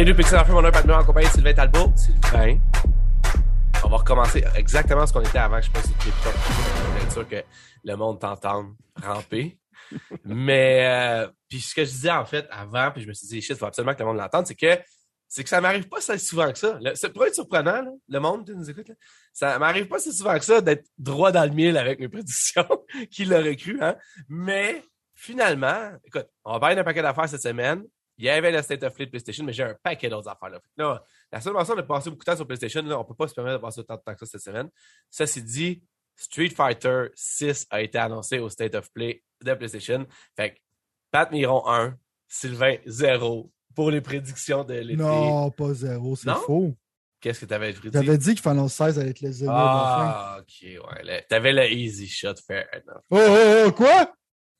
Bienvenue Pixel Enfant, mon Miller, en compagnie de Sylvain Talbot. Sylvain, on va recommencer exactement ce qu'on était avant que je clip top. pour être sûr que le monde t'entende ramper. Mais, euh, puis ce que je disais en fait avant, puis je me suis dit, shit, faut absolument que le monde l'entende, c'est que c'est que ça m'arrive pas si souvent que ça. C'est pour être surprenant, là, le monde qui nous écoute, là, ça m'arrive pas si souvent que ça d'être droit dans le mille avec mes prédictions, qui l'aurait cru, hein. Mais finalement, écoute, on va parler d'un paquet d'affaires cette semaine. Il y avait le State of Play de PlayStation, mais j'ai un paquet d'autres affaires. Là. Là, la seule façon de passer beaucoup de temps sur PlayStation, là, on peut pas se permettre de passer autant de temps que ça cette semaine. Ça, c'est dit, Street Fighter 6 a été annoncé au State of Play de PlayStation. Fait que Pat Miron 1, Sylvain 0 pour les prédictions de l'été. Non, pas zéro, c'est Non? faux. Qu'est-ce que t'avais prédit? J'avais dit que Final 16 allait être le zéro. Ah, ok, ouais. T'avais le easy shot, fair enough. Oh, oh, oh, quoi?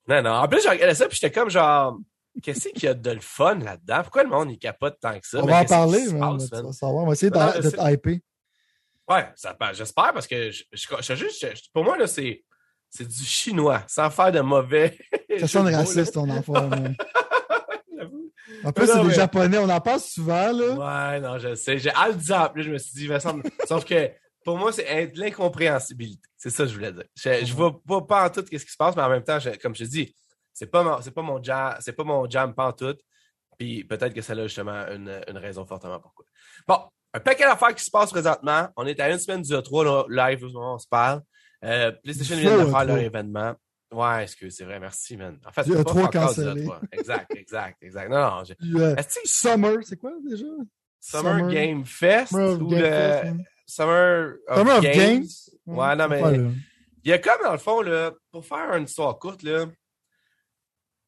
Non, non. En plus, j'ai regardé ça, puis j'étais comme genre, qu'est-ce qu'il y a de le fun là-dedans? Pourquoi le monde, il capote tant que ça? On Mais va en parler, mais passe, man? savoir. On va essayer d'être mais d'être hypé. Ouais, ça, ben, j'espère parce que je, je, je- juste, je- pour moi, là, c'est, c'est du chinois, sans faire de mauvais. Ça sonne de raciste, ton enfant. mais-. En plus, c'est des mais- Japonais. On en parle souvent, là. Ouais, non, je sais. J'ai là, je me suis dit, il me semble. Sauf que pour moi, c'est de l'incompréhensibilité. C'est ça que je voulais dire. Je, je vois pas, pas en tout ce qui se passe, mais en même temps, comme je te dis, c'est pas mon, c'est pas mon jam, c'est pas mon jam tout. Puis peut-être que ça a justement une, une raison fortement pourquoi. Bon, un paquet d'affaires qui se passe présentement. On est à une semaine du E3 là, live, on se parle. Euh, PlayStation vient de faire leur E3. événement. Ouais, excuse, c'est vrai, merci, man. En fait, c'est pas E3 encore du cancellé. E3. Exact, exact, exact. Non, non, Puis, euh, Est-ce que c'est Summer, c'est quoi déjà? Summer, Game Fest Summer of ou Game le Fest. Summer of, Summer of Games? Games? Ouais, non, mais-. Il y a comme, dans le fond, là, pour faire une histoire courte, là,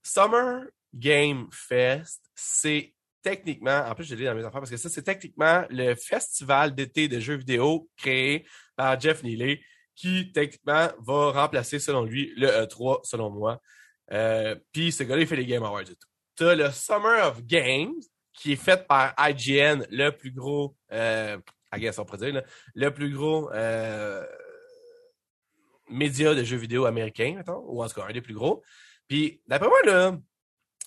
Summer Game Fest, c'est techniquement, en plus, je l'ai dans mes affaires parce que ça, c'est techniquement le festival d'été de jeux vidéo créé par Jeff Neely qui, techniquement, va remplacer, selon lui, le E3, selon moi. Euh, Puis, ce gars-là, il fait les Game Awards et tout. Tu as le Summer of Games qui est fait par IGN, le plus gros, euh, I guess on pourrait dire, le plus gros euh, média de jeux vidéo américain, mettons, ou en tout cas un des plus gros. Puis, d'après moi, là,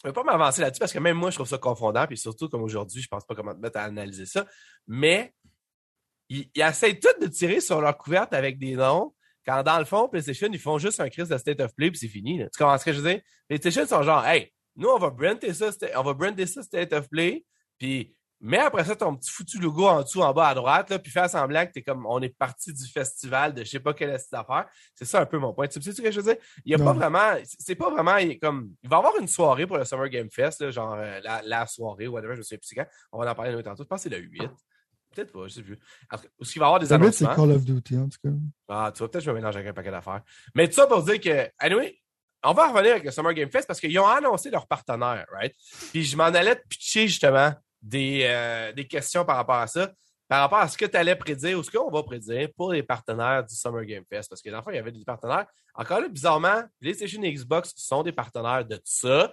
je ne vais pas m'avancer là-dessus parce que même moi, je trouve ça confondant. Puis surtout, comme aujourd'hui, je pense pas comment te mettre à analyser ça. Mais ils, ils essayent tous de tirer sur leur couverte avec des noms. Quand dans le fond, PlayStation, ils font juste un crise de State of Play puis c'est fini. là. Tu comprends ce que je veux dire? PlayStation sont genre, hey, nous, on va brander ça, on va brander ça State of Play. Puis, mets après ça ton petit foutu logo en dessous, en bas à droite, là, puis fais semblant que t'es comme, on est parti du festival de je sais pas quelle est cette affaire. C'est ça un peu mon point. Tu sais ce que je veux dire? Il y a Non. pas vraiment, c'est pas vraiment il comme, il va y avoir une soirée pour le Summer Game Fest, là, genre euh, la, la soirée, whatever, je souviens plus quand. On va en parler un autre tantôt. Je pense que c'est le 8. Peut-être pas, je sais plus. Cas, Est-ce qu'il va y avoir des Le but, c'est annonces? Call of Duty, en tout cas. Ah, tu vois, peut-être que je me mélange avec un paquet d'affaires. Mais tout ça pour dire que, anyway, on va revenir avec le Summer Game Fest parce qu'ils ont annoncé leur partenaire, right? Puis je m'en allais te pitcher justement des, euh, des questions par rapport à ça, par rapport à ce que tu allais prédire ou ce qu'on va prédire pour les partenaires du Summer Game Fest. Parce que dans le fond, il y avait des partenaires. Encore là, bizarrement, PlayStation et Xbox sont des partenaires de ça.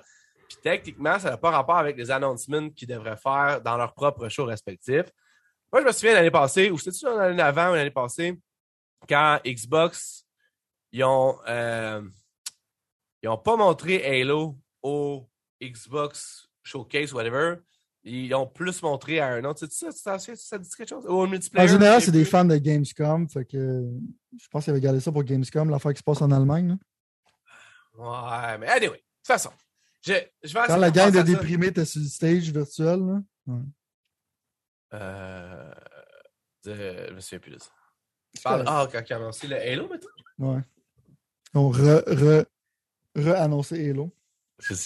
Puis techniquement, ça n'a pas rapport avec les announcements qu'ils devraient faire dans leurs propres shows respectifs. Moi, je me souviens l'année passée, ou c'était-tu l'année avant ou l'année passée, quand Xbox, ils ont, euh, ils ont pas montré Halo au Xbox Showcase, whatever. Ils ont plus montré à un autre. Tu sais, ça, ça, ça dit quelque chose? Au multiplayer? En général, c'est des fans de Gamescom. Fait que je pense qu'ils avaient gardé ça pour Gamescom, l'affaire qui se passe en Allemagne. là. Ouais, mais anyway, de toute façon. Je, je vais Quand la gang de déprimés était sur le stage virtuel. Là. Euh, de- je me souviens plus de ça. Ah, quand ils ont annoncé le Halo, maintenant? Ouais. Ils ont re, re, re-annoncé Halo.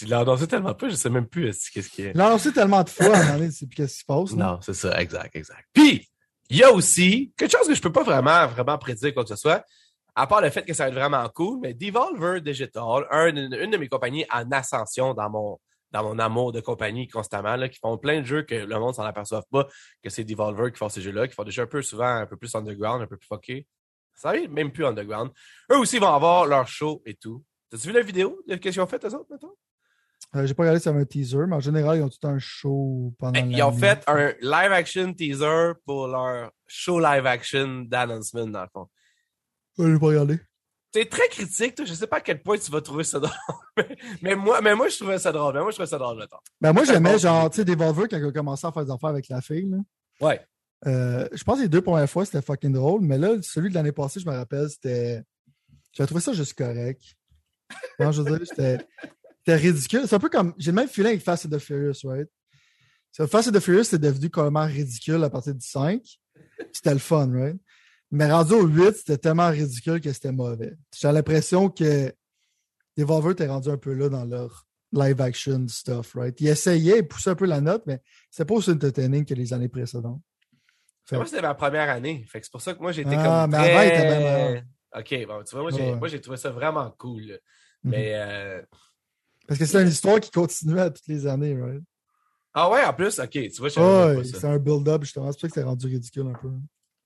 Il l'a annoncé tellement peu, je sais même plus est-ce- qu'est-ce qui est. Il l'a annoncé tellement de fois, sais plus qu'est-ce qui se passe. là. Non, c'est ça, exact, exact. Puis, il y a aussi quelque chose que je peux pas vraiment, vraiment prédire quoi que ce soit, à part le fait que ça va être vraiment cool, mais Devolver Digital, un- une, une de mes compagnies en ascension dans mon, dans mon amour de compagnie constamment, là, qui font plein de jeux que le monde s'en aperçoive pas, que c'est Devolver qui font ces jeux-là, qui font des jeux un peu souvent un peu plus underground, un peu plus fucké. Ça arrive même plus underground. Eux aussi vont avoir leur show et tout. T'as-tu vu la vidéo de qu'est-ce qu'ils ont fait, eux autres, maintenant? Euh, J'ai pas regardé sur un teaser, mais en général, ils ont tout un show pendant Ben, Ils ont fait un live action teaser pour leur show live action d'announcement, dans le fond. Ouais, j'ai pas regardé. t'es très critique, toi. Je sais pas à quel point tu vas trouver ça drôle. mais, moi, mais moi, je trouvais ça drôle. Mais moi, je trouvais ça drôle, attends. Ben, moi, j'aimais, genre, tu sais, Devolver quand il a commencé à faire des affaires avec la fille. Là. Ouais. Euh, je pense que les deux premières fois, c'était fucking drôle. Mais là, celui de l'année passée, je me rappelle, c'était. J'avais trouvé ça juste correct. Non, je veux dire, c'était c'était ridicule. C'est un peu comme. J'ai le même feeling avec Fast and the Furious, right? Fast and the Furious, c'est devenu complètement ridicule à partir du 5. C'était le fun, right? Mais rendu au 8, c'était tellement ridicule que c'était mauvais. J'ai l'impression que Devolver était rendu un peu là dans leur live action stuff, right? Ils essayaient, ils poussaient un peu la note, mais c'était pas aussi entertaining que les années précédentes. Fait- Moi, c'était ma première année. Fait c'est pour ça que moi, j'étais Ah, comme. mais avant, il était bien. OK, bon, tu vois, moi, j'ai Ouais. trouvé ça vraiment cool. là. Mais. euh, Parce que c'est une histoire qui continuait à toutes les années, right? Ah ouais, en plus, OK, tu vois, je savais Ouais, pas c'est ça. un build-up, justement. C'est pour ça que c'est rendu ridicule un peu.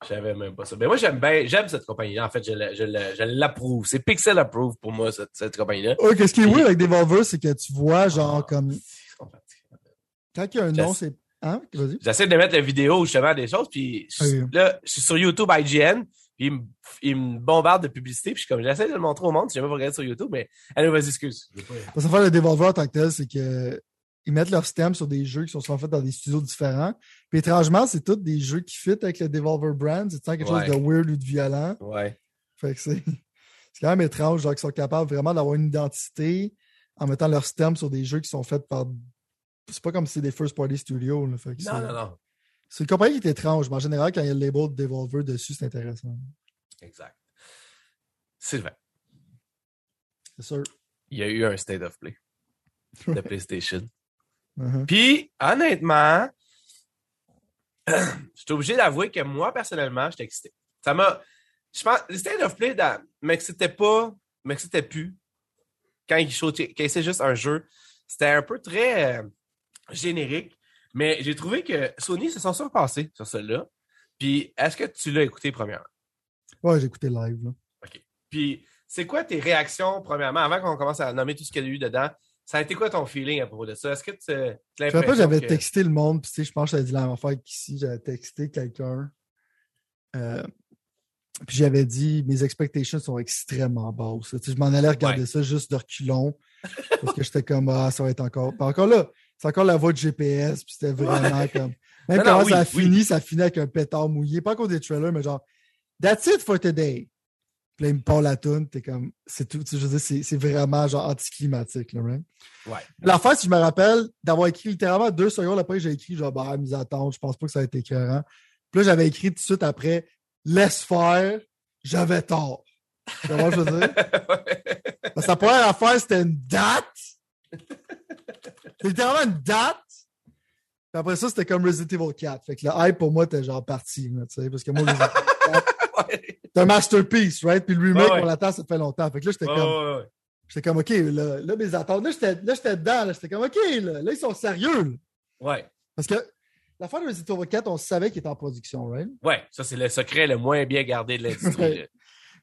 Je savais même pas ça. Mais moi, j'aime bien, j'aime cette compagnie-là. En fait, je la- je la- je l'approuve. C'est Pixel Approve pour moi, cette, cette compagnie-là. Ouais, qu'est-ce qui est weird avec Devolver, c'est que tu vois, genre, Ah, comme. sont fatigués. Quand il y a un nom, c'est. Hein? Vas-y. J'essaie de mettre la vidéo justement des choses, puis Ok. là, je suis sur YouTube IGN, il me, il me bombarde de publicité, puis je suis comme, j'essaie de le montrer au monde, si jamais vous regardez sur YouTube, mais allez, vas-y, excuse. Parce que faire le Devolver en tant que tel, c'est que. Ils mettent leur stem sur des jeux qui sont souvent faits dans des studios différents. Puis étrangement, c'est tous des jeux qui fit avec le Devolver brand. C'est quelque Ouais. chose de weird ou de violent. Ouais. Fait que c'est c'est quand même étrange, genre qu'ils sont capables vraiment d'avoir une identité en mettant leur stem sur des jeux qui sont faits par. C'est pas comme si c'est des first party studios. là. Fait que Non, non, non. C'est une compagnie qui est étrange, mais en général, quand il y a le label de Devolver dessus, c'est intéressant. Exact. Sylvain, C'est sûr. il y a eu un State of Play de PlayStation. Uh-huh. Puis, honnêtement, je suis obligé d'avouer que moi, personnellement, j'étais excité. Ça m'a. Je pense. Le State of Play, dans- mais que c'était pas. Mais que c'était plus. Quand il showcase- quand c'est juste un jeu, c'était un peu très euh, générique. Mais j'ai trouvé que Sony se sont surpassés sur celui-là. Puis, est-ce que tu l'as écouté premièrement? Ouais, j'ai écouté live. Là. Puis, c'est quoi tes réactions, premièrement, avant qu'on commence à nommer tout ce qu'il y a eu dedans? Ça a été quoi ton feeling à propos de ça? Est-ce que tu Je rappelle, l'impression j'avais que- texté le monde, puis tu sais, je pense que j'avais dit la même affaire qu'ici. J'avais texté quelqu'un. euh, puis j'avais dit mes expectations sont extrêmement basses. Sais, je m'en allais regarder Ouais. ça juste de reculons. parce que j'étais comme Ah, ça va être encore. Puis encore là, c'est encore la voix de GPS, puis c'était vraiment comme. Même Non, quand non, ça a oui, oui. fini, ça finit avec un pétard mouillé. Pas encore des trailers, mais genre That's it for today. Puis là, il me parle la toune, t'es comme, c'est tout, tu sais, je veux dire, c'est, vraiment genre anticlimatique, là, right? Ouais. L'affaire, si je me rappelle, d'avoir écrit littéralement deux secondes après, j'ai écrit genre, bah, mise à attendre, je pense pas que ça a été écœurant. Puis là, j'avais écrit tout de suite après, laisse faire, j'avais tort. Tu vois ce que je veux dire? Que la première affaire, c'était une date. C'était littéralement une date. Puis après ça, c'était comme Resident Evil 4. Fait que le hype, pour moi, était genre parti, là, parce que moi, Resident Evil 4, Ouais. c'est un masterpiece, right? Puis le remake, Ouais, ouais. on l'attend, ça fait longtemps. Fait que là, j'étais comme, ouais, ouais. j'étais comme, OK, là, là, mes attentes. Là, j'étais, là, j'étais dedans, là. J'étais comme, OK, là, là, ils sont sérieux. Ouais. Parce que la fin de Resident Evil 4, on savait qu'il était en production, right? Ouais, ça, c'est le secret le moins bien gardé de l'industrie.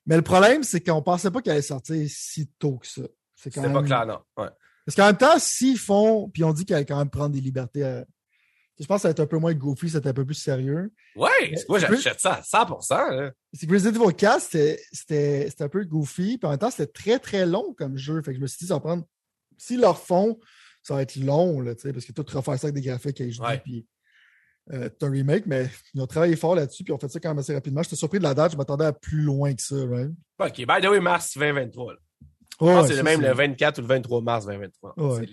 Mais le problème, c'est qu'on pensait pas qu'elle allait sortir si tôt que ça. C'est quand C'était même... pas clair, non. Ouais. Parce qu'en même temps, s'ils font, puis on dit qu'elle allait quand même prendre des libertés à- Je pense que ça va être un peu moins goofy, ça va être un peu plus sérieux. Ouais, moi, j'achète ça à 100%. là. C'est que Resident Evil 4, c'était- un peu goofy, puis en même temps, c'était très très long comme jeu. Fait que je me suis dit, ça va prendre. S'ils le refont, ça va être long, là, parce que tout refaire ça avec des graphiques HD, Ouais. puis euh, c'est un remake, mais ils ont travaillé fort là-dessus, puis ils ont fait ça quand même assez rapidement. J'étais surpris de la date, je m'attendais à plus loin que ça, right? OK, by the way, mars 2023. là. Que c'est ça, le même le 24 ou le 23 mars 2023. Ouais,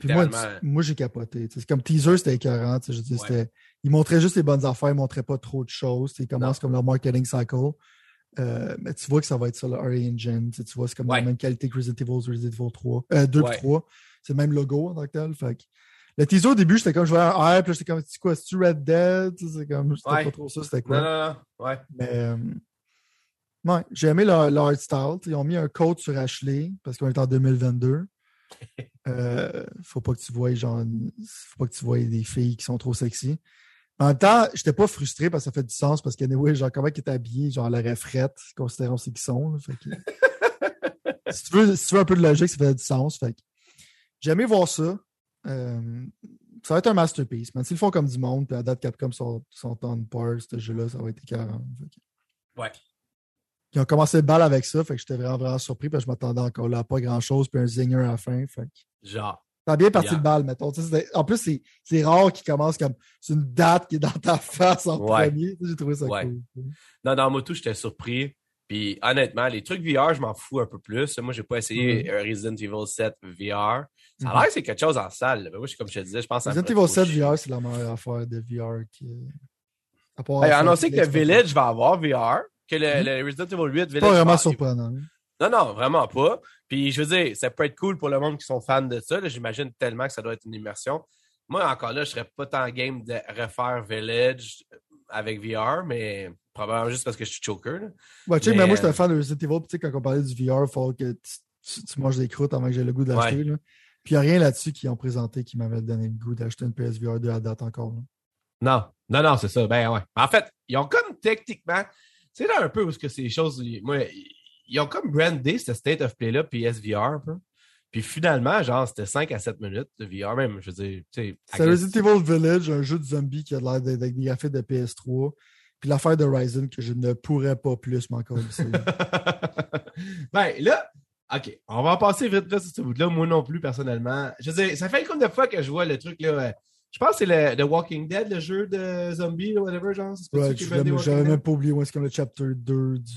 moi, j'ai capoté. C'est comme teaser, c'était écœurant. Je dis, Ouais. Ils montraient juste les bonnes affaires, ils montraient pas trop de choses. Ils commencent comme leur marketing cycle. Euh, mais tu vois que ça va être sur le RE Engine. Tu vois, c'est comme Ouais. la même qualité que Resident Evil, Resident Evil 3. Euh, 2 Ouais. 3. C'est le même logo en tant que tel. Fait Le teaser au début, j'étais comme je voyais un R, puis j'étais comme c'est quoi, c'est-tu Red Dead? C'est comme pas trop ça, c'était quoi? Non, non, non. Ouais. Mais euh, ouais, j'ai aimé leur, leur style. Ils ont mis un code sur Ashley parce qu'on est en 2022. Euh, faut pas que tu vois genre faut pas que tu vois des filles qui sont trop sexy. En même temps, j'étais pas frustré parce que ça fait du sens parce que anyway, genre comment ils étaient habillés, genre la refrette, considérant ce qu'ils sont. là, fait que- si, tu veux, si tu veux un peu de logique, ça fait du sens. Fait que j'ai aimé voir ça. Euh, ça va être un masterpiece. Mais s'ils le font comme du monde, puis à date Capcom sont, sont on par ce jeu-là, ça va être écœurant. Que- Ouais. Ils ont commencé le bal avec ça, fait que j'étais vraiment, vraiment surpris parce que je m'attendais encore là à pas grand chose, puis un zinger à la fin. Fait que... Genre. A bien parti Yeah. le bal, mettons. En plus, c'est- rare qu'il commence comme c'est une date qui est dans ta face en Ouais. premier. J'ai trouvé ça Ouais. cool. Non, dans Moto, j'étais surpris. Puis honnêtement, les trucs VR, je m'en fous un peu plus. Moi, j'ai pas essayé Mhm. euh, Resident Evil 7 VR. Ça a Mhm. l'air que c'est quelque chose en salle. Mais moi, comme je te disais, je pense me Resident Evil trop 7 chier. VR, c'est la meilleure affaire de VR qui. À part annoncé que le. Village va avoir VR, que le, le Resident Evil 8 Village Pas vraiment surprenant. hein. Non, non, vraiment pas. Puis je veux dire, ça peut être cool pour le monde qui sont fans de ça. J'imagine tellement que ça doit être une immersion. Moi, encore là, je serais pas tant game de refaire Village avec VR, mais probablement juste parce que je suis choker. là. Ouais, tu sais, Mais, mais moi, j'étais euh, un fan de Resident Evil. puis Tu sais, quand on parlait du VR, il faut que tu, manges des croûtes avant que j'ai le goût d'acheter. là. Puis il n'y a rien là-dessus qu'ils ont présenté qui m'avait donné le goût d'acheter une PSVR 2 à date encore. là. Non, non, non, c'est ça. Ben ouais. En fait, ils ont comme techniquement, c'est là un peu où ce que ces choses, moi, ils ont comme brandé ce state of play-là, un peu. Puis finalement, genre, c'était 5 à 7 minutes de VR, même, je veux dire, tu sais. C'est. Resident Evil Village, un jeu de zombies qui a l'air d'être des graphiques de PS3. Puis l'affaire de Horizon que je ne pourrais pas plus m'encore ben là, OK, on va en passer vite là sur ce bout-là. Moi non plus, personnellement. Je veux dire, ça fait une couple de fois que je vois le truc là. Je pense que c'est le The Walking Dead, le jeu de zombies, whatever, genre. Ouais, J'avais même pas oublié où est-ce qu'on a le chapter 2 du.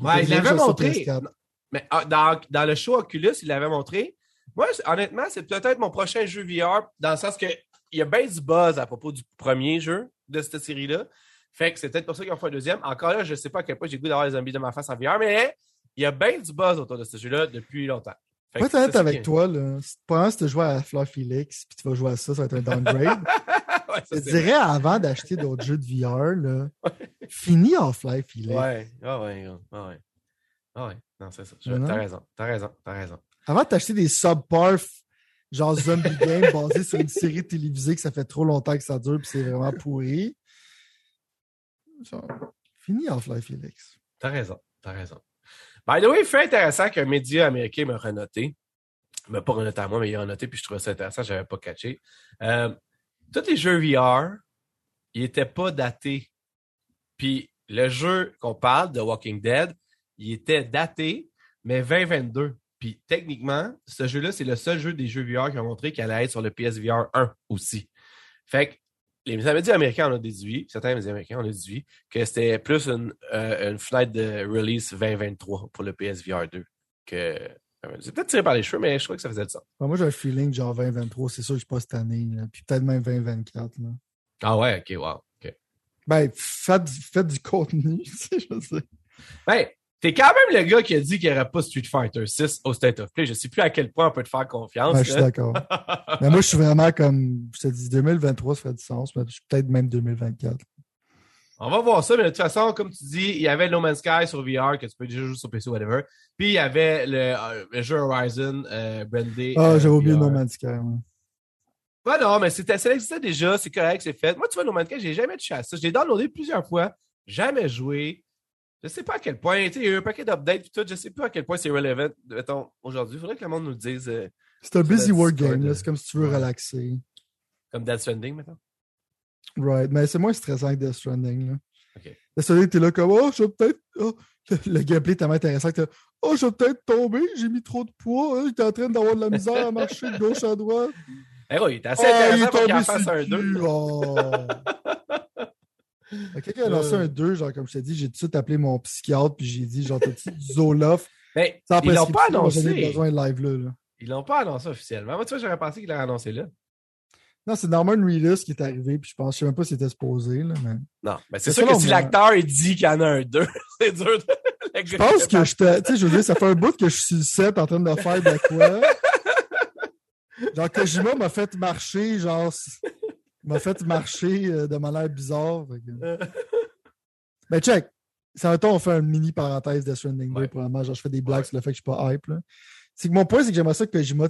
Ouais, il l'avait montré. PS4. Mais ah, dans, dans le show Oculus, il l'avait montré. Moi, honnêtement, c'est peut-être mon prochain jeu VR, dans le sens que il y a bien du buzz à propos du premier jeu de cette série-là. Fait que c'est peut-être pour ça qu'ils ont fait un deuxième. Encore là, je sais pas à quel point j'ai goût d'avoir les zombies de ma face en VR, mais il y a bien du buzz autour de ce jeu-là depuis longtemps. Pour être honnête avec toi, là, pendant que tu joues à Fleur Felix, puis tu vas jouer à ça, ça va être un downgrade. Ouais, ça, je dirais avant d'acheter d'autres jeux de VR, là, finis Half-Life Felix. Ouais, ah ouais, ah ouais. Ah ouais, non, c'est ça. T'as raison, t'as raison, t'as raison. Avant de t'acheter des subpar genre zombie game basés sur une série télévisée que ça fait trop longtemps que ça dure puis c'est vraiment pourri. Genre, finis Half-Life Felix. T'as raison, t'as raison. By the way, fait intéressant qu'un média américain m'a renoté. Il m'a pas renoté à moi, mais il a renoté, puis je trouvais ça intéressant, j'avais pas catché. Euh, tous les jeux VR, ils étaient pas datés. Puis le jeu qu'on parle de Walking Dead, il était daté, mais 2022. Puis techniquement, ce jeu-là, c'est le seul jeu des jeux VR qui ont montré qu'il allait être sur le PSVR 1 aussi. Fait que les médias américains en ont déduit, certains médias américains ont déduit, que c'était plus une, euh, une fenêtre de release 2023 pour le PSVR 2. Que, euh, c'est peut-être tiré par les cheveux, mais je trouvais que ça faisait sens. Ouais, moi, j'ai un feeling genre 2023, c'est sûr que je pas cette année, là, puis peut-être même 2024. Là. Ah ouais, ok, wow. ok. Ben, faites, du- faites du contenu, je sais. Ben, t'es quand même le gars qui a dit qu'il n'y aurait pas Street Fighter 6 au State of Play. Je sais plus à quel point on peut te faire confiance. Ouais, je suis d'accord. Mais moi, je suis vraiment comme, je te dis, 2023, ça ferait du sens, mais peut-être même 2024. On va voir ça, mais de toute façon, comme tu dis, il y avait No Man's Sky sur VR que tu peux déjà jouer sur PC ou whatever. Puis il y avait le, euh, le jeu Horizon euh, brandé. Ah, euh, j'avais oublié. No Man's Sky. ouais. Non, mais c'était, ça existait déjà, c'est correct, c'est fait. Moi, tu vois, No Man's Sky, j'ai jamais touché à ça. Je l'ai downloadé plusieurs fois, jamais joué. Je sais pas à quel point, tu sais, il y a eu un paquet d'updates et tout, je sais pas à quel point c'est relevant, mettons, aujourd'hui. Il faudrait que le monde nous le dise, euh, C'est un busy work Discord, game, euh, c'est comme si tu veux ouais. relaxer. comme Death Stranding, mettons. Right, mais c'est moins stressant que Death Stranding. Là. Ok. Death Stranding, t'es là comme, oh, je vais peut-être. oh, le, gameplay est tellement intéressant que oh, je vais peut-être tomber, j'ai mis trop de poids, hein, j'étais en train d'avoir de la misère à marcher de gauche à droite. Eh oui, il est assez il est intéressant pour qu'il en fasse un le 2. cul, oh. Fait que Quelqu'un a lancé un 2, genre, comme je t'ai dit, j'ai tout de suite appelé mon psychiatre, puis j'ai dit, genre, t'as-tu du Zoloft? Mais Sans ils l'ont pas annoncé. besoin live là. là. Ils l'ont pas annoncé officiellement. Moi, tu vois, j'aurais pensé qu'il l'aurait annoncé là. Non, c'est Norman Reedus qui est arrivé, puis je pense, je sais même pas si c'était supposé, là, mais. Non, mais c'est sûr que si l'acteur il dit qu'il y en a un 2, c'est dur de. Je pense que j'étais. Tu sais, je veux dire, ça fait un bout que je suis le set en train de faire de quoi. Genre, Kojima m'a fait marcher, genre. M'a fait marcher euh, de manière bizarre. fait que- Mais check. Ça on fait une mini parenthèse de Stranding 2, Ouais. probablement. Genre, je fais des blagues Ouais. sur le fait que je suis pas hype. là. C'est que mon point, c'est que j'aimerais ça que Kojima,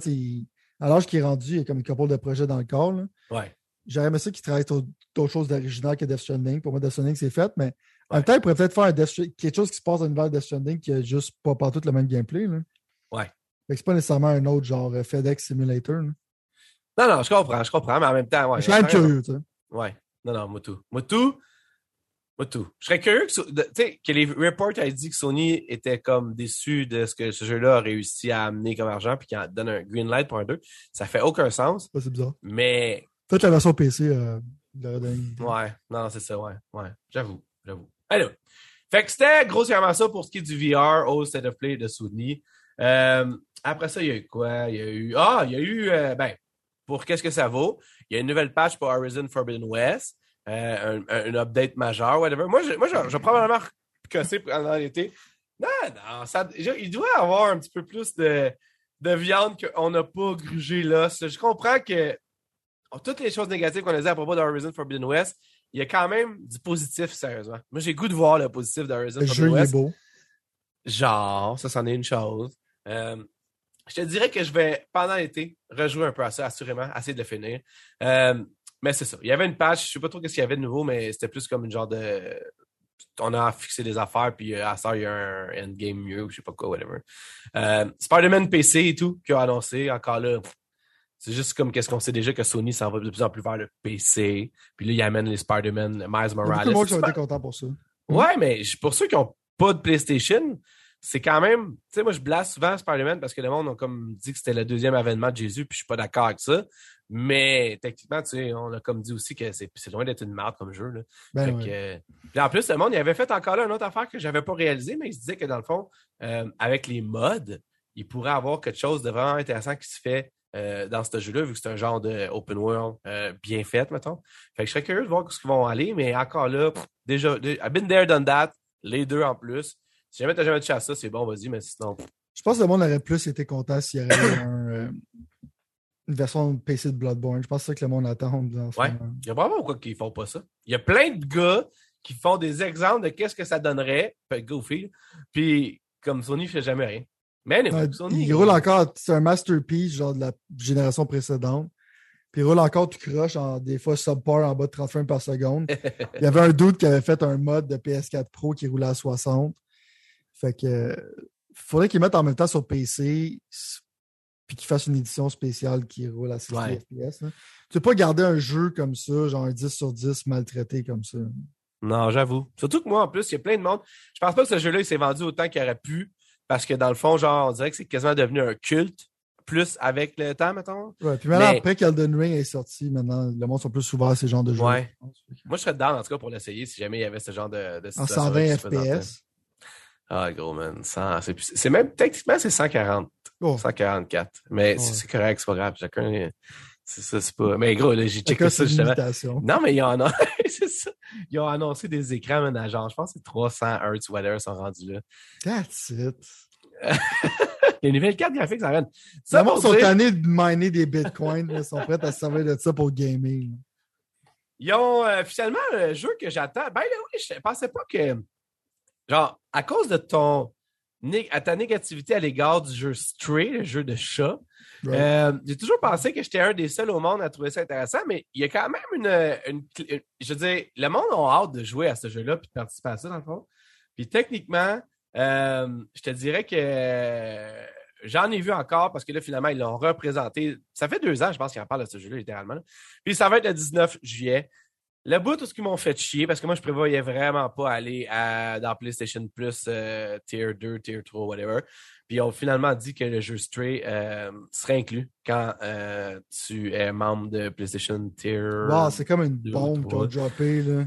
à l'âge qu'il est rendu, il y a comme une couple de projets dans le corps. là. Ouais. J'aurais aimé ça qu'il travaille sur d'autres choses d'original que Death Stranding. Pour moi, Death Stranding, c'est fait, mais en même temps, il pourrait peut-être faire un Death quelque chose qui se passe dans l'univers de Death Stranding qui a juste pas partout le même gameplay. Là. Ouais. Fait que c'est pas nécessairement un autre genre euh, FedEx Simulator. là. Non, non, je comprends, je comprends, mais en même temps, ouais. je raison. curieux, tu sais. Ouais. Non, non, moi tout. Moi tout. Moi, Pas tout. Je serais curieux que, So- de- tu sais, que les reports aient dit que Sony était comme déçu de ce que ce jeu-là a réussi à amener comme argent puis qu'il donne un green light pour un 2. Ça fait aucun sens, c'est bizarre. mais Peut-être la version PC euh, idée. ouais, non, c'est ça, ouais, ouais. J'avoue, j'avoue. Allez. Fait que c'était grossièrement ça pour ce qui est du VR au State of Play de Sony. Euh, après ça, il y a eu quoi? Il y a eu. Ah, il y a eu. euh, ben, pour qu'est-ce que ça vaut? Il y a une nouvelle patch pour Horizon Forbidden West. euh, un, update majeure, whatever. Moi, je, moi, je, je vais probablement casser pendant l'été. Non, non, ça, je- il doit y avoir un petit peu plus de, de viande qu'on n'a pas grugé là. Je comprends que oh, toutes les choses négatives qu'on a dit à propos de Horizon Forbidden West, il y a quand même du positif, sérieusement. Moi, j'ai le goût de voir le positif d'Horizon Le Forbidden jeu, il est West. beau. Genre, ça, c'en est une chose. Euh, je te dirais que je vais, pendant l'été, rejouer un peu à ça, assurément, essayer de le finir. Euh, mais c'est ça. Il y avait une patch, je sais pas trop ce qu'il y avait de nouveau, mais c'était plus comme une genre de. On a fixé des affaires, puis euh, à ça, il y a un endgame mieux, ou je sais pas quoi, whatever. Euh, Spider-Man PC et tout, qui a annoncé, encore là. C'est juste comme qu'est-ce qu'on sait déjà que Sony s'en va de plus en plus vers le PC. Puis là, il amène les Spider-Man, Miles Morales. de monde qui ont été contents pour ça. Ouais, mais pour ceux qui n'ont pas de PlayStation, c'est quand même. Tu sais, moi, je blasse souvent Spider-Man parce que le monde a comme dit que c'était le deuxième avènement de Jésus, puis je suis pas d'accord avec ça. Mais techniquement, tu sais, on a comme dit aussi que c'est loin d'être une merde comme jeu. Là. Ben que, puis en plus, le monde, il avait fait encore là une autre affaire que j'avais pas réalisée, mais il se disait que dans le fond, euh, avec les mods, il pourrait avoir quelque chose de vraiment intéressant qui se fait euh, dans ce jeu-là, vu que c'est un genre de open world euh, bien fait, mettons. Fait que je serais curieux de voir où ils vont aller, mais encore là, pff, déjà, dé- I've been there, done that, les deux en plus. Si jamais t'as jamais touché à ça, c'est bon, vas-y, mais sinon, Je pense que le monde aurait plus été content s'il y avait un, euh, une version PC de Bloodborne. Je pense que c'est ça que le monde attend. Ouais. il y a vraiment pourquoi qu'ils font pas ça. Il y a plein de gars qui font des exemples de qu'est-ce que ça donnerait, goofy, puis comme Sony fait jamais rien. Mais anyway, Sony, il roule encore, c'est un masterpiece genre de la génération précédente. Puis il roule encore tout croche, en, des fois subpar en bas de 30 frames par seconde. Il y avait un doute qui avait fait un mode de PS4 Pro qui roulait à 60. Fait que faudrait qu'ils mettent en même temps sur PC puis qu'ils fassent une édition spéciale qui roule à 60 Ouais. FPS. là. Tu peux pas garder un jeu comme ça, genre un 10 sur 10 maltraité comme ça. Non, j'avoue. Surtout que moi, en plus, il y a plein de monde. Je pense pas que ce jeu-là, il s'est vendu autant qu'il aurait pu. Parce que dans le fond, genre, on dirait que c'est quasiment devenu un culte. Plus avec le temps, mettons. Ouais, puis maintenant, Mais- après qu'Elden Ring est sorti, maintenant, le monde sont plus ouverts à ces genres de jeux. Ouais. Moi, je serais dedans, en tout cas, pour l'essayer si jamais il y avait ce genre de, de En situation 120 se présentait. FPS. Ah, gros, man. 100, c'est, plus- c'est même, techniquement, c'est 140. Oh, 144. Mais c'est, correct, c'est pas grave. Chacun, c'est ça, c'est pas. Mais gros, là, j'ai checké ça justement. Non, mais ils ont, c'est ça. Ils ont annoncé des écrans, genre, je pense que c'est 300 Hz, whatever, sont rendus là. That's it. Les nouvelles cartes graphiques, ça Les gens sont tannés de miner des bitcoins. Ils sont prêts à se servir de ça pour gamer. là. Ils ont euh, finalement le jeu que j'attends. Ben là, oui, je pensais pas que. Genre, à cause de ton. à ta négativité à l'égard du jeu Stray, le jeu de chat, Right. euh, j'ai toujours pensé que j'étais un des seuls au monde à trouver ça intéressant, mais il y a quand même une. je veux dire, le monde a hâte de jouer à ce jeu-là puis de participer à ça, dans le fond. Puis techniquement, euh, je te dirais que j'en ai vu encore parce que là, finalement, ils l'ont représenté. Ça fait deux ans, je pense, qu'ils en parlent de ce jeu-là, littéralement. Puis ça va être le 19 juillet. Le bout, tout ce qu'ils m'ont fait chier, parce que moi, je prévoyais vraiment pas aller à, dans PlayStation Plus euh, Tier 2, Tier 3, whatever. Puis ils ont finalement dit que le jeu Stray euh, serait inclus quand euh, tu es membre de PlayStation Tier. Wow, c'est comme une bombe qu'ils ont droppé. là.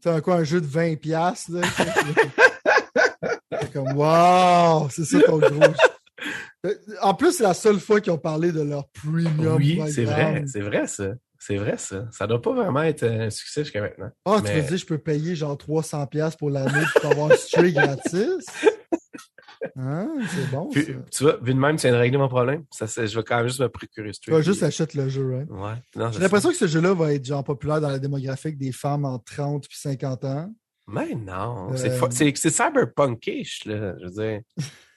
C'est quoi, un jeu de 20$. piastres, Là, c'est comme, wow, c'est ça ton gros. jeu. En plus, c'est la seule fois qu'ils ont parlé de leur premium. oui, c'est vrai, c'est vrai ça. C'est vrai ça. Ça doit pas vraiment être un succès jusqu'à maintenant. Ah, tu veux dire, je peux payer genre 300$ piastres pour l'année pour avoir un gratis? Hein? C'est bon, Puis, ça. tu vois, vu de même, tu viens de régler mon problème. Ça, je vais quand même juste me procurer Tu Stray. vas juste acheter le jeu, hein? Ouais. J'ai l'impression que ce jeu-là va être genre populaire dans la démographique des femmes entre 30 puis 50 ans. Mais non, Euh, c'est fo- c'est c'est cyberpunkish, là, je veux dire.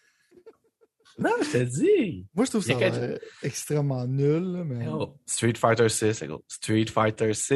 non, je te dis. Moi, je trouve ça quelque- euh, extrêmement nul, là, mais. Oh, Street Fighter 6, gros. Street Fighter 6.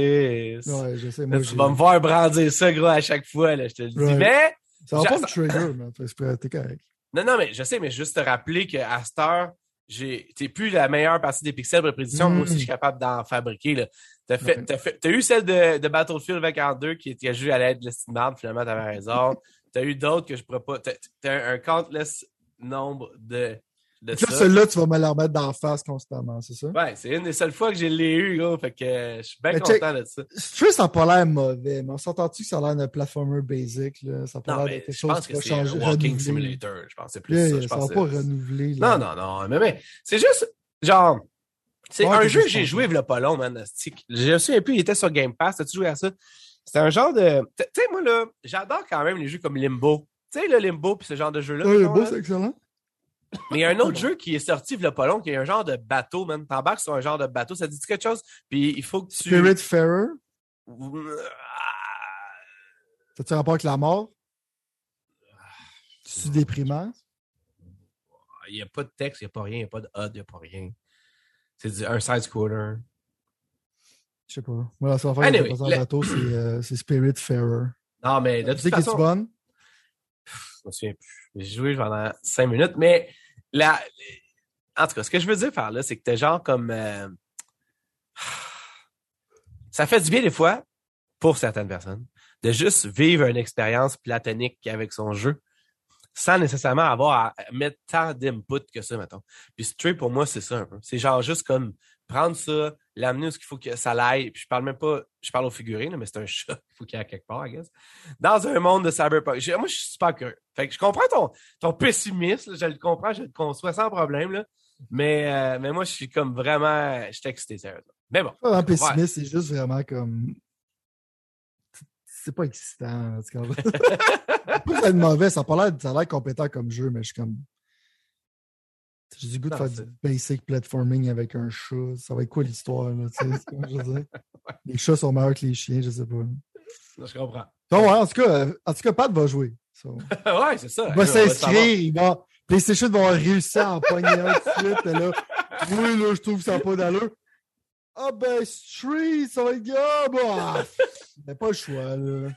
Ouais, je sais. Là, Moi, tu vas me voir brandir ça, gros, à chaque fois, là, je te le dis. Mais, Ça va pas me trigger, mais t'es correct. non, non, mais je sais, mais juste te rappeler qu'à cette heure, j'ai, t'es plus la meilleure partie des pixels pour la prédiction. Moi aussi, je suis capable d'en fabriquer. T'as fait, Ouais. t'as fait, t'as eu celle de, de Battlefield 22 qui qui a joué à l'aide de l'estimable, finalement, t'avais raison. T'as eu d'autres que je pourrais pas, t'as, un countless nombre de, de ça. celle-là, tu vas me la remettre d'en face constamment, c'est ça? Ouais, c'est une des seules fois que je l'ai eu, gros. Fait que euh, je suis bien content de ça. Stray, ça n'a pas l'air mauvais, mais on s'entend-tu que ça a l'air d'un platformer basic, là? Ça n'a pas l'air de quelque je chose pense qui va changer. walking renouveler. simulator. Je pense c'est plus Yeah, ça. Je ça pense va pas renouveler. là. Non, non, non. Mais, mais c'est juste, genre, c'est Ouais, un jeu que j'ai joué il pas long, man. Je me souviens plus, il était sur Game Pass. T'as-tu joué à ça? C'était un genre de. Tu sais, moi, là, j'adore quand même les jeux comme Limbo. Tu sais, le Limbo puis ce genre de jeu-là. Ouais, là. c'est excellent. Mais il y a un autre jeu qui est sorti il pas long, qui est un genre de bateau, man. T'embarques sur un genre de bateau, ça te dit quelque chose? Puis il faut que tu. Spirit Farer, Ah, ça tu rapport avec la mort? C'est déprimant? Il n'y a pas de texte, il n'y a pas rien, il n'y a pas de HUD, il n'y a pas rien. C'est un side-scroller. Je sais pas. Moi, la seule affaire Anyway, est le- bateau, c'est euh, Spirit Farer. Non, mais de toute est bonne? Je me souviens plus. J'ai joué pendant cinq minutes, mais en tout cas, ce que je veux dire par là, c'est que t'es genre comme. euh, Ça fait du bien des fois, pour certaines personnes, de juste vivre une expérience platonique avec son jeu, sans nécessairement avoir à mettre tant d'input que ça, mettons. Puis Stray, pour moi, c'est ça un peu. C'est genre juste comme prendre ça, l'amener où il faut que ça l'aille. Puis je parle même pas, je parle au figurines, là, mais c'est un chat. Il faut qu'il y ait quelque part, I guess. Dans un monde de cyberpunk. Moi, je suis super curieux. Fait que je comprends ton, ton pessimisme, là, je le comprends, je le conçois sans problème, là. Mais, euh, mais moi, je suis comme vraiment, je suis excité, sérieusement. Mais bon. Pas pessimiste, c'est juste vraiment comme. C'est pas excitant. Tu comprends? pas que ça être mauvais, pas ça a l'air compétent comme jeu, mais je suis comme. J'ai du goût de Non, faire du basic platforming avec un chat. Ça va être quoi l'histoire, là? Tu sais, je veux dire? Les chats sont meilleurs que les chiens, je sais pas. Je comprends. Bon, ouais, en tout cas, euh, en tout cas, Pat va jouer. So, ouais, c'est ça. Il va s'inscrire, il va. PlayStation va réussir à en pogner un tout de suite. et là, oui, là, je trouve que ça n'a pas d'allure. Ah ben, Street, ça va être gars, bah! Mais pas le choix, là.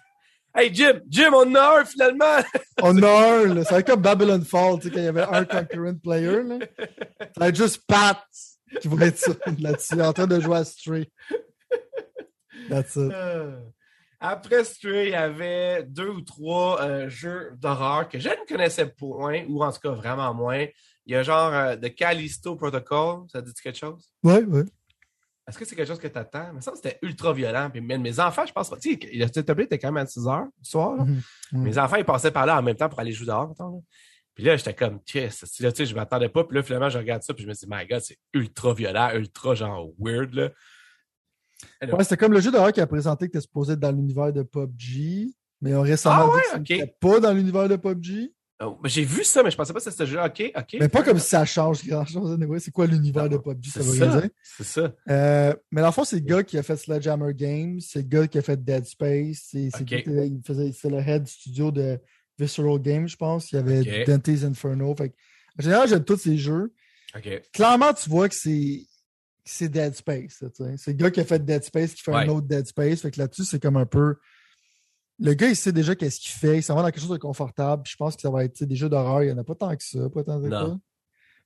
Hey, Jim, Jim, on a un finalement. On a un, là. Ça va être comme Babylon Fall, tu sais, quand il y avait un concurrent player, là. Ça va être juste Pat qui va être ça, là-dessus, en train de jouer à Stray. That's it. Euh, Après Stray, il y avait deux ou trois euh, jeux d'horreur que je ne connaissais point, ou en tout cas vraiment moins. Il y a genre euh, The Callisto Protocol, ça dit quelque chose? Ouais, ouais. Est-ce que c'est quelque chose que tu attends? Mais ça, c'était ultra violent. Puis mes enfants, je pense pas. Tu sais, le était quand même à 6 heures du soir. là. Mhm. Mhm. Mes enfants, ils passaient par là en même temps pour aller jouer dehors. mettons, là. Puis là, j'étais comme, là, tu sais, je m'attendais pas. Puis là, finalement, je regarde ça. Puis je me dis, my God, c'est ultra violent, ultra genre weird. Là. Ouais, c'était comme le jeu d'horreur qui a présenté que t'es supposé être dans l'univers de PUBG, mais on récemment Ah ouais, dit que pas dans l'univers de PUBG. Oh, J'ai vu ça, mais je pensais pas que c'était ce jeu. OK, OK. Mais pas comme si ça change grand-chose. anyway. C'est quoi l'univers de PUBG, ça C'est veut dire. C'est ça. Euh, mais dans le fond, c'est le gars qui a fait Sledgehammer Games, c'est le gars qui a fait Dead Space, c'est c'est Ok. le gars qui- il faisait- c'est le head studio de Visceral Games, je pense. Il y avait Ok. Dante's Inferno. Fait en général, j'aime tous ces jeux. Clairement, tu vois que c'est Dead Space. C'est le gars qui a fait Dead Space qui fait un autre Dead Space. Fait que là-dessus, c'est comme un peu. Le gars, il sait déjà qu'est-ce qu'il fait. Il s'en va dans quelque chose de confortable. Je pense que ça va être des jeux d'horreur. Il n'y en a pas tant que ça. Pas tant que ça.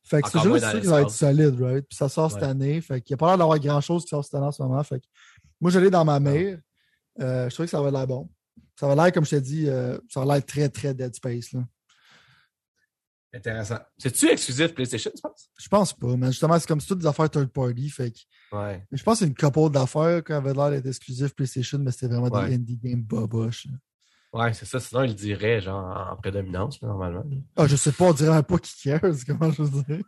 Fait que ce Encore jeu-là, moins c'est dans sûr qu'il va être solide, right? Puis ça sort cette année. Fait qu'il n'y a pas l'air d'avoir grand-chose qui sort cette année en ce moment. Fait que moi, j'allais dans ma mère. Euh, je trouvais que ça avait l'air bon. Ça va l'air, comme je t'ai dit, euh, ça va l'air très, très Dead Space. Là. Intéressant. C'est-tu exclusif PlayStation, tu penses? Je pense pas, mais justement, c'est comme c'est toutes des affaires third party. Fait que Ouais. je pense que c'est une couple d'affaires qui avait l'air d'être exclusif PlayStation, mais c'était vraiment Ouais. des indie games boboches. Ouais, c'est ça. Sinon, il le dirait, genre, en prédominance, là, normalement. Ah, je sais pas, on dirait même pas qui cares, comment je veux dire?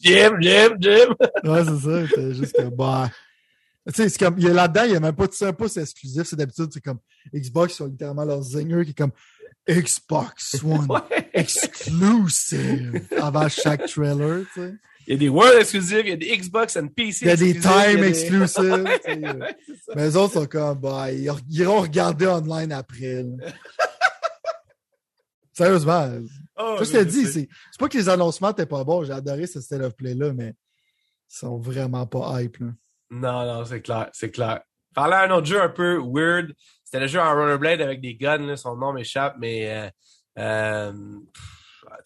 Jim, Jim, Jim! Ouais, c'est ça. C'est juste que, bah. Tu sais, c'est comme, il y a là-dedans, il n'y a même pas de ça, pas c'est exclusif. C'est d'habitude, c'est comme Xbox, ils ont littéralement leur zinger qui est comme Xbox One Ouais. exclusive avant chaque trailer, tu sais. Il y a des World exclusifs, il y a des Xbox and PC Il y a des time des- exclusives. Ouais. Mais les autres sont comme, bah, ils iront regarder online après. Sérieusement. Oh, je dit, sais. c'est pas que les annoncements étaient pas bons. J'ai adoré ce State of Play-là, mais ils sont vraiment pas hype. Là. Non, non, c'est clair, c'est clair. Parlant d'un autre jeu un peu weird, c'était le jeu en rollerblade avec des guns, là, son nom m'échappe, mais euh, euh,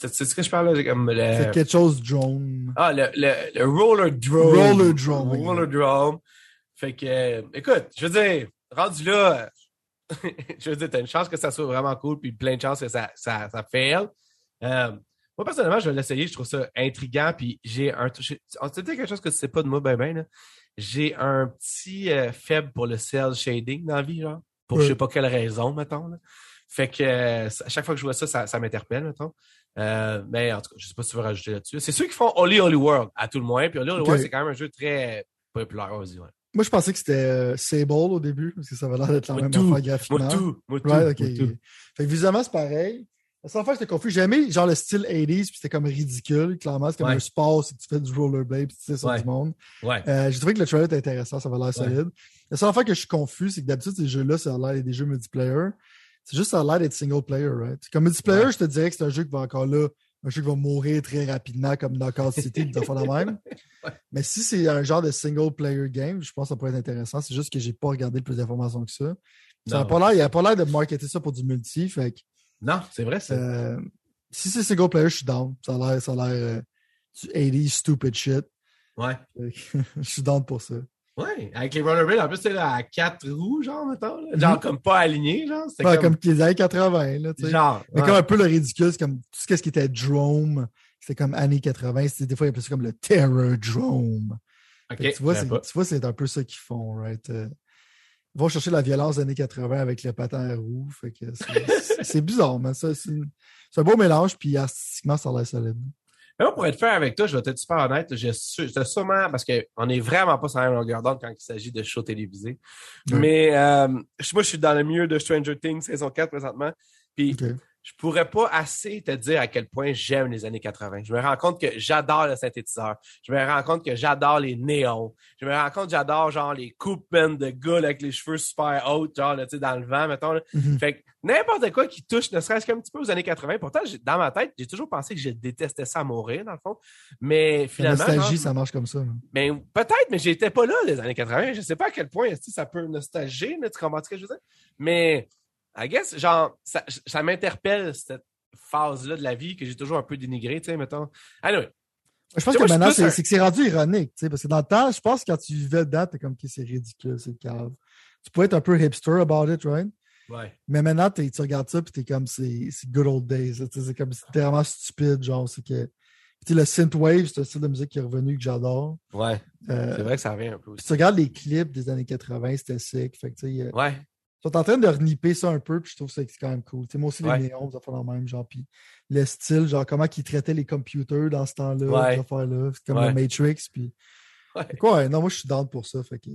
tu sais ce que je parle là, comme C'est le quelque chose drone. Ah, le, le, le Roller Drome. Roller Drome, oui. Roller Drome. Fait que, euh, écoute, je veux dire, rendu là, je veux dire, t'as une chance que ça soit vraiment cool, puis plein de chances que ça, ça, ça fail. Euh, moi, personnellement, je vais l'essayer, je trouve ça intriguant, puis j'ai un. C'est quelque chose que tu sais pas de moi, ben, ben, là. J'ai un petit euh, faible pour le cell shading dans la vie, genre. Pour Ouais. je sais pas quelle raison, mettons. Là. Fait que euh, à chaque fois que je vois ça, ça, ça m'interpelle, mettons. Euh, mais en tout cas, je sais pas si tu veux rajouter là-dessus. C'est ceux qui font Holy Holy World, à tout le moins. Puis Holy Holy. World, c'est quand même un jeu très populaire aussi. Ouais. Moi, je pensais que c'était euh, Sable au début, parce que ça avait l'air d'être la Moi, même tout. affaire graphiquement. Moi, tout. Moi, tout. Moi, tout. Fait que visuellement, c'est pareil. La seule fois que j'étais confus, j'ai aimé genre le style 80s, puis c'était comme ridicule. Clairement, c'est comme Ouais. un sport si tu fais du rollerblade, puis tu sais sur Ouais. du monde. Ouais. Euh, j'ai trouvé que le trailer était intéressant, ça avait l'air solide. La seule fois que je suis confus, c'est que d'habitude, ces jeux-là, ça a l'air des jeux multiplayer. C'est juste ça a l'air d'être single player, right? Comme multiplayer, je te dirais que c'est un jeu qui va encore là, un jeu qui va mourir très rapidement, comme Knockout City, des affaires de même. Mais si c'est un genre de single player game, je pense que ça pourrait être intéressant. C'est juste que j'ai pas regardé plus d'informations que ça. Ça a pas l'air, il a pas l'air de marketer ça pour du multi, fait que Non, c'est vrai, euh, si c'est single player, je suis down. Ça a l'air, ça a l'air euh, du 80 stupid shit. Ouais. Je suis down pour ça. Ouais. Avec les rollerblades, en plus, c'est à quatre roues, genre, mettons. là. Genre, Mhm. comme pas aligné, genre. Ouais, comme, les années 80, là, tu sais. Genre. Mais ouais. comme un peu le ridicule, c'est comme tout ce qui était drone, c'était comme années 80, c'était des fois ils appelaient ça comme le terror drone. Ok, Fait que tu vois, c'est, savais pas. tu vois, c'est un peu ça qu'ils font, right? Vont chercher la violence des années 80 avec le patin à c'est, bizarre, mais ça, c'est, c'est un beau mélange, puis artistiquement, ça a l'air solide. Mais moi, pour être fair avec toi, je vais être super honnête, j'étais sûrement, parce qu'on n'est vraiment pas sur la même longueur d'onde quand il s'agit de shows télévisés. Ouais. Mais euh, je- moi, je suis dans le milieu de Stranger Things saison 4 présentement. Puis. Je pourrais pas assez te dire à quel point j'aime les années 80. Je me rends compte que j'adore le synthétiseur. Je me rends compte que j'adore les néons. Je me rends compte que j'adore genre les coupes de gars avec les cheveux super hauts, genre là, tu sais, dans le vent, mettons. là. Mhm. Fait que n'importe quoi qui touche, ne serait-ce qu'un petit peu aux années 80. Pourtant, dans ma tête, j'ai toujours pensé que je détestais ça à mourir, dans le fond. Mais La finalement. nostalgie, genre, ça marche comme ça. mais peut-être, mais j'étais pas là les années 80. Je sais pas à quel point est-ce que ça peut nostalgier, tu comprends ce que je veux dire? Mais, I guess, genre, ça, ça m'interpelle, cette phase-là de la vie que j'ai toujours un peu dénigrée, tu sais, mettons. Anyway, Je pense que maintenant, c'est, un- que c'est rendu ironique, tu sais, parce que dans le temps, je pense que quand tu vivais dedans, t'es comme, OK, c'est ridicule, c'est cave. Tu peux être un peu hipster about it, right? ouais. Mais maintenant, t'es- tu regardes ça, puis t'es comme, c'est c'est good old days. là, tu sais, C'est comme, c'est vraiment stupide, genre, c'est que. Tu sais, le synthwave, c'est un style de musique qui est revenu que j'adore. Ouais. Euh, C'est vrai que ça revient un peu puis aussi. tu regardes les clips des années 80, c'était sick. Fait que, tu sais, euh, Ouais. Ils sont en train de reniper ça un peu, puis je trouve ça que c'est quand même cool. Moi aussi, Ouais. les néons, ça fait le même, genre, puis le style, genre, comment ils traitaient les computers dans ce temps-là, Ouais. C'est comme Ouais. le Matrix, puis. Ouais. Ouais, non, moi, je suis down pour ça. Fait que.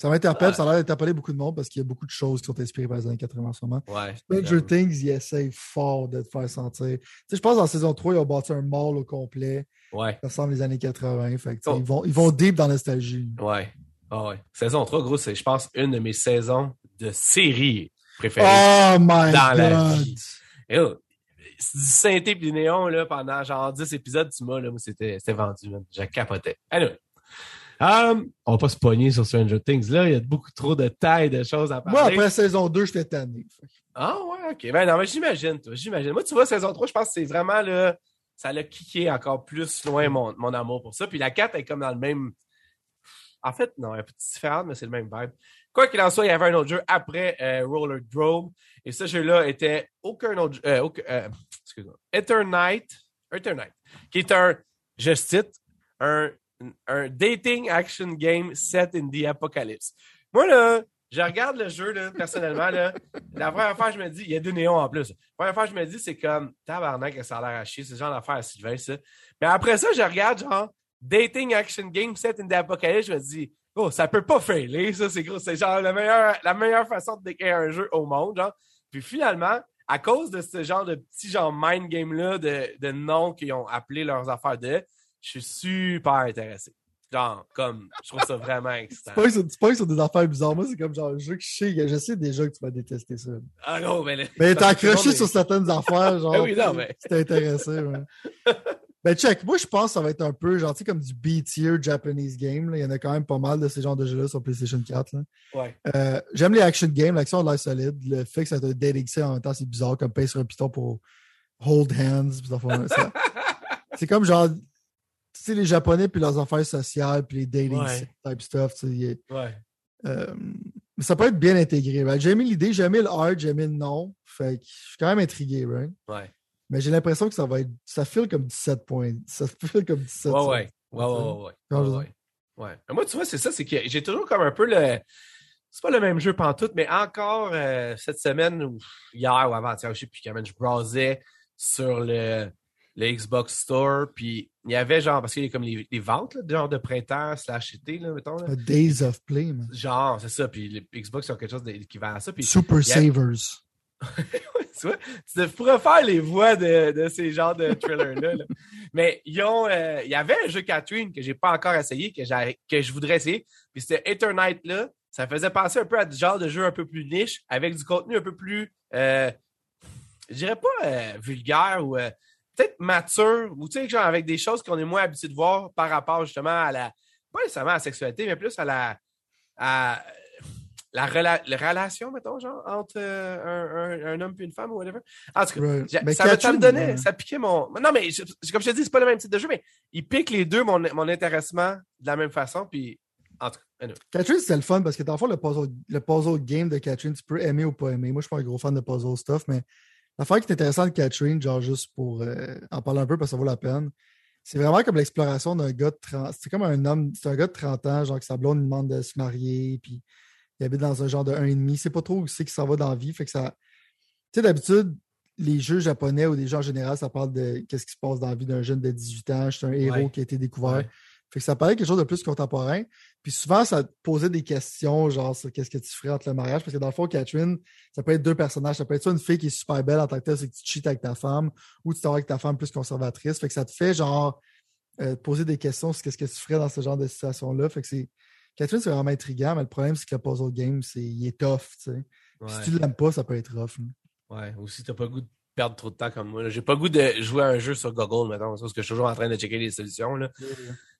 Ça m'interpelle, Ouais. ça a l'air d'interpeller beaucoup de monde parce qu'il y a beaucoup de choses qui sont inspirées par les années 80 en ce moment. Ouais. Stranger. Things, ils essayent fort de te faire sentir. Je pense en saison 3, ils ont bâti un mall au complet. Ouais. Ça ressemble les années 80. Fait que, Oh. ils, vont, ils vont deep dans la nostalgie. Ouais. Ah ouais. Saison 3, gros, c'est, je pense, une de mes saisons de série préférées. Oh my Dans la vie. Et oh, du synthé pis du néon, là, pendant genre 10 épisodes, tu m'as, là, moi, c'était, vendu, man. Je capotais. Anyway. Um, on va pas se pogner sur Stranger Things, là. Il y a beaucoup trop de tailles, de choses à parler. Moi, après saison 2, j'étais tanné. Ah ouais, ok. Ben non, mais j'imagine, toi, j'imagine. Moi, tu vois, saison 3, je pense que c'est vraiment là. Ça l'a kické encore plus loin mon, mon amour pour ça. Puis la 4 est comme dans le même. En fait, non, elle est un peu différente, mais c'est le même vibe. Quoi qu'il en soit, il y avait un autre jeu après euh, Roller Drome. Et ce jeu-là était aucun autre jeu. Euh, euh, excuse-moi. Eternite. Eternite. Qui est un, je cite, un, un dating action game set in the apocalypse. Moi, là, je regarde le jeu, là, personnellement, là. La première fois, je me dis, il y a deux néons en plus. La première fois, je me dis, c'est comme, tabarnak, ça a l'air à chier. C'est le genre d'affaire à Sylvain, ça. Mais après ça, je regarde, genre, dating action game set in the apocalypse. Je me dis, oh, ça peut pas failer, ça, c'est gros. C'est genre la meilleure, la meilleure façon de décrire un jeu au monde, genre. Puis finalement, à cause de ce genre de petit genre mind game-là, de, de noms qu'ils ont appelé leurs affaires de, je suis super intéressé. Genre, comme, je trouve ça vraiment excitant. Tu sur, tu sur des affaires bizarres. Moi, c'est comme genre un jeu que je sais, je sais déjà que tu vas détester ça. Ah non, mais. Mais le accroché sur certaines affaires, genre. Ah oui, non, mais- T'es intéressé, ouais. Ben, check. Moi, je pense que ça va être un peu, genre, tu sais, comme du B-tier Japanese game. là. Il y en a quand même pas mal de ces genres de jeux-là sur PlayStation 4. là. Ouais. Euh, J'aime les action games. L'action a l'air solide. Le fait que ça te en même temps, c'est bizarre, comme payer sur un piton pour hold hands. ça fait- ça- C'est comme genre. tu sais, les Japonais, puis leurs affaires sociales, puis les dating Ouais. type stuff, tu sais, Ouais. euh, mais ça peut être bien intégré. right? J'ai aimé l'idée, j'ai aimé le hard, j'ai aimé le non. Fait que je suis quand même intrigué, right? Ouais. Mais j'ai l'impression que ça va être. Ça file comme 17 points. Ça file comme 17 Ouais, ouais. Ouais, ouais, ouais. ouais. Moi, tu vois, c'est ça, c'est que j'ai toujours comme un peu le. C'est pas le même jeu pantoute, mais encore euh, cette semaine ou hier ou avant-hier, je sais plus quand même, je browsais sur le, le Xbox Store, puis il y avait genre, parce qu'il y a comme les, les ventes, là, genre de printemps slash été, là, mettons. Là. A Days of Play, man. Genre, c'est ça, puis les Xbox ont quelque chose d'équivalent à ça, puis Super Savers. tu vois, pourrais faire les voix de, ces genres de thrillers-là. là. Mais ils ont, euh, il y avait un jeu Catherine que j'ai pas encore essayé, que, je voudrais essayer. Puis c'était Eternite là. Ça faisait penser un peu à du genre de jeu un peu plus niche, avec du contenu un peu plus, euh, je dirais pas euh, vulgaire ou euh, peut-être mature, ou tu sais, genre avec des choses qu'on est moins habitué de voir par rapport justement à la, pas nécessairement à la sexualité, mais plus à la, à la, rela- la relation, mettons, genre, entre euh, un, un- un homme et une femme ou whatever. En tout cas, Right. ça, me, ça me donnait, ça piquait mon. Non, mais je- comme je te dis, c'est pas le même type de jeu, mais il pique les deux mon, mon intéressement de la même façon. Puis, en tout cas, anyway. Catherine, c'était le fun parce que dans le fond, le puzzle, le puzzle game de Catherine, tu peux aimer ou pas aimer. Moi, je suis pas un gros fan de puzzle stuff, mais l'affaire qui est intéressante de Catherine, genre juste pour euh, en parler un peu parce que ça vaut la peine, c'est vraiment comme l'exploration d'un gars de 30. C'est comme un homme, c'est un gars de 30 ans, genre que sa blonde lui demande de se marier, puis il habite dans un genre de 1,5. C'est pas trop où c'est qu'il s'en va dans la vie. Fait que ça. Tu sais, d'habitude, les jeux japonais ou des jeux en général, ça parle de qu'est-ce qui se passe dans la vie d'un jeune de 18 ans. C'est un héros Ouais. qui a été découvert. Ouais. Fait que ça paraît quelque chose de plus contemporain. Puis souvent, ça te posait des questions, genre sur qu'est-ce que tu ferais entre le mariage. Parce que dans le fond, Catherine, ça peut être deux personnages. Ça peut être soit une fille qui est super belle en tant que telle, c'est que tu cheats avec ta femme, ou tu t'en avec ta femme plus conservatrice. Fait que ça te fait genre euh, te poser des questions sur qu'est-ce que tu ferais dans ce genre de situation-là. Fait que c'est. Catherine, c'est vraiment intriguant, mais le problème, c'est que le puzzle game, c'est il est tough, tu sais. Puis Si tu l'aimes pas, ça peut être rough. là. Ouais, aussi, t'as pas le goût de perdre trop de temps comme moi. J'ai pas le goût de jouer à un jeu sur Google, mettons, parce que je suis toujours en train de checker les solutions. Là,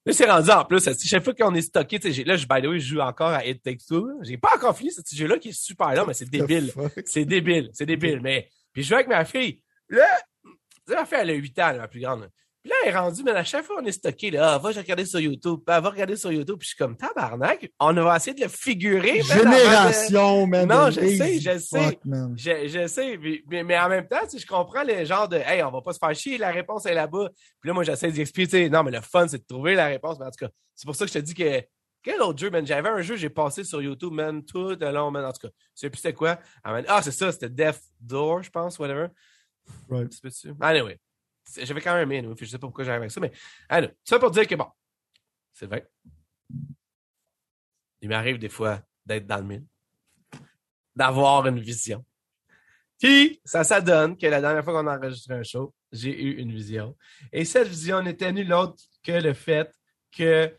là c'est rendu en plus. Chaque fois qu'on est stocké, tu là, je, by the way, je joue encore à It Takes Two. J'ai pas encore fini ce petit jeu-là qui est super long, mais c'est débile. C'est débile, c'est débile. Mais, puis je joue avec ma fille. Là, tu sais, ma fille, elle a 8 ans, là, ma plus grande. Puis là, elle est rendue, mais à chaque fois qu'on est stocké, là, ah, va, regarder sur YouTube. Puis elle va regarder sur YouTube. Puis je suis comme, tabarnak, on va essayer de le figurer. Génération, man. Non, je sais, je sais. Je, je sais, mais, mais- en même temps, tu sais, je comprends le genre de Hey, on va pas se faire chier, la réponse est là-bas. Puis là, moi, j'essaie d'expliquer, tu sais, non, mais le fun, c'est de trouver la réponse. Mais en tout cas, c'est pour ça que je te dis que. Quel autre jeu, man? J'avais un jeu, j'ai passé sur YouTube, man, tout le long, man. En tout cas, je sais plus c'était quoi. Ah, ah, c'est ça, c'était Death Door, je pense, whatever. Right. Anyway. C'est- J'avais quand même aimé, je sais pas pourquoi j'arrive avec ça, mais. Ça pour dire que bon, Sylvain, il m'arrive des fois d'être dans le mille, d'avoir une vision. Puis, ça, ça donne que la dernière fois qu'on a enregistré un show, j'ai eu une vision. Et cette vision n'était nulle autre que le fait que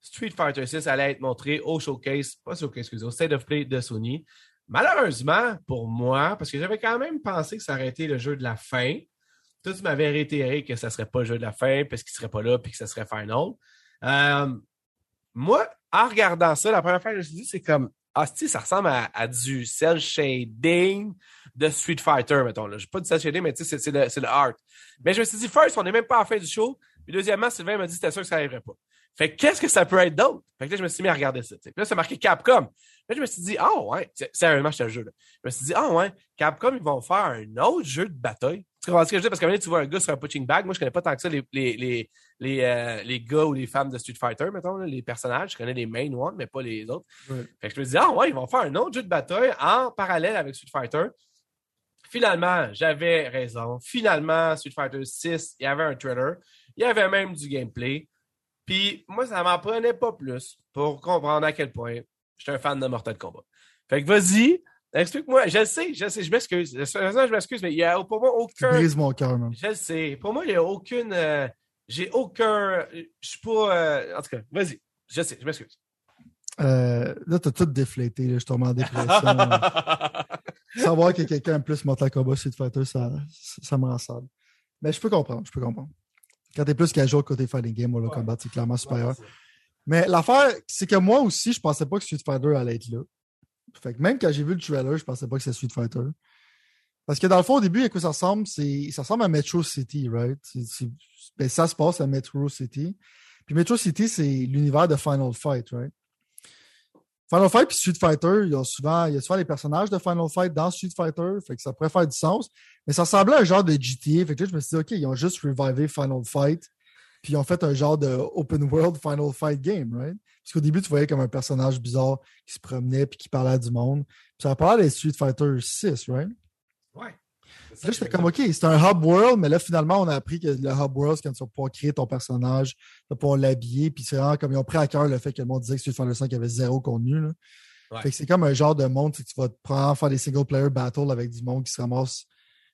Street Fighter 6 allait être montré au showcase, pas showcase, excusez, au State of Play de Sony. Malheureusement, pour moi, parce que j'avais quand même pensé que ça aurait été le jeu de la fin, toi, tu m'avais réitéré que ça serait pas le jeu de la fin parce qu'il serait pas là puis que ça serait final. Euh, moi, en regardant ça, la première fois que je me suis dit, c'est comme, ah, si, ça ressemble à, du cel shading de Street Fighter, mettons. Là. J'ai pas du cel shading, mais tu sais, c'est- le, art. Mais je me suis dit, first, on n'est même pas à la fin du show. Puis deuxièmement, Sylvain m'a dit, c'était sûr que ça n'arriverait pas. Fait que qu'est-ce que ça peut être d'autre? Fait que là, je me suis mis à regarder ça. Puis là, c'est marqué Capcom. Là, je me suis dit, ah ouais, c'est- sérieusement, c'est un jeu. Là. Je me suis dit, ah ouais, Capcom, ils vont faire un autre jeu de bataille. Tu comprends ce que je dis? Parce moment donné, tu vois un gars sur un punching bag. Moi, je connais pas tant que ça les, les, les, les, euh, les gars ou les femmes de Street Fighter, mettons, là, les personnages. Je connais les main ones, mais pas les autres. Ouais. Fait que je me dis, ah ouais, ils vont faire un autre jeu de bataille en parallèle avec Street Fighter. Finalement, j'avais raison. Finalement, Street Fighter 6, il y avait un trailer. Il y avait même du gameplay. Puis moi, ça m'en prenait pas plus pour comprendre à quel point j'étais un fan de Mortal Kombat. Fait que vas-y, explique-moi. Je le sais, je le sais, je m'excuse. Je m'excuse, mais il y a pour moi Tu aucun. brises mon cœur, man. Je le sais. Pour moi, il n'y a aucune. euh, J'ai aucun. Je suis pas. euh, En tout cas, vas-y. Je sais, je m'excuse. Euh, là, t'as tout déflété. Là. Je tombe en dépression. Savoir que quelqu'un plus Mortal Kombat Street Fighter, ça, ça me rend sale. Mais je peux comprendre, je peux comprendre. Quand t'es plus casual côté fighting game, Mortal Ouais. Kombat, c'est clairement supérieur. Mais l'affaire, c'est que moi aussi, je pensais pas que Street Fighter allait être là. Fait que même quand j'ai vu le trailer, je pensais pas que c'était Street Fighter. Parce que dans le fond, au début, à quoi ça ressemble? Ça ressemble à Metro City, right? ben, ça se passe à Metro City. Puis Metro City, c'est l'univers de Final Fight, right? Final Fight puis Street Fighter, il y a souvent, il y a souvent les personnages de Final Fight dans Street Fighter, fait que ça pourrait faire du sens. Mais ça ressemblait à un genre de GTA. Fait que là, je me suis dit, OK, ils ont juste revivé Final Fight, puis ils ont fait un genre de open world Final Fight game, right? Parce qu'au début, tu voyais comme un personnage bizarre qui se promenait puis qui parlait à du monde. Puis ça parlait des Street Fighter 6, right? Ouais. Là, j'étais comme, OK, c'est un hub world, mais là, finalement, on a appris que le hub world, c'est quand tu vas pouvoir créer ton personnage, tu vas pouvoir l'habiller, puis c'est vraiment comme ils ont pris à cœur le fait que le monde disait que Street Fighter 5 avait zéro contenu. Là. Fait que c'est comme un genre de monde, que tu vas prendre, faire des single player battles avec du monde qui se ramasse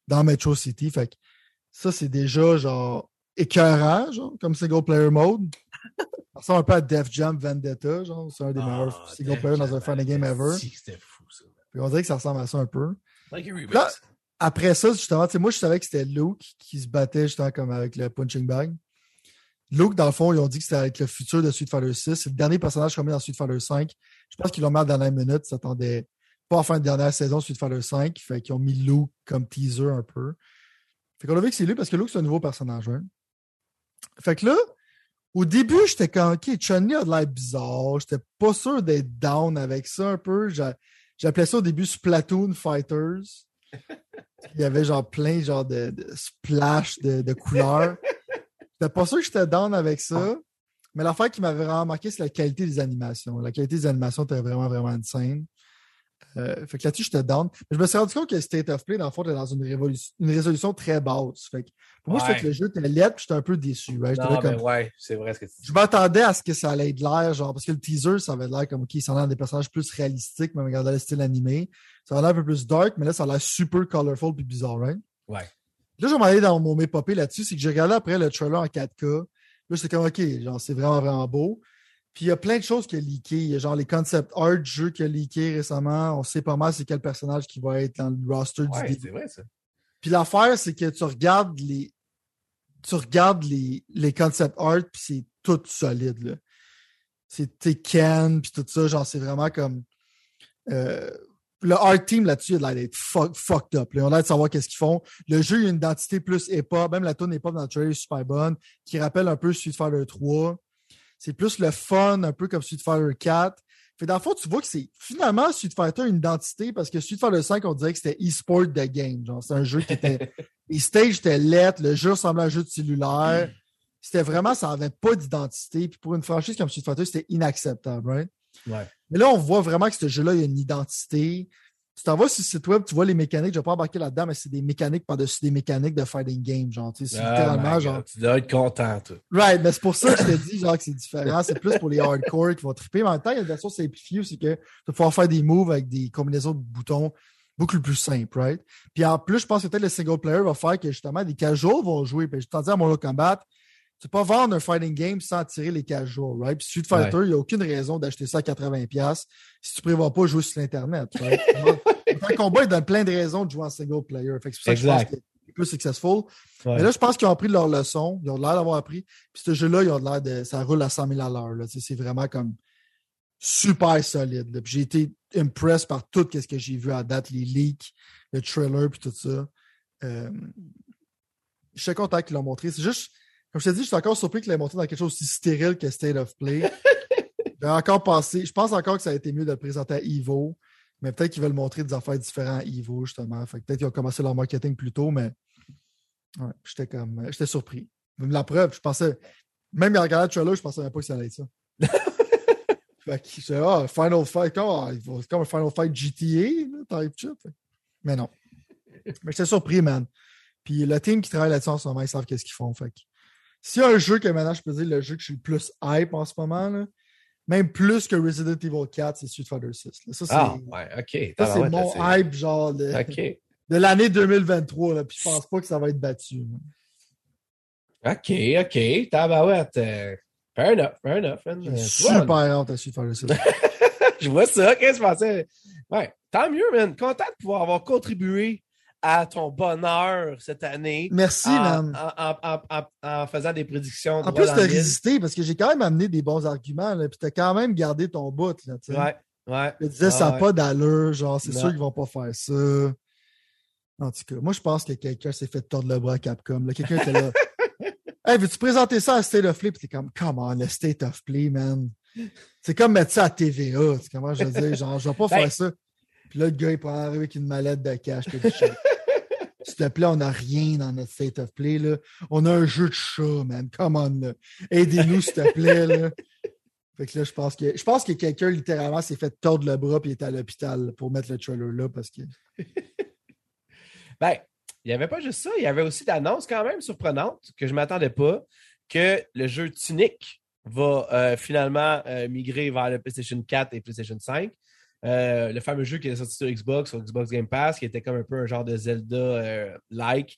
dans Metro City. Fait que ça, c'est déjà genre écœurant, genre, comme single player mode. Ça ressemble un peu à Def Jam Vendetta, genre, c'est un des meilleurs Ah, single player dans un fighting game ever. C'était fou, ça. Puis on dirait que ça ressemble à ça un peu. Like. Là, après ça, justement, moi, je savais que c'était Luke qui se battait justement comme avec le punching bag. Luke, dans le fond, ils ont dit que c'était avec le futur de Street Fighter 6. C'est le dernier personnage qu'on met dans Street Fighter 5. Je pense qu'ils l'ont mis à la dernière minute. Ils s'attendaient pas à faire une dernière saison Street Fighter 5. Fait qu'ils ont mis Luke comme teaser un peu. Fait qu'on a vu que c'est lui parce que Luke, c'est un nouveau personnage. Hein? Fait que là, au début, j'étais comme, OK, Chun-Li a de l'air bizarre. J'étais pas sûr d'être down avec ça un peu. J'a- J'appelais ça au début Splatoon Fighters. Il y avait genre plein genre de, de splash de, de couleurs. J'étais pas sûr que j'étais down avec ça. Mais l'affaire qui m'avait vraiment marqué, c'est la qualité des animations. La qualité des animations était vraiment, vraiment insane. Euh, fait que là-dessus, j'étais down. Mais je me suis rendu compte que State of Play, dans le fond, était dans une, révolution- une résolution très basse. Fait que pour moi, c'était que le jeu était puis j'étais un peu déçu. Non, comme- mais ouais, c'est vrai ce que tu dis. je m'attendais à ce que ça allait de l'air, genre, parce que le teaser, ça avait l'air comme, OK, ça a l'air des personnages plus réalistiques, même regardant le style animé. Ça a l'air un peu plus dark, mais là, ça a l'air super colorful puis bizarre, right? Ouais. Là, je vais m'en aller dans mon mépopé là-dessus, c'est que j'ai regardé après le trailer en 4K. Là, j'étais comme, OK, genre, c'est vraiment, vraiment beau. Puis il y a plein de choses qui a leaké. Il y a genre les concept art du jeu qui a leaké récemment. On sait pas mal c'est quel personnage qui va être dans le roster du Ouais, début. c'est vrai, ça. Puis l'affaire, c'est que tu regardes les. Tu regardes les, les concept art, puis c'est tout solide. Là. C'est Ken, puis tout ça. Genre, c'est vraiment comme. euh, le art team là-dessus, il a l'air d'être fuck- fucked up. Là. On a l'air de savoir qu'est-ce qu'ils font. Le jeu, il a une identité plus hip-hop. Même la tune hip-hop dans le trailer est super bonne, qui rappelle un peu Street Fighter 3. C'est plus le fun, un peu comme Street Fighter 4. Fait dans le fond, tu vois que c'est finalement Street Fighter une identité parce que Street Fighter 5, on dirait que c'était e-sport de game. Genre, c'est un jeu qui était. les stages étaient lettres, le jeu ressemblait à un jeu de cellulaire. C'était vraiment, ça n'avait pas d'identité. Puis pour une franchise comme Street Fighter, c'était inacceptable, right? Ouais. Mais là, on voit vraiment que ce jeu-là, il y a une identité. Tu t'en vas sur le site web, tu vois les mécaniques. Je ne vais pas embarquer là-dedans, mais c'est des mécaniques par-dessus des mécaniques de fighting game. Genre, tu sais, c'est Ah, littéralement genre. Tu dois être content, toi. Right, mais c'est pour ça que je te dis genre que c'est différent. C'est plus pour les hardcore qui vont triper. Mais en même temps, il y a une version simplifiée aussi que tu vas pouvoir faire des moves avec des combinaisons de boutons beaucoup plus simples, right? Puis en plus, je pense que peut-être le single player va faire que justement des casuals vont jouer. Puis je t'en dis à Mortal Kombat, tu peux pas vendre un fighting game sans attirer les casuals, right? Puis Street Fighter, il n'y a aucune raison d'acheter ça à 80$ si tu prévois pas jouer sur l'Internet, right? un combat, il donne plein de raisons de jouer en single player. Fait que c'est pour ça que je pense que c'est plus successful. Ouais. Mais là, je pense qu'ils ont appris leur leçon. Ils ont l'air d'avoir appris. Puis ce jeu-là, ils ont l'air de. Ça roule à 100 000 à l'heure. C'est vraiment comme super solide. là. Puis j'ai été impressed par tout ce que j'ai vu à date, les leaks, le trailer, puis tout ça. Euh, je suis content qu'ils l'ont montré. C'est juste, comme je t'ai dit, je suis encore surpris qu'ils l'aient montré dans quelque chose aussi stérile que State of Play. J'ai encore pensé, je pense encore que ça a été mieux de le présenter à Evo, mais peut-être qu'ils veulent montrer des affaires différentes à Evo, justement. Fait que peut-être qu'ils ont commencé leur marketing plus tôt, mais ouais, j'étais comme, j'étais surpris. Même la preuve, je pensais, même en regardant le trailer, je pensais même pas que ça allait être ça. fait que je disais, ah, Final Fight, va- c'est comme un Final Fight GTA, là, type shit. Mais non. Mais j'étais surpris, man. Puis le team qui travaille là-dessus en ce moment, ils savent qu'est-ce qu'ils font. Fait que s'il y a un jeu que maintenant je peux dire le jeu que je suis le plus hype en ce moment, là, même plus que Resident Evil 4, c'est Street Fighter 6. là. Ça, c'est Ah, ouais, OK. ça, c'est mon hype genre de, l'année 2023. Là, puis je pense pas que ça va être battu. là. OK, OK. Tabarouette. euh, fair enough, fair enough. tu vois, super hâte à Street Fighter 6. Je vois ça. Qu'est-ce que je pensais? Ouais, tant mieux, man. Content de pouvoir avoir contribué à ton bonheur cette année. Merci, en, man. en, faisant des prédictions. En plus, t'as résisté parce que j'ai quand même amené des bons arguments, là, puis t'as quand même gardé ton bout. Là, tu. Ouais, ouais. Te disais, ça n'a ouais. pas d'allure, genre, c'est sûr qu'ils vont pas faire ça. En tout cas, moi, je pense que quelqu'un s'est fait tordre le bras à Capcom. Quelqu'un était là. hey, veux-tu présenter ça à State of Play? Puis t'es comme, come on, le State of Play, man. C'est comme mettre ça à TVA. Tu sais comment je veux dire? Genre, je vais pas Ben- faire ça. Puis là, le gars, il peut arriver avec une mallette de cash. S'il te plaît, on n'a rien dans notre State of Play. Là. On a un jeu de chat, man. Come on. Aidez-nous, s'il te plaît. Là. Fait que là, je pense que je pense que quelqu'un littéralement s'est fait tordre le bras et est à l'hôpital pour mettre le trailer là parce que. Ben, il n'y avait pas juste ça, il y avait aussi l'annonce quand même surprenante que je ne m'attendais pas que le jeu Tunic va euh, finalement euh, migrer vers le PlayStation 4 et PlayStation 5. Euh, le fameux jeu qui est sorti sur Xbox, sur Xbox Game Pass, qui était comme un peu un genre de Zelda-like,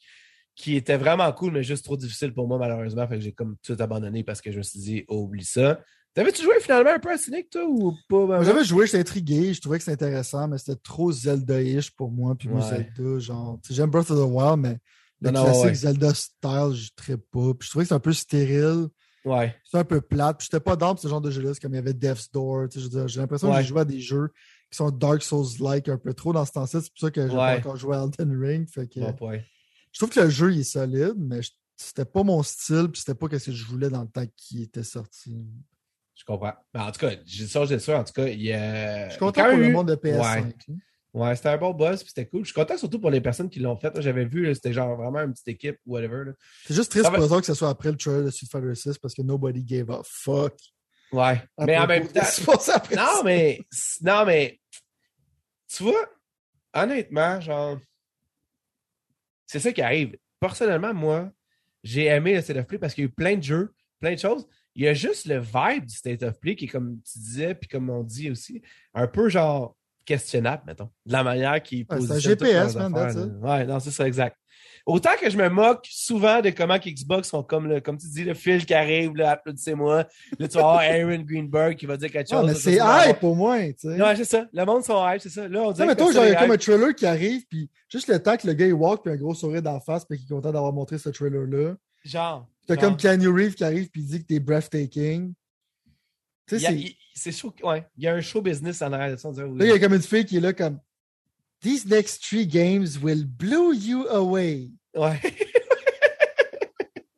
qui était vraiment cool, mais juste trop difficile pour moi, malheureusement. Fait que j'ai comme tout abandonné parce que je me suis dit, oh, oublie ça. T'avais-tu joué finalement un peu à Tunic, toi, ou pas? J'avais joué, j'étais intrigué, je trouvais que c'était intéressant, mais c'était trop Zelda-ish pour moi. Puis moi. Zelda, genre, j'aime Breath of the Wild, mais le Non, non, classique ouais. Zelda style, je ne pas. Puis je trouvais que c'était un peu stérile, Ouais. c'était un peu plate. Puis j'étais pas dans ce genre de jeu-là, c'est comme il y avait Death's Door. J'ai l'impression Ouais. que j'ai joué à des jeux qui sont Dark Souls-like un peu trop dans ce temps-ci. C'est pour ça que j'ai Ouais. pas encore joué à Elden Ring. Fait que, je trouve que le jeu il est solide, mais c'était pas mon style, puis c'était pas ce que je voulais dans le temps qui était sorti. Je comprends. Ben, en tout cas, j'ai ça, j'ai ça. En tout cas, il y a. Je suis content pour le monde de PS5. Ouais. Ouais, c'était un bon buzz, puis c'était cool. Je suis content surtout pour les personnes qui l'ont fait. J'avais vu, c'était genre vraiment une petite équipe, whatever. C'est juste triste Ça pour que ce soit après le trailer de Street Fighter 6 parce que nobody gave a fuck. Ouais. mais en même temps. après Non, ça. mais. Non, mais. Tu vois, honnêtement, genre. C'est ça qui arrive. Personnellement, moi, j'ai aimé le State of Play parce qu'il y a eu plein de jeux, plein de choses. Il y a juste le vibe du State of Play qui est, comme tu disais, puis comme on dit aussi, un peu genre questionnable, mettons. De la manière qu'il Ouais, c'est un GPS, man. Ouais, non, c'est ça, exact. Autant que je me moque souvent de comment Xbox sont comme, le, comme tu dis, le fil qui arrive, là, applaudissez-moi. Là, tu vas avoir Aaron Greenberg qui va dire quelque chose. Ah, mais c'est hype au moins, tu sais. Ouais, c'est ça. Le monde sont hype, c'est ça. Là, on dirait mettons, que genre, il y a comme un trailer qui arrive, puis juste le temps que le gars il walk, puis un gros sourire d'en face, puis qu'il est content d'avoir montré ce trailer-là. Genre. T'as comme Keanu Reeves qui arrive, puis il dit que t'es breathtaking. Tu sais, a- c'est. il- c'est chaud. Ouais. Il y a un show business en arrière de ça. Là, il y a comme une fille qui est là, comme. These next three games will blow you away. Ouais.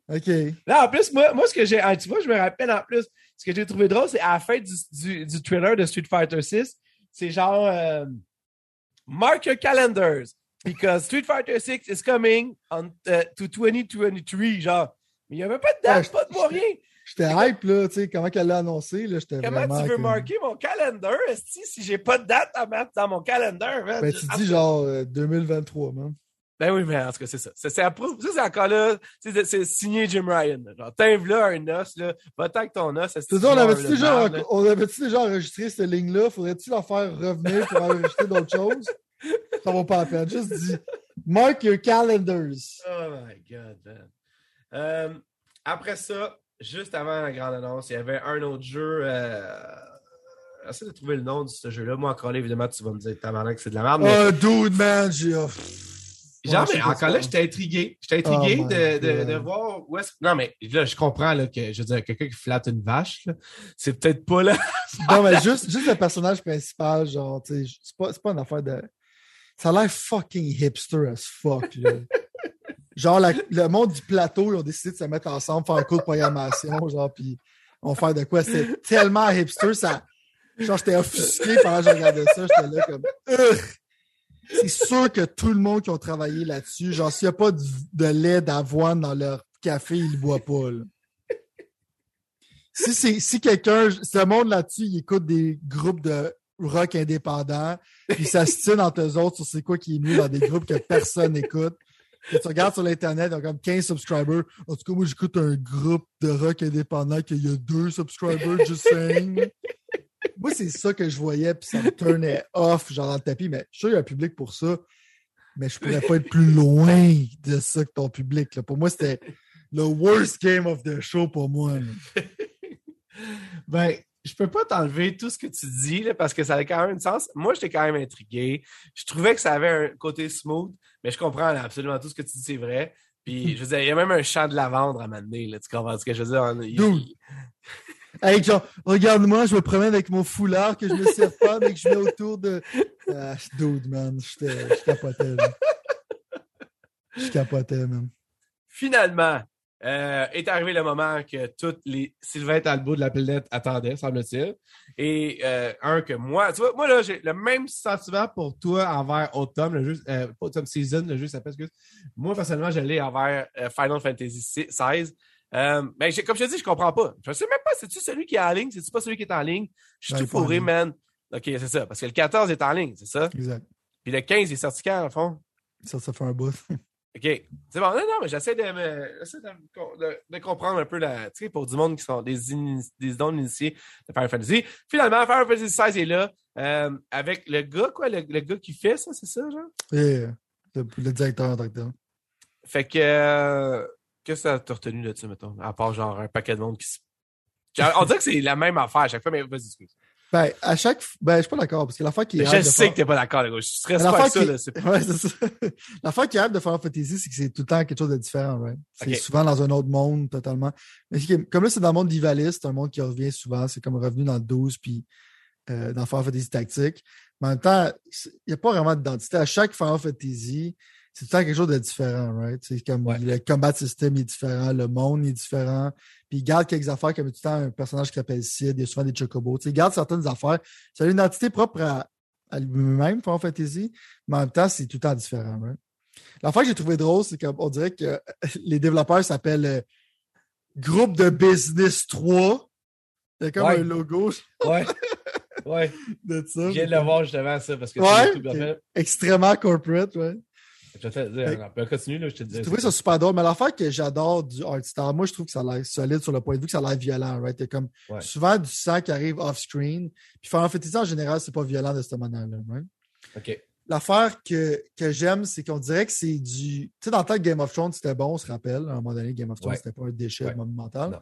OK. Là, en plus, moi, moi ce que j'ai. ah, tu vois, je me rappelle en plus, ce que j'ai trouvé drôle, c'est à la fin du, du, du trailer de Street Fighter 6, c'est genre euh, Mark your calendars, because Street Fighter 6 is coming on, uh, to 2023. Genre. Mais il n'y avait pas de date, Ouais, pas de mois, rien. J'étais hype, là, tu sais, comment qu'elle l'a annoncé, là, j'étais Comment vraiment. tu veux comme- marquer mon calendar, esti, si j'ai pas de date à mettre dans mon calendar, man? Ben, tu dis genre euh, 2023, man. Ben oui, mais en tout cas, c'est ça. C'est, c'est, ça, c'est encore là, c'est, c'est signé Jim Ryan. là. Genre, t'inves là un os, là, va-t'en avec ton os. Tu sais, on avait-tu déjà, marde, là. on avait-tu déjà enregistré cette ligne-là? Faudrait-tu la faire revenir pour enregistrer d'autres choses? Ça vaut pas la peine. Juste dis, mark your calendars. Oh my God, man. Euh, après ça, juste avant la grande annonce, il y avait un autre jeu. Euh... Essaye de trouver le nom de ce jeu-là. Moi, encore là, évidemment, tu vas me dire que c'est de la merde. Mais... Oh, dude, man, j'ai. oh. Genre, Ouais, mais encore là, j'étais intrigué. J'étais intrigué Oh de, de, de voir où est-ce Non, mais là, je comprends là, que, je veux dire, quelqu'un qui flatte une vache, c'est peut-être pas là. Non, mais juste, juste le personnage principal, genre, tu sais, c'est pas, c'est pas une affaire de. Ça a l'air fucking hipster as fuck, là. Genre, le monde du plateau, ils ont décidé de se mettre ensemble, faire un cours de programmation, genre, puis on faire de quoi. C'était tellement hipster, ça. Genre, j'étais offusqué pendant que je regardais ça, j'étais là comme. C'est sûr que tout le monde qui a travaillé là-dessus, genre, s'il n'y a pas de, lait d'avoine dans leur café, ils ne boivent pas, là. Si, si quelqu'un, ce monde là-dessus, il écoute des groupes de rock indépendants, puis tient entre eux autres sur c'est quoi qui est mieux dans des groupes que personne n'écoute. Tu regardes sur l'Internet, ils ont comme 15 subscribers. En tout cas, moi, j'écoute un groupe de rock indépendant qu'il y a deux subscribers, just saying. Moi, c'est ça que je voyais, puis ça me turnait off, genre dans le tapis. Mais je suis sûr qu'il y a un public pour ça, mais je pourrais pas être plus loin de ça que ton public. là. Pour moi, c'était le worst game of the show pour moi. là. Ben, je peux pas t'enlever tout ce que tu dis, là, parce que ça a quand même du sens. Moi, j'étais quand même intrigué. Je trouvais que ça avait un côté smooth, mais je comprends là, absolument tout ce que tu dis, c'est vrai. Puis, je veux dire, il y a même un champ de lavande à m'amener, là. Tu comprends ce que je veux dire? Il- Dude. Hey, genre, regarde-moi, je me promène avec mon foulard que je me sers pas, mais que je mets autour de. Ah, dude, man, j'étais- je capotais. là. Je capotais, même. Finalement, euh, est arrivé le moment que tous les Sylvain Talbot de la planète attendaient, semble-t-il. Et euh, un que moi, tu vois, moi là, j'ai le même sentiment pour toi envers Autumn, le jeu, euh, pas Autumn Season, le jeu s'appelle, excuse. Moi, personnellement, je l'ai envers Final Fantasy XVI. Mais comme je te dis, je comprends pas. Je sais même pas, c'est-tu celui qui est en ligne? C'est-tu pas celui qui est en ligne? Je suis Ouais, tout ligne. man. OK, c'est ça. Parce que le 14 est en ligne, c'est ça? Exact. Puis le 15 est sorti quand, en fond? Ça, ça fait un bout. OK. C'est bon. Non, non, mais j'essaie de, de, de- de comprendre un peu la. Tu sais, pour du monde qui sont des, ini- des non-initiés de Final Fantasy. Finalement, Final Fantasy XVI est là. euh, avec le gars, quoi, le, le gars qui fait ça, c'est ça, genre? Et le, le directeur en tant que tel. Fait que. euh, Qu'est-ce que t'as retenu de ça, mettons? À part genre un paquet de monde qui se. On dirait que c'est la même affaire à chaque fois, mais vas-y, excuse. Ben, à chaque. Ben, je suis pas d'accord, parce que l'affaire qui est. Je sais faire- que t'es pas d'accord, les gars. Je Mais pas avec ça, qui- là. c'est- Ouais, c'est ça. L'affaire qui est hâte de Final Fantasy, c'est que c'est tout le temps quelque chose de différent, right? C'est souvent dans un autre monde, totalement. Mais ce qui est- comme là, c'est dans le monde d'Ivalice, c'est un monde qui revient souvent. C'est comme revenu dans le 12, puis euh, dans Final Fantasy Tactique. Mais en même temps, il n'y a pas vraiment d'identité. À chaque Final Fantasy, c'est tout le temps quelque chose de différent, right? C'est comme Ouais. le combat system est différent, le monde est différent. Puis il garde quelques affaires, comme tout le temps, un personnage qui s'appelle Sid, il y a souvent des chocobos. Tu sais, il garde certaines affaires. Ça a une identité propre à, à lui-même, Final Fantasy, mais en même temps, c'est tout le temps différent. right? L'affaire que j'ai trouvé drôle, c'est qu'on dirait que les développeurs s'appellent euh, Groupe de Business 3. Il y a comme Ouais. un logo Ouais. Ouais. de ça. Je viens de le voir justement, ça, parce que Ouais? sur YouTube, en Ok. fait, Extrêmement corporate, ouais. Je vais te continue, là, je te dis. J'ai trouvé ça super drôle, mais l'affaire que j'adore du art style, moi je trouve que ça a l'air solide sur le point de vue que ça a l'air violent, right? A comme Ouais. souvent du sang qui arrive off-screen. Puis Final Fantasy en général, c'est pas violent de cette manière-là, right? OK. L'affaire que, que j'aime, c'est qu'on dirait que c'est du. Tu sais, dans le temps que Game of Thrones, c'était bon, on se rappelle. À un moment donné, Game of Thrones, Ouais. c'était pas un déchet Ouais. monumental.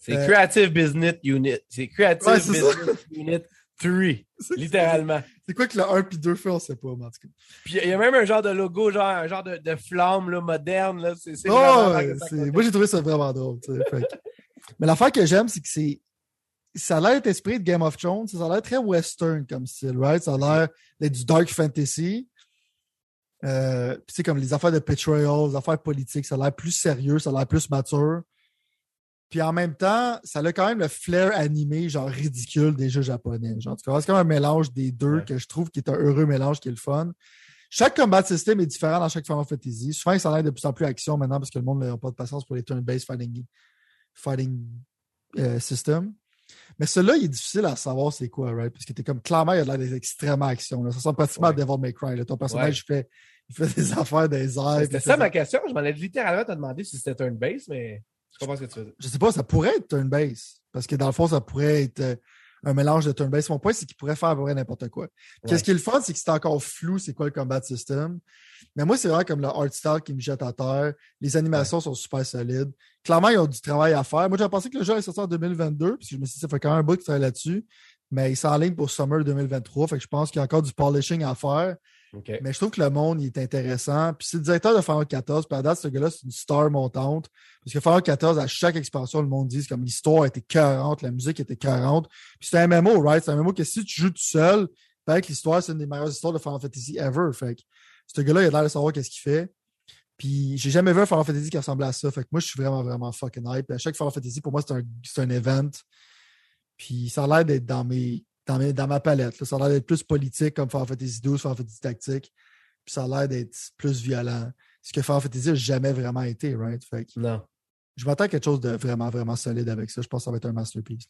C'est Euh, Creative Business Unit. C'est Creative. Business Unit 3. Littéralement. C'est quoi que le 1 puis 2 fait, on sait pas, mais en tout cas. Puis il y a même un genre de logo, genre un genre de, de flamme là, moderne. Là. C'est, c'est Oh, ouais, c'est- moi, j'ai trouvé ça vraiment drôle. Mais l'affaire que j'aime, c'est que c'est. Ça a l'air d'être esprit de Game of Thrones. Ça a l'air très western comme style, right? Ça a l'air d'être du dark fantasy. Euh, puis c'est comme les affaires de petroleum, les affaires politiques, ça a l'air plus sérieux, ça a l'air plus mature. Puis en même temps, ça a quand même le flair animé, genre ridicule des jeux japonais. Genre, c'est comme un mélange des deux Ouais. que je trouve qui est un heureux mélange qui est le fun. Chaque combat system est différent dans chaque Final Fantasy. Souvent, ça a l'air de plus en plus action maintenant parce que le monde n'a pas de patience pour les turn-based fighting, fighting euh, system. Mais celui-là, il est difficile à savoir c'est quoi, right? Parce que t'es comme clairement, il a l'air des extrêmement action. Là. Ça ressemble pratiquement Ouais. à Devil May Cry. là. Ton personnage il fait, il fait des affaires des airs. C'était ça ma question. Je m'en ai littéralement te demander si c'était turn base, mais je comprends ce que tu veux dire. je sais pas, ça pourrait être turn-based. Parce que dans le fond, ça pourrait être euh, un mélange de turn-based. Mon point, c'est qu'il pourrait faire près n'importe quoi. Qu'est-ce qui est le fun, c'est que c'est encore flou, c'est quoi le combat system. Mais moi, c'est vraiment comme le art style qui me jette à terre. Les animations sont super solides. Clairement, ils ont du travail à faire. Moi, j'avais pensé que le jeu est sorti en 2022, puis je me suis dit, ça fait quand même un bout qu'ils travaillent là-dessus. Mais il s'enligne pour Summer 2023. Fait que je pense qu'il y a encore du polishing à faire. Mais je trouve que le monde il est intéressant. Puis c'est le directeur de Final 14. Puis à date, ce gars-là, c'est une star montante. Parce que Final 14, à chaque expansion, le monde dit comme l'histoire était 40, la musique était 40. Puis c'est un MMO, right? C'est un MMO que si tu joues tout seul, peut que l'histoire, c'est une des meilleures histoires de Final Fantasy ever. Fait que ce gars-là, il a l'air de savoir qu'est-ce qu'il fait. Puis j'ai jamais vu un Final Fantasy qui ressemblait à ça. Fait que moi, je suis vraiment, vraiment fucking hype. À chaque Final Fantasy, pour moi, c'est un, c'est un event. Puis ça a l'air d'être dans mes. Dans, mes- dans ma palette. là. Ça a l'air d'être plus politique comme Final Fantasy 12, Final Fantasy Tactique. Puis ça a l'air d'être plus violent. Ce que Final Fantasy n'a jamais vraiment été, right? Fait que Non. je m'attends à quelque chose de vraiment, vraiment solide avec ça. Je pense que ça va être un masterpiece.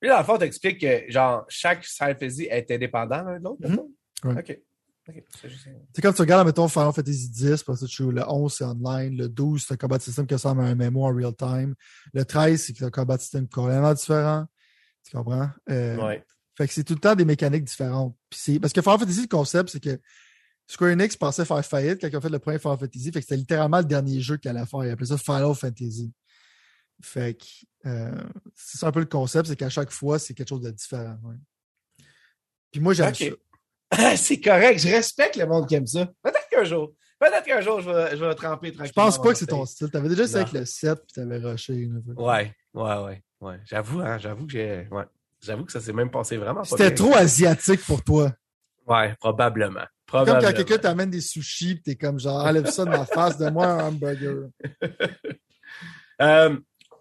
Puis dans le fond, t'expliques que genre chaque Final Fantasy est indépendant l'un de l'autre. Ouais. OK. OK. C'est comme tu regardes, mettons, Final Fantasy X, parce que tu joues le 11, c'est online. Le 12, c'est un combat system qui ressemble à un MMO en real time. Le 13, c'est un combat system complètement différent. Tu comprends? Euh, Ouais. Fait que c'est tout le temps des mécaniques différentes. Parce que Final Fantasy, le concept, c'est que Square Enix pensait faire faillite quand ils ont fait le premier Final Fantasy. Fait que c'était littéralement le dernier jeu qu'ils allaient faire. Ils appelaient ça Final Fantasy. Fait que euh, c'est ça un peu le concept, c'est qu'à chaque fois, c'est quelque chose de différent. ouais. Puis moi, j'aime ça. c'est correct. Je respecte le monde qui aime ça. Peut-être qu'un jour. Peut-être qu'un jour, je vais, je vais tremper tranquillement. Je pense pas que c'est ton style. T'avais déjà essayé Non. avec le 7 puis t'avais rushé une fois. Ouais, ouais, ouais, ouais. J'avoue, hein, j'avoue que j'ai. Ouais. J'avoue que ça s'est même passé vraiment pas C'était trop asiatique pour toi. Ouais, probablement. comme quand quelqu'un t'amène des sushis, t'es comme genre, enlève ça de ma face, donne-moi un hamburger. euh,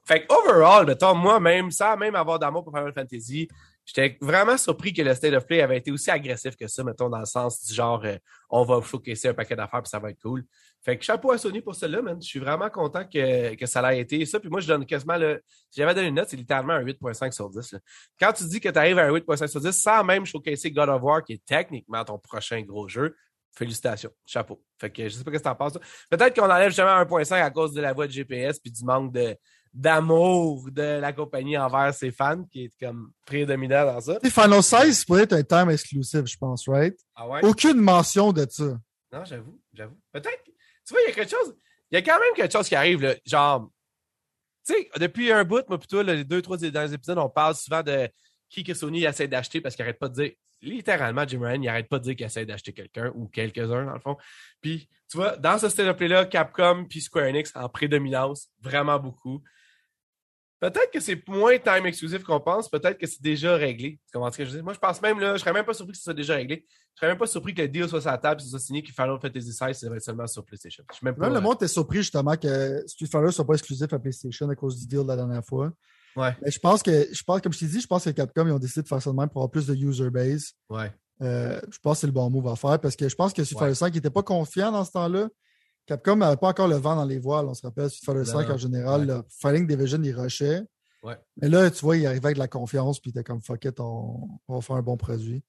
fait que overall, mettons, moi-même, sans même avoir d'amour pour Final Fantasy, j'étais vraiment surpris que le State of Play avait été aussi agressif que ça, mettons, dans le sens du genre, euh, on va showcaser un paquet d'affaires puis ça va être cool. Fait que chapeau à Sony pour cela, man. Je suis vraiment content que, que ça l'ait été ça. Puis moi, je donne quasiment le. Si j'avais donné une note, c'est littéralement un 8.5 sur 10. Quand tu dis que tu arrives à un 8.5 sur 10 sans même showcaser God of War, qui est techniquement ton prochain gros jeu, félicitations. Chapeau. Fait que je sais pas ce que t'en penses. Peut-être qu'on enlève justement 1.5 à cause de la voix de GPS puis du manque de d'amour de la compagnie envers ses fans qui est comme prédominant dans ça. Final 16 pourrait être un time exclusif, je pense, right? Ah ouais? Aucune mention de ça. Non, j'avoue, j'avoue. Peut-être. Tu vois, il y a quelque chose. Il y a quand même quelque chose qui arrive, là. Genre, tu sais, depuis un bout, moi, plutôt, les deux, trois derniers épisodes, on parle souvent de qui que Sony essaie d'acheter parce qu'il arrête pas de dire, littéralement, Jim Ryan, il arrête pas de dire qu'il essaie d'acheter quelqu'un ou quelques-uns, dans le fond. Puis, tu vois, dans ce style de play-là, Capcom puis Square Enix en prédominance, vraiment beaucoup. Peut-être que c'est moins time exclusif qu'on pense. Peut-être que c'est déjà réglé. Comment que je dis? Moi, je pense même, là, je serais même pas surpris que ce soit déjà réglé. Je serais même pas surpris que le deal soit sur la table, ce soit signé, que Final Fantasy XVI, être seulement sur PlayStation. Je même, le monde est surpris, justement, que Street Fighter soit pas exclusif à PlayStation à cause du deal de la dernière fois. Ouais. Mais je pense que, je pense, comme je t'ai dit, je pense que Capcom, ils ont décidé de faire ça de même pour avoir plus de user base. Ouais. Euh, je pense que c'est le bon move à faire parce que je pense que Street Fighter 5 n'était pas confiant dans ce temps-là. Capcom n'avait pas encore le vent dans les voiles, on se rappelle. Street Fighter 5 en général, le Fighting Division, il rushait. Mais là, tu vois, il arrivait avec de la confiance, puis il était comme fuck it, on, va faire un bon produit.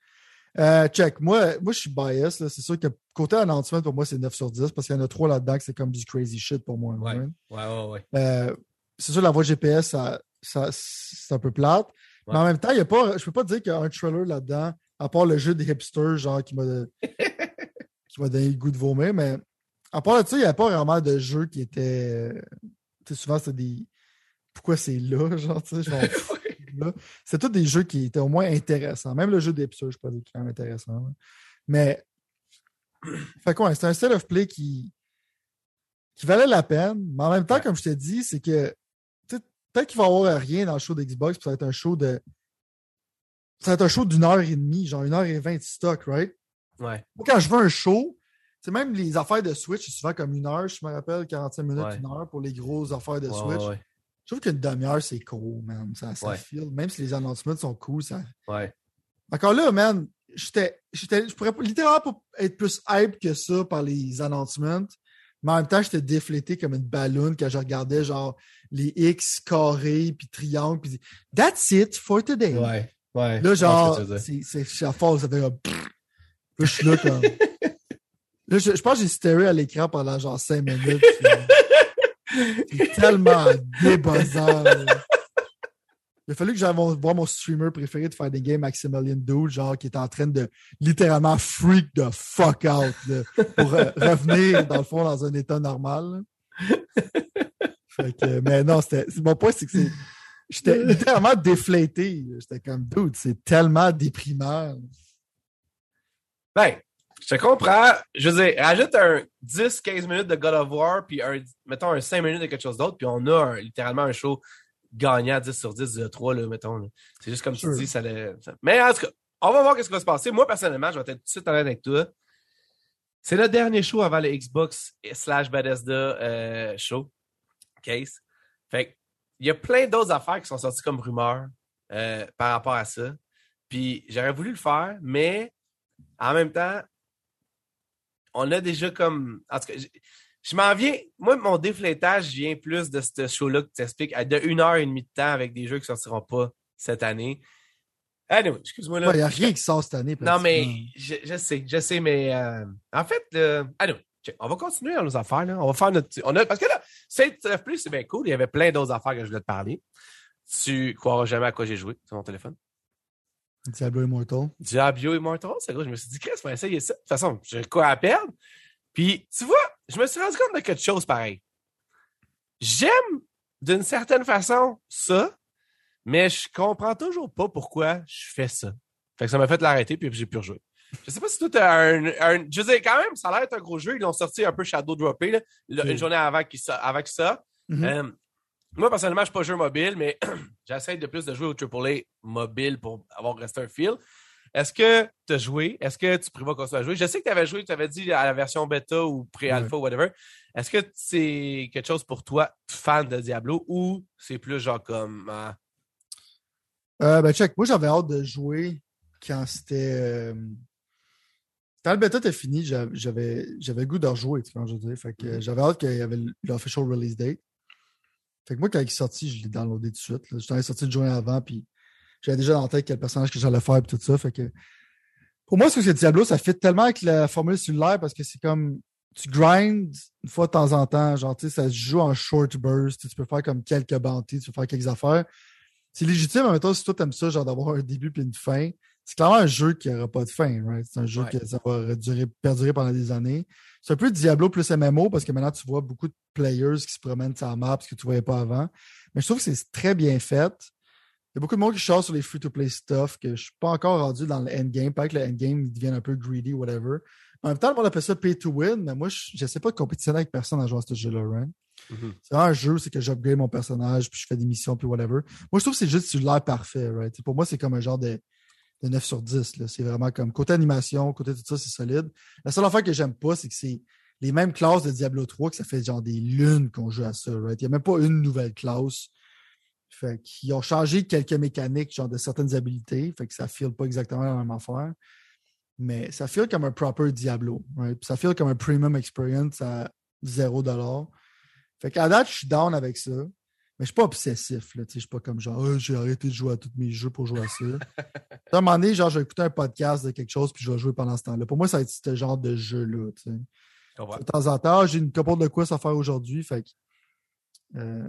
Euh, check. Moi, moi, je suis bias. C'est sûr que côté announcement, pour moi, c'est 9 sur 10 parce qu'il y en a trois là-dedans que c'est comme du crazy shit pour moi. Ouais, ouais, ouais. Euh, c'est sûr, la voix GPS, ça, ça, c'est un peu plate. Mais en même temps, il y a pas, je peux pas dire qu'il y a un trailer là-dedans, à part le jeu des hipsters, genre, qui m'a qui m'a donné le goût de vomir. Mais à part de ça, il n'y a pas vraiment de jeu qui était. Tu sais, souvent, c'était des pourquoi c'est là, genre, tu sais, C'est tous des jeux qui étaient au moins intéressants. Même le jeu d'Epsur, je ne sais pas dire qu'il est intéressant. Mais, fait quoi, c'est un set of play qui, qui valait la peine. Mais en même temps, comme je t'ai dit, c'est que peut-être qu'il va y avoir rien dans le show d'Xbox, puis ça va être un show de. Ça va être un show d'une heure et demie, genre une heure et vingt de stock, right? Ouais. Moi, quand je veux un show, c'est même les affaires de Switch, c'est souvent comme une heure, je me rappelle, 45 minutes, une heure pour les grosses affaires de Switch. Je trouve qu'une demi-heure, c'est cool, man. Ça, ça file. Même si les announcements sont cool, ça. Ouais. Encore là, man, j'étais. Je pourrais littéralement être plus hype que ça par les announcements. Mais en même temps, j'étais déflété comme une ballonne quand je regardais genre les X carrés puis triangles. Puis That's it for today. Ouais. Ouais. Là, genre, c'est la force. Ça fait comme. Je suis là comme. là, je, pense que j'ai staré à l'écran pendant genre cinq minutes. C'est tellement débossant. Il a fallu que j'aille voir mon streamer préféré de faire des games Maximilian Dude, genre qui est en train de littéralement freak the fuck out pour revenir, dans le fond, dans un état normal. mais non. Mon point, c'est que. J'étais littéralement déflété. J'étais comme, dude, c'est tellement déprimant. Ben, je te comprends. Je veux dire, rajoute un 10-15 minutes de God of War, puis un, mettons un 5 minutes de quelque chose d'autre, puis on a littéralement un show gagnant 10 sur 10 de 3, là, mettons. C'est juste comme tu dis, ça, Mais en tout cas, on va voir ce qui va se passer. Moi, personnellement, je vais être tout de suite honnête avec toi. C'est le dernier show avant le Xbox slash Bethesda euh, show. Case. Fait il y a plein d'autres affaires qui sont sorties comme rumeurs euh, par rapport à ça. Puis j'aurais voulu le faire, mais en même temps, on a déjà comme. En tout cas, je, m'en viens. Moi, mon déflétage vient plus de ce show-là que tu expliques, de une heure et demie de temps avec des jeux qui ne sortiront pas cette année. Anyway, excuse-moi là. Il n'y a rien qui sort cette année. Non, mais je, sais, je sais, mais euh, en fait, euh, anyway, on va continuer dans nos affaires. Là. On va faire notre. On a, parce que là, c'est plus, c'est bien cool. Il y avait plein d'autres affaires que je voulais te parler. Tu croiras jamais à quoi j'ai joué sur mon téléphone. Diablo Immortal. Diablo Immortal, c'est gros. Je me suis dit, Chris, on va essayer ça. De toute façon, j'ai quoi à perdre. Puis, tu vois, je me suis rendu compte de quelque chose pareil. J'aime, d'une certaine façon, ça, mais je comprends toujours pas pourquoi je fais ça. Fait que ça m'a fait l'arrêter, puis j'ai pu rejouer. Je sais pas si tout un, un. Je veux dire, quand même, ça a l'air d'être un gros jeu. Ils l'ont sorti un peu Shadow Droppé, là, une journée avant, avec ça. Mm-hmm. Euh, moi, personnellement, je ne suis pas jeu mobile, mais j'essaie de plus de jouer au AAA mobile pour avoir resté un feel. est-ce que tu as joué? Est-ce que tu prévois qu'on soit joué? Je sais que tu avais joué, tu avais dit à la version bêta ou pré-alpha, ou whatever. Est-ce que c'est quelque chose pour toi, fan de Diablo, ou c'est plus genre comme. Ah? Euh, ben, check, moi j'avais hâte de jouer quand c'était. Euh, quand le bêta était fini, j'avais le goût de rejouer, tu vois, je veux dire? Fait que mm-hmm. j'avais hâte qu'il y avait l'official release date. Fait que moi, quand il est sorti, je l'ai downloadé tout de suite. J'étais sorti de jouer avant, puis j'avais déjà dans la tête quel personnage que j'allais faire et tout ça. Fait que pour moi, ce que Diablo, ça fit tellement avec la formule cellulaire parce que c'est comme tu grindes une fois de temps en temps, genre tu sais, ça se joue en short burst, tu peux faire comme quelques bounties, tu peux faire quelques affaires. C'est légitime, en même temps, si toi t'aimes ça, genre d'avoir un début puis une fin, c'est clairement un jeu qui n'aura pas de fin, right? C'est un jeu qui ça va durer, perdurer pendant des années. C'est un peu Diablo plus MMO parce que maintenant tu vois beaucoup de players qui se promènent sur la map ce que tu ne voyais pas avant. Mais je trouve que c'est très bien fait. Il y a beaucoup de monde qui chasse sur les free-to-play stuff que je ne suis pas encore rendu dans le endgame. Pas que le endgame devienne un peu greedy, whatever. En même temps, monde appelle ça pay to win, mais moi, je ne sais pas de compétitionner avec personne à jouer à ce jeu-là, right? Mm-hmm. C'est un jeu, c'est que j'upgrade mon personnage, puis je fais des missions, puis whatever. Moi, je trouve que c'est juste l'air parfait, right? Pour moi, c'est comme un genre de, 9 sur 10. C'est vraiment comme côté animation, côté tout ça, c'est solide. La seule affaire que j'aime pas, c'est que c'est les mêmes classes de Diablo 3 que ça fait genre des lunes qu'on joue à ça? Il n'y a même pas une nouvelle classe. Fait qu'ils ont changé quelques mécaniques, genre de certaines habilités. Fait que ça file pas exactement la même affaire. Mais ça file comme un proper Diablo. Ça file comme un premium experience à 0$. Fait qu'à date, je suis down avec ça. Mais je ne suis pas obsessif. Là, je ne suis pas comme genre, oh, j'ai arrêté de jouer à tous mes jeux pour jouer à ça. à un moment donné, genre, je vais écouter un podcast de quelque chose puis je vais jouer pendant ce temps-là. Pour moi, ça va être ce genre de jeu-là. De temps en temps, j'ai une couple de quoi à faire aujourd'hui. Fait que, euh,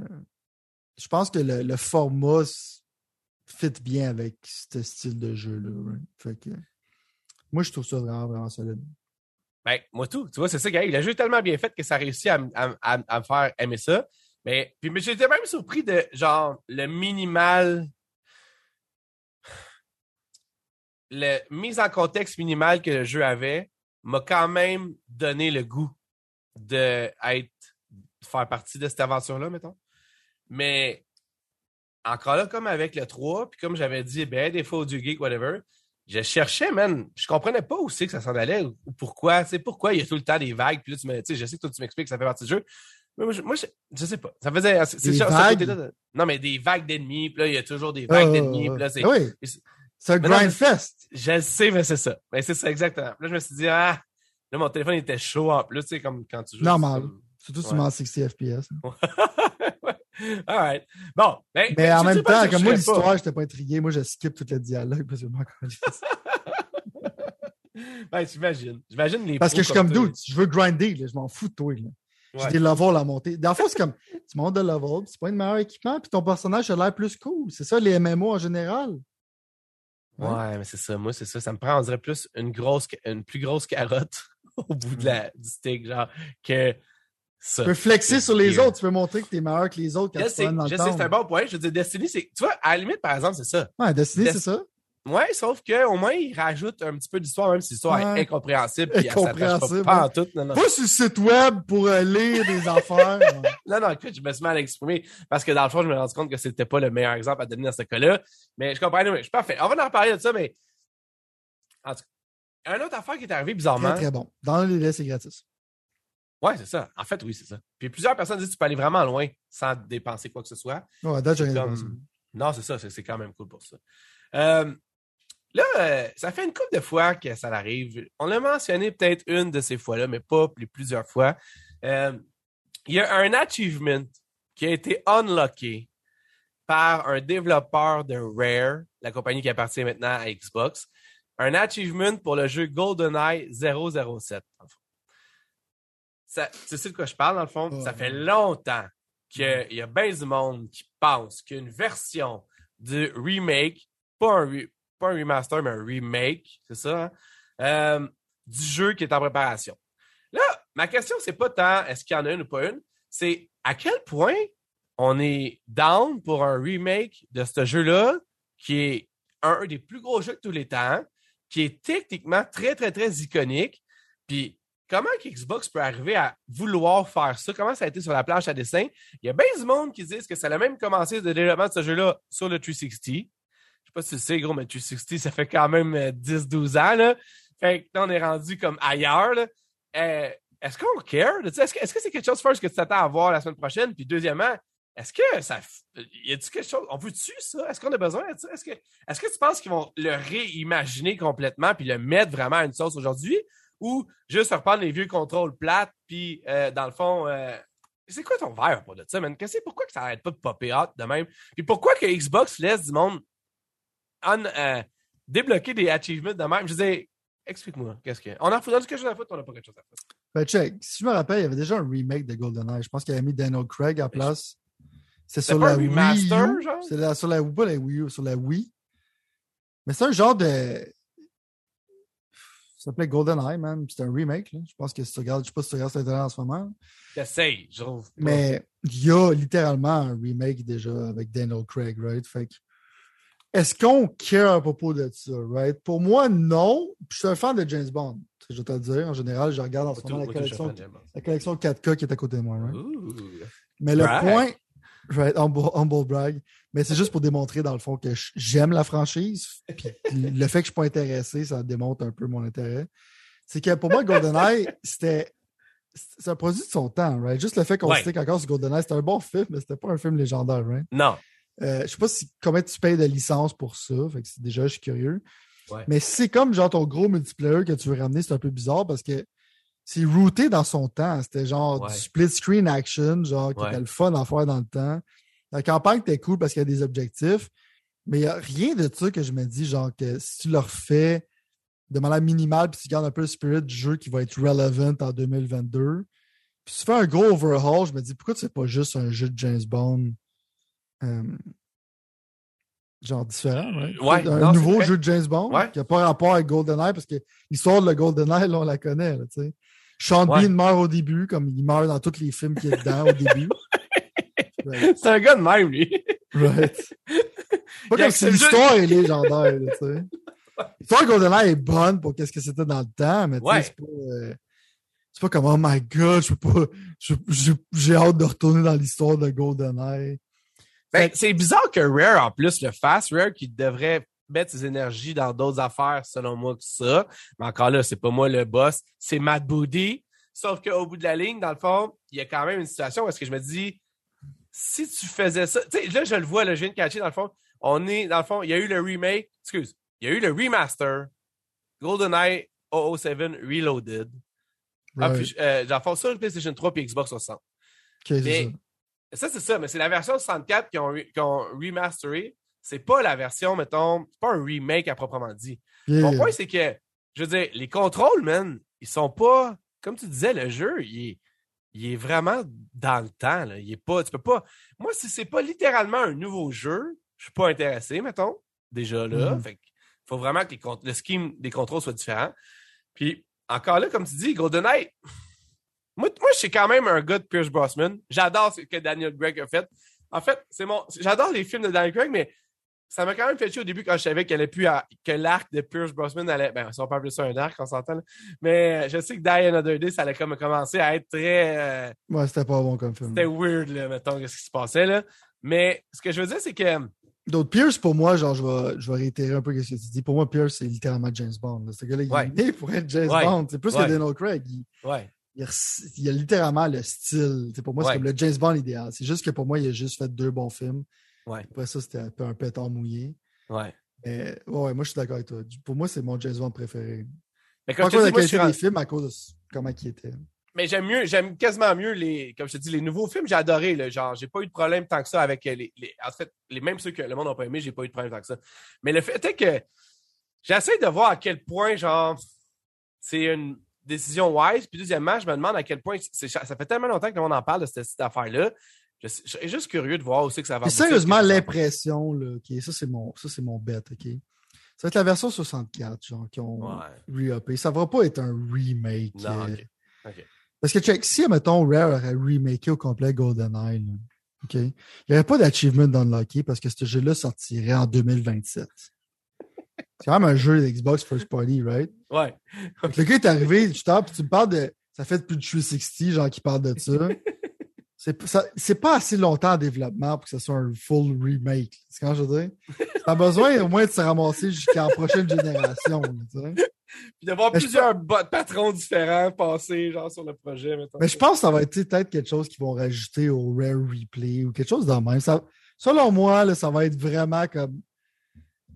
je pense que le, format fit bien avec ce style de jeu-là. moi, je trouve ça vraiment, vraiment solide. Ben, moi tout. Tu vois, c'est ça, Gaël. Le jeu est tellement bien fait que ça a réussi à, me faire aimer ça. Mais, puis, mais j'étais même surpris de, genre, le minimal. Le mise en contexte minimal que le jeu avait m'a quand même donné le goût de être, faire partie de cette aventure-là, mettons. Mais encore là, comme avec le 3, puis comme j'avais dit, ben, des fois, du geek, whatever, je cherchais, man. Je comprenais pas où c'est que ça s'en allait ou, pourquoi. Tu sais, pourquoi il y a tout le temps des vagues. Puis là, tu me, je sais que toi, tu m'expliques que ça fait partie du jeu. Moi, je, je, sais pas. Ça faisait. C'est vagues? non, mais des vagues d'ennemis. Puis là, il y a toujours des vagues d'ennemis. Puis là, c'est. Oui. C'est un grind fest. Je le sais, mais c'est ça. Mais c'est ça, exactement. Puis là, je me suis dit, ah, là, mon téléphone était chaud en plus, tu sais, comme quand tu joues. Normal. Surtout si tu mets 60 FPS. All right. Bon. Ben, mais en même temps, comme moi, l'histoire, je n'étais pas intrigué. Moi, je skip tout le dialogue parce que je m'en Ben, j'imagine. J'imagine les Parce que je suis comme doute. Je veux grinder, je m'en fous de toi. Là. J'ai des levels à monter. Dans le fond, c'est comme tu montes de level, c'est pas une meilleur équipement, puis ton personnage a l'air plus cool. C'est ça, les MMO en général. Ouais, mais c'est ça. Moi, c'est ça. Ça me prend, on dirait plus une grosse, une plus grosse carotte au bout de la, du stick, genre, que tu peux flexer sur les autres, tu peux montrer que tu es meilleur que les autres quand je tu sais, dans le Je sais, c'est un bon point. Je veux dire, Destiny, c'est. Tu vois, à la limite, par exemple, c'est ça. Ouais, Destiny, c'est ça. Ouais, sauf qu'au moins, il rajoute un petit peu d'histoire, même si l'histoire est incompréhensible. Puis incompréhensible. Pas, en tout. Non, non. Pas sur le site web pour euh, lire des affaires. non, non, écoute, je me suis mal exprimé parce que dans le fond, je me suis rendu compte que c'était pas le meilleur exemple à donner dans ce cas-là. Mais je comprends, je suis parfait. On va en reparler de ça, mais. En tout cas, une autre affaire qui est arrivée bizarrement. Très, très bon. Dans le délai, c'est gratis. Ouais, c'est ça. En fait, oui, c'est ça. Puis plusieurs personnes disent que tu peux aller vraiment loin sans dépenser quoi que ce soit. Ouais, date, Non, c'est ça. C'est quand même cool pour ça. Euh, là, euh, ça fait une couple de fois que ça arrive. On l'a mentionné peut-être une de ces fois-là, mais pas plusieurs fois. Euh, il y a un achievement qui a été unlocké par un développeur de Rare, la compagnie qui appartient maintenant à Xbox. Un achievement pour le jeu GoldenEye 007 tu sais de quoi je parle, dans le fond? Ça fait longtemps qu'il y a bien du monde qui pense qu'une version de remake, pas un, un remaster, mais un remake, c'est ça, hein? euh, du jeu qui est en préparation. Là, ma question, c'est pas tant est-ce qu'il y en a une ou pas une, c'est à quel point on est down pour un remake de ce jeu-là, qui est un des plus gros jeux de tous les temps, qui est techniquement très, très, très iconique. Puis comment Xbox peut arriver à vouloir faire ça? Comment ça a été sur la planche à dessin? Il y a bien du monde qui disent que ça a même commencé le développement de ce jeu-là sur le 360. Pas si tu sais, gros, mais 360, ça fait quand même 10-12 ans, là. Fait que là, on est rendu comme ailleurs. Euh, est-ce qu'on care? Est-ce que, est-ce que c'est quelque chose, first, que tu t'attends à voir la semaine prochaine? Puis deuxièmement, est-ce que ça. Y a-tu quelque chose. On veut-tu ça? Est-ce qu'on a besoin de ça? Est-ce que, est-ce que tu penses qu'ils vont le réimaginer complètement puis le mettre vraiment à une sauce aujourd'hui? Ou juste reprendre les vieux contrôles plates puis euh, dans le fond. Euh, c'est quoi ton verre pour de ça, man? Pourquoi que ça arrête pas de popper hot de même? Puis pourquoi que Xbox laisse du monde euh, débloquer des achievements de même? Je disais, explique-moi, qu'est-ce que. On a quelque chose à foutre, on n'a pas quelque chose à foutre. Ben, check. Si je me rappelle, il y avait déjà un remake de GoldenEye. Je pense qu'il avait mis Daniel Craig en place. C'est sur la Wii U. C'est sur la Wii, pas la Wii U, sur la Wii. Mais c'est un genre de. Ça s'appelait GoldenEye, man. C'est un remake. Là. Je pense que si tu regardes, je sais pas si tu regardes sur Internet en ce moment. J'essaye, je trouve. Mais il y a littéralement un remake déjà avec Daniel Craig, right? Fait que. Est-ce qu'on care à propos de ça, right? Pour moi, non. je suis un fan de James Bond. Je vais te le dire. En général, je regarde en ce moment la collection, la collection 4K qui est à côté de moi, right? Mais le point, Right, humble, humble brag. Mais c'est juste pour démontrer, dans le fond, que j'aime la franchise. Puis le fait que je ne suis pas intéressé, ça démontre un peu mon intérêt. C'est que pour moi, GoldenEye, c'était. C'est un produit de son temps, right? Juste le fait qu'on ouais. encore sur GoldenEye, c'était un bon film, mais c'était pas un film légendaire, right? Non. Euh, je sais pas si, combien tu payes de licence pour ça. Fait que déjà, je suis curieux. Ouais. Mais c'est comme genre ton gros multiplayer que tu veux ramener, c'est un peu bizarre parce que c'est routé dans son temps. C'était genre du split screen action, genre qui était le fun à faire dans le temps. La campagne était cool parce qu'il y a des objectifs, mais il n'y a rien de ça que je me dis, genre que si tu leur fais de manière minimale, puis tu gardes un peu le spirit du jeu qui va être relevant en 2022, puis tu fais un gros overhaul, je me dis pourquoi c'est pas juste un jeu de James Bond? Euh, genre différent, ouais? un nouveau jeu de James Bond qui n'a pas rapport avec GoldenEye parce que l'histoire de le GoldenEye, là, on la connaît. Là, sais. Sean Bean meurt au début, comme il meurt dans tous les films qu'il y a dedans au début. C'est un gars de même, lui. Right. Pas comme si l'histoire est légendaire, tu sais. L'histoire de GoldenEye est bonne pour qu'est-ce que c'était dans le temps, mais tu sais, c'est pas... Euh, c'est pas comme, oh my god, je peux pas, j'ai hâte de retourner dans l'histoire de GoldenEye. Ben, c'est bizarre que Rare, en plus, le fasse. Rare qui devrait mettre ses énergies dans d'autres affaires, selon moi, que ça. Mais encore là, c'est pas moi le boss, c'est Matt Booty. Sauf qu'au bout de la ligne, dans le fond, il y a quand même une situation où est-ce que je me dis, si tu faisais ça, tu sais, là, je le vois, là, je viens de catcher, dans le fond, on est, dans le fond, il y a eu le remake, excuse, il y a eu le remaster, GoldenEye 007 Reloaded. Ah, puis, euh, dans le fond, sur PlayStation 3 puis Xbox 60. mais, ça, c'est ça, mais c'est la version 64 qui ont, remasteré c'est pas la version, mettons, c'est pas un remake à proprement dit. Mon point, c'est que, je veux dire, les contrôles, man, ils sont pas, comme tu disais, le jeu, il est, il est vraiment dans le temps. Là. Il est pas, tu peux pas. Moi, si c'est pas littéralement un nouveau jeu, je suis pas intéressé, mettons, déjà là. Mm-hmm. faut vraiment que le scheme des contrôles soit différent. Puis, encore là, comme tu dis, GoldenEye, moi, moi je suis quand même un gars de Pierce Brosnan. J'adore ce que Daniel Gregg a fait. En fait, c'est mon. J'adore les films de Daniel Craig, mais ça m'a quand même fait chier au début quand je savais qu'elle plus que l'arc de Pierce Brosnan allait. Ben, si on parle plus ça un arc, on s'entend. Mais je sais que Die Another Day, ça allait comme commencer à être très. Euh, ouais, c'était pas bon comme film. C'était weird, là, mettons, ce qui se passait, là. Mais ce que je veux dire, c'est que. D'autres Pierce, pour moi, genre, je vais, je vais réitérer un peu ce que tu dis. Pour moi, Pierce, c'est littéralement James Bond. Ce gars-là, il est né pour être James Bond. C'est plus que Daniel Craig. Il, ouais. Il, a littéralement le style. pour moi, c'est comme le James Bond idéal. C'est juste que pour moi, il a juste fait deux bons films. Ouais. Après ça, c'était un peu un pétard mouillé. Ouais. Mais ouais, moi, je suis d'accord avec toi. Pour moi, c'est mon James Bond préféré. Mais quand je te dis, la qualité des films à cause de comment il était. Mais j'aime mieux, j'aime quasiment mieux les, comme je te dis, les nouveaux films, j'ai adoré, là, genre, j'ai pas eu de problème tant que ça avec les, les en fait, les mêmes ceux que le monde n'a pas aimé, j'ai pas eu de problème tant que ça. Mais le fait est que j'essaie de voir à quel point, genre, c'est une décision wise. Puis deuxièmement, je me demande à quel point, ça fait tellement longtemps que le monde en parle de cette, cette affaire-là. Je, suis juste curieux de voir aussi que ça va. Sérieusement l'impression, là, ça c'est mon, ça mon bet, ok? Ça va être la version 64, genre, qui ont ouais. re Ça va pas être un remake. Non, euh, Parce que, check, si, mettons, Rare aurait remaké au complet GoldenEye, OK, il n'y aurait pas d'achievement d'unlocker parce que ce jeu-là sortirait en 2027. C'est quand même un jeu d'Xbox First Party, right? Ouais. le gars est arrivé, tu tapes, tu me parles de. Ça fait plus de 360, genre, qui parle de ça. c'est pas assez longtemps en développement pour que ce soit un full remake. C'est quand je veux dire? T'as besoin au moins de se ramasser jusqu'à la prochaine génération. Puis d'avoir plusieurs patrons différents passer genre sur le projet. Mais je pense que ça va être peut-être quelque chose qu'ils vont rajouter au Rare Replay ou quelque chose de même. Ça, selon moi, là, ça va être vraiment comme.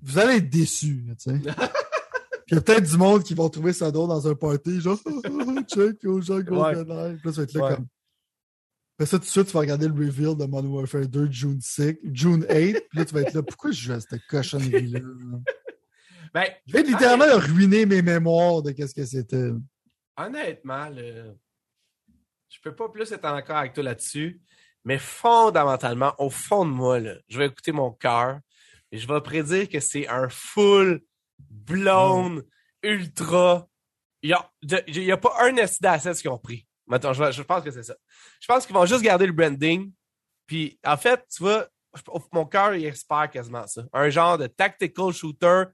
Vous allez être déçus. Tu sais. il y a peut-être du monde qui vont trouver ça drôle dans un party, genre, check, aux gens GoldenEye. Puis là, ça va être là comme. Après ça, tout de suite, tu vas regarder le reveal de Modern Warfare 2 June 6, June 8, puis là, tu vas être là, pourquoi je joue à cette cochonnerie-là? ben, je vais littéralement ruiner mes mémoires de qu'est-ce que c'était. Honnêtement, le... je peux pas plus être en accord avec toi là-dessus, mais fondamentalement, au fond de moi, là, je vais écouter mon cœur je vais prédire que c'est un full blonde, ultra. Il n'y a, a, pas un d'assets qu'ils ont pris. Maintenant, je, pense que c'est ça. Je pense qu'ils vont juste garder le branding. Puis, en fait, tu vois, mon cœur, il espère quasiment ça. Un genre de tactical shooter,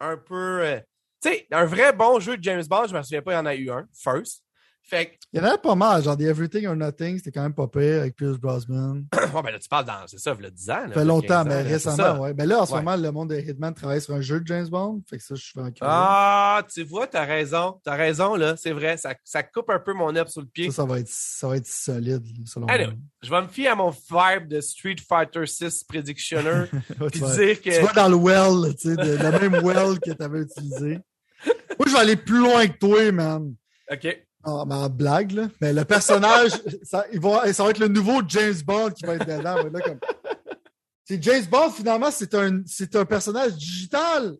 un peu. Euh, tu sais, un vrai bon jeu de James Bond, je me souviens pas, il y en a eu un, first. Fait Il y en a pas mal, genre The Everything or Nothing, c'était quand même pas pire avec Pierce Brosnan. ouais, ben là, tu parles dans, c'est ça, il y a 10 ans. ça fait longtemps, mais récemment, ouais. Ben là, en ce moment, le monde de Hitman travaille sur un jeu de James Bond, fait que ça, je suis vraiment curieux. Ah, tu vois, t'as raison, t'as raison, là, c'est vrai, ça, ça coupe un peu mon œuf sur le pied. Ça, ça va être, ça va être solide, selon moi. Je vais me fier à mon vibe de Street Fighter 6 Predictioner, puis dire que... Tu vas dans le well, tu sais, le même well que t'avais utilisé. Moi, je vais aller plus loin que toi, man. OK. Ah, ma blague, là. Mais le personnage, ça, il va, ça va être le nouveau James Bond qui va être dedans. Là, comme... C'est James Bond, finalement, c'est un, c'est un personnage digital.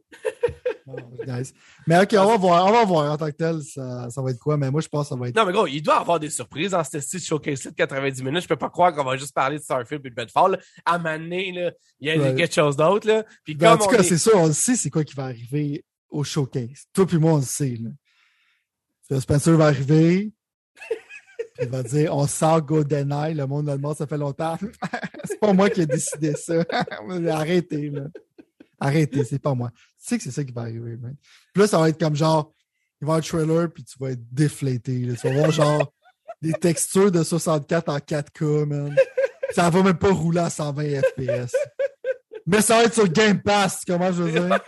Oh, nice. Mais ok, on va voir, on va voir en tant que tel, ça, ça, va être quoi, mais moi je pense que ça va être. Non, mais gros, il doit y avoir des surprises dans ce style showcase de 90 minutes. Je peux pas croire qu'on va juste parler de Starfield et de Bedfall. À Mané, là, il y a quelque chose d'autre. Là. Puis ben, en tout cas, c'est ça, on sait c'est quoi qui va arriver au showcase. Toi puis moi, on le sait. Là. Spencer va arriver. il va dire On sort GoldenEye, le monde allemand, ça fait longtemps. c'est pas moi qui ai décidé ça. Arrêtez, là. Arrêtez, c'est pas moi. Tu sais que c'est ça qui va arriver, man. Puis là, ça va être comme genre, il va y avoir un trailer, puis tu vas être déflété. Tu vas voir genre des textures de 64 en 4K, man. Ça va même pas rouler à 120 FPS. Mais ça va être sur Game Pass, comment je veux dire?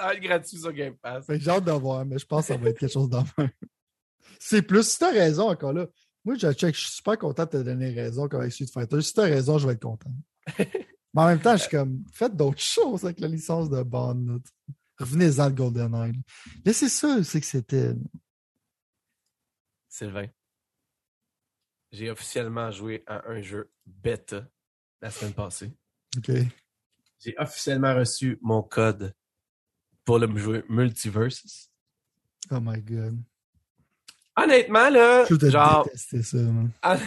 Ça va être gratuit sur Game Pass. J'ai hâte de voir, mais je pense que ça va être quelque chose d'enfin. C'est plus, si t'as raison encore là. Moi, je check, je suis super content de te donner raison comme avec Street Fighter. Si t'as raison, je vais être content. mais en même temps, je suis comme, faites d'autres choses avec la licence de Bond. Revenez-en de GoldenEye. Mais c'est ça, c'est que c'était. Sylvain, j'ai officiellement joué à un jeu bêta la semaine passée. OK. J'ai officiellement reçu mon code pour le jeu Multiverses. Oh my god. Honnêtement, là, je genre. ça,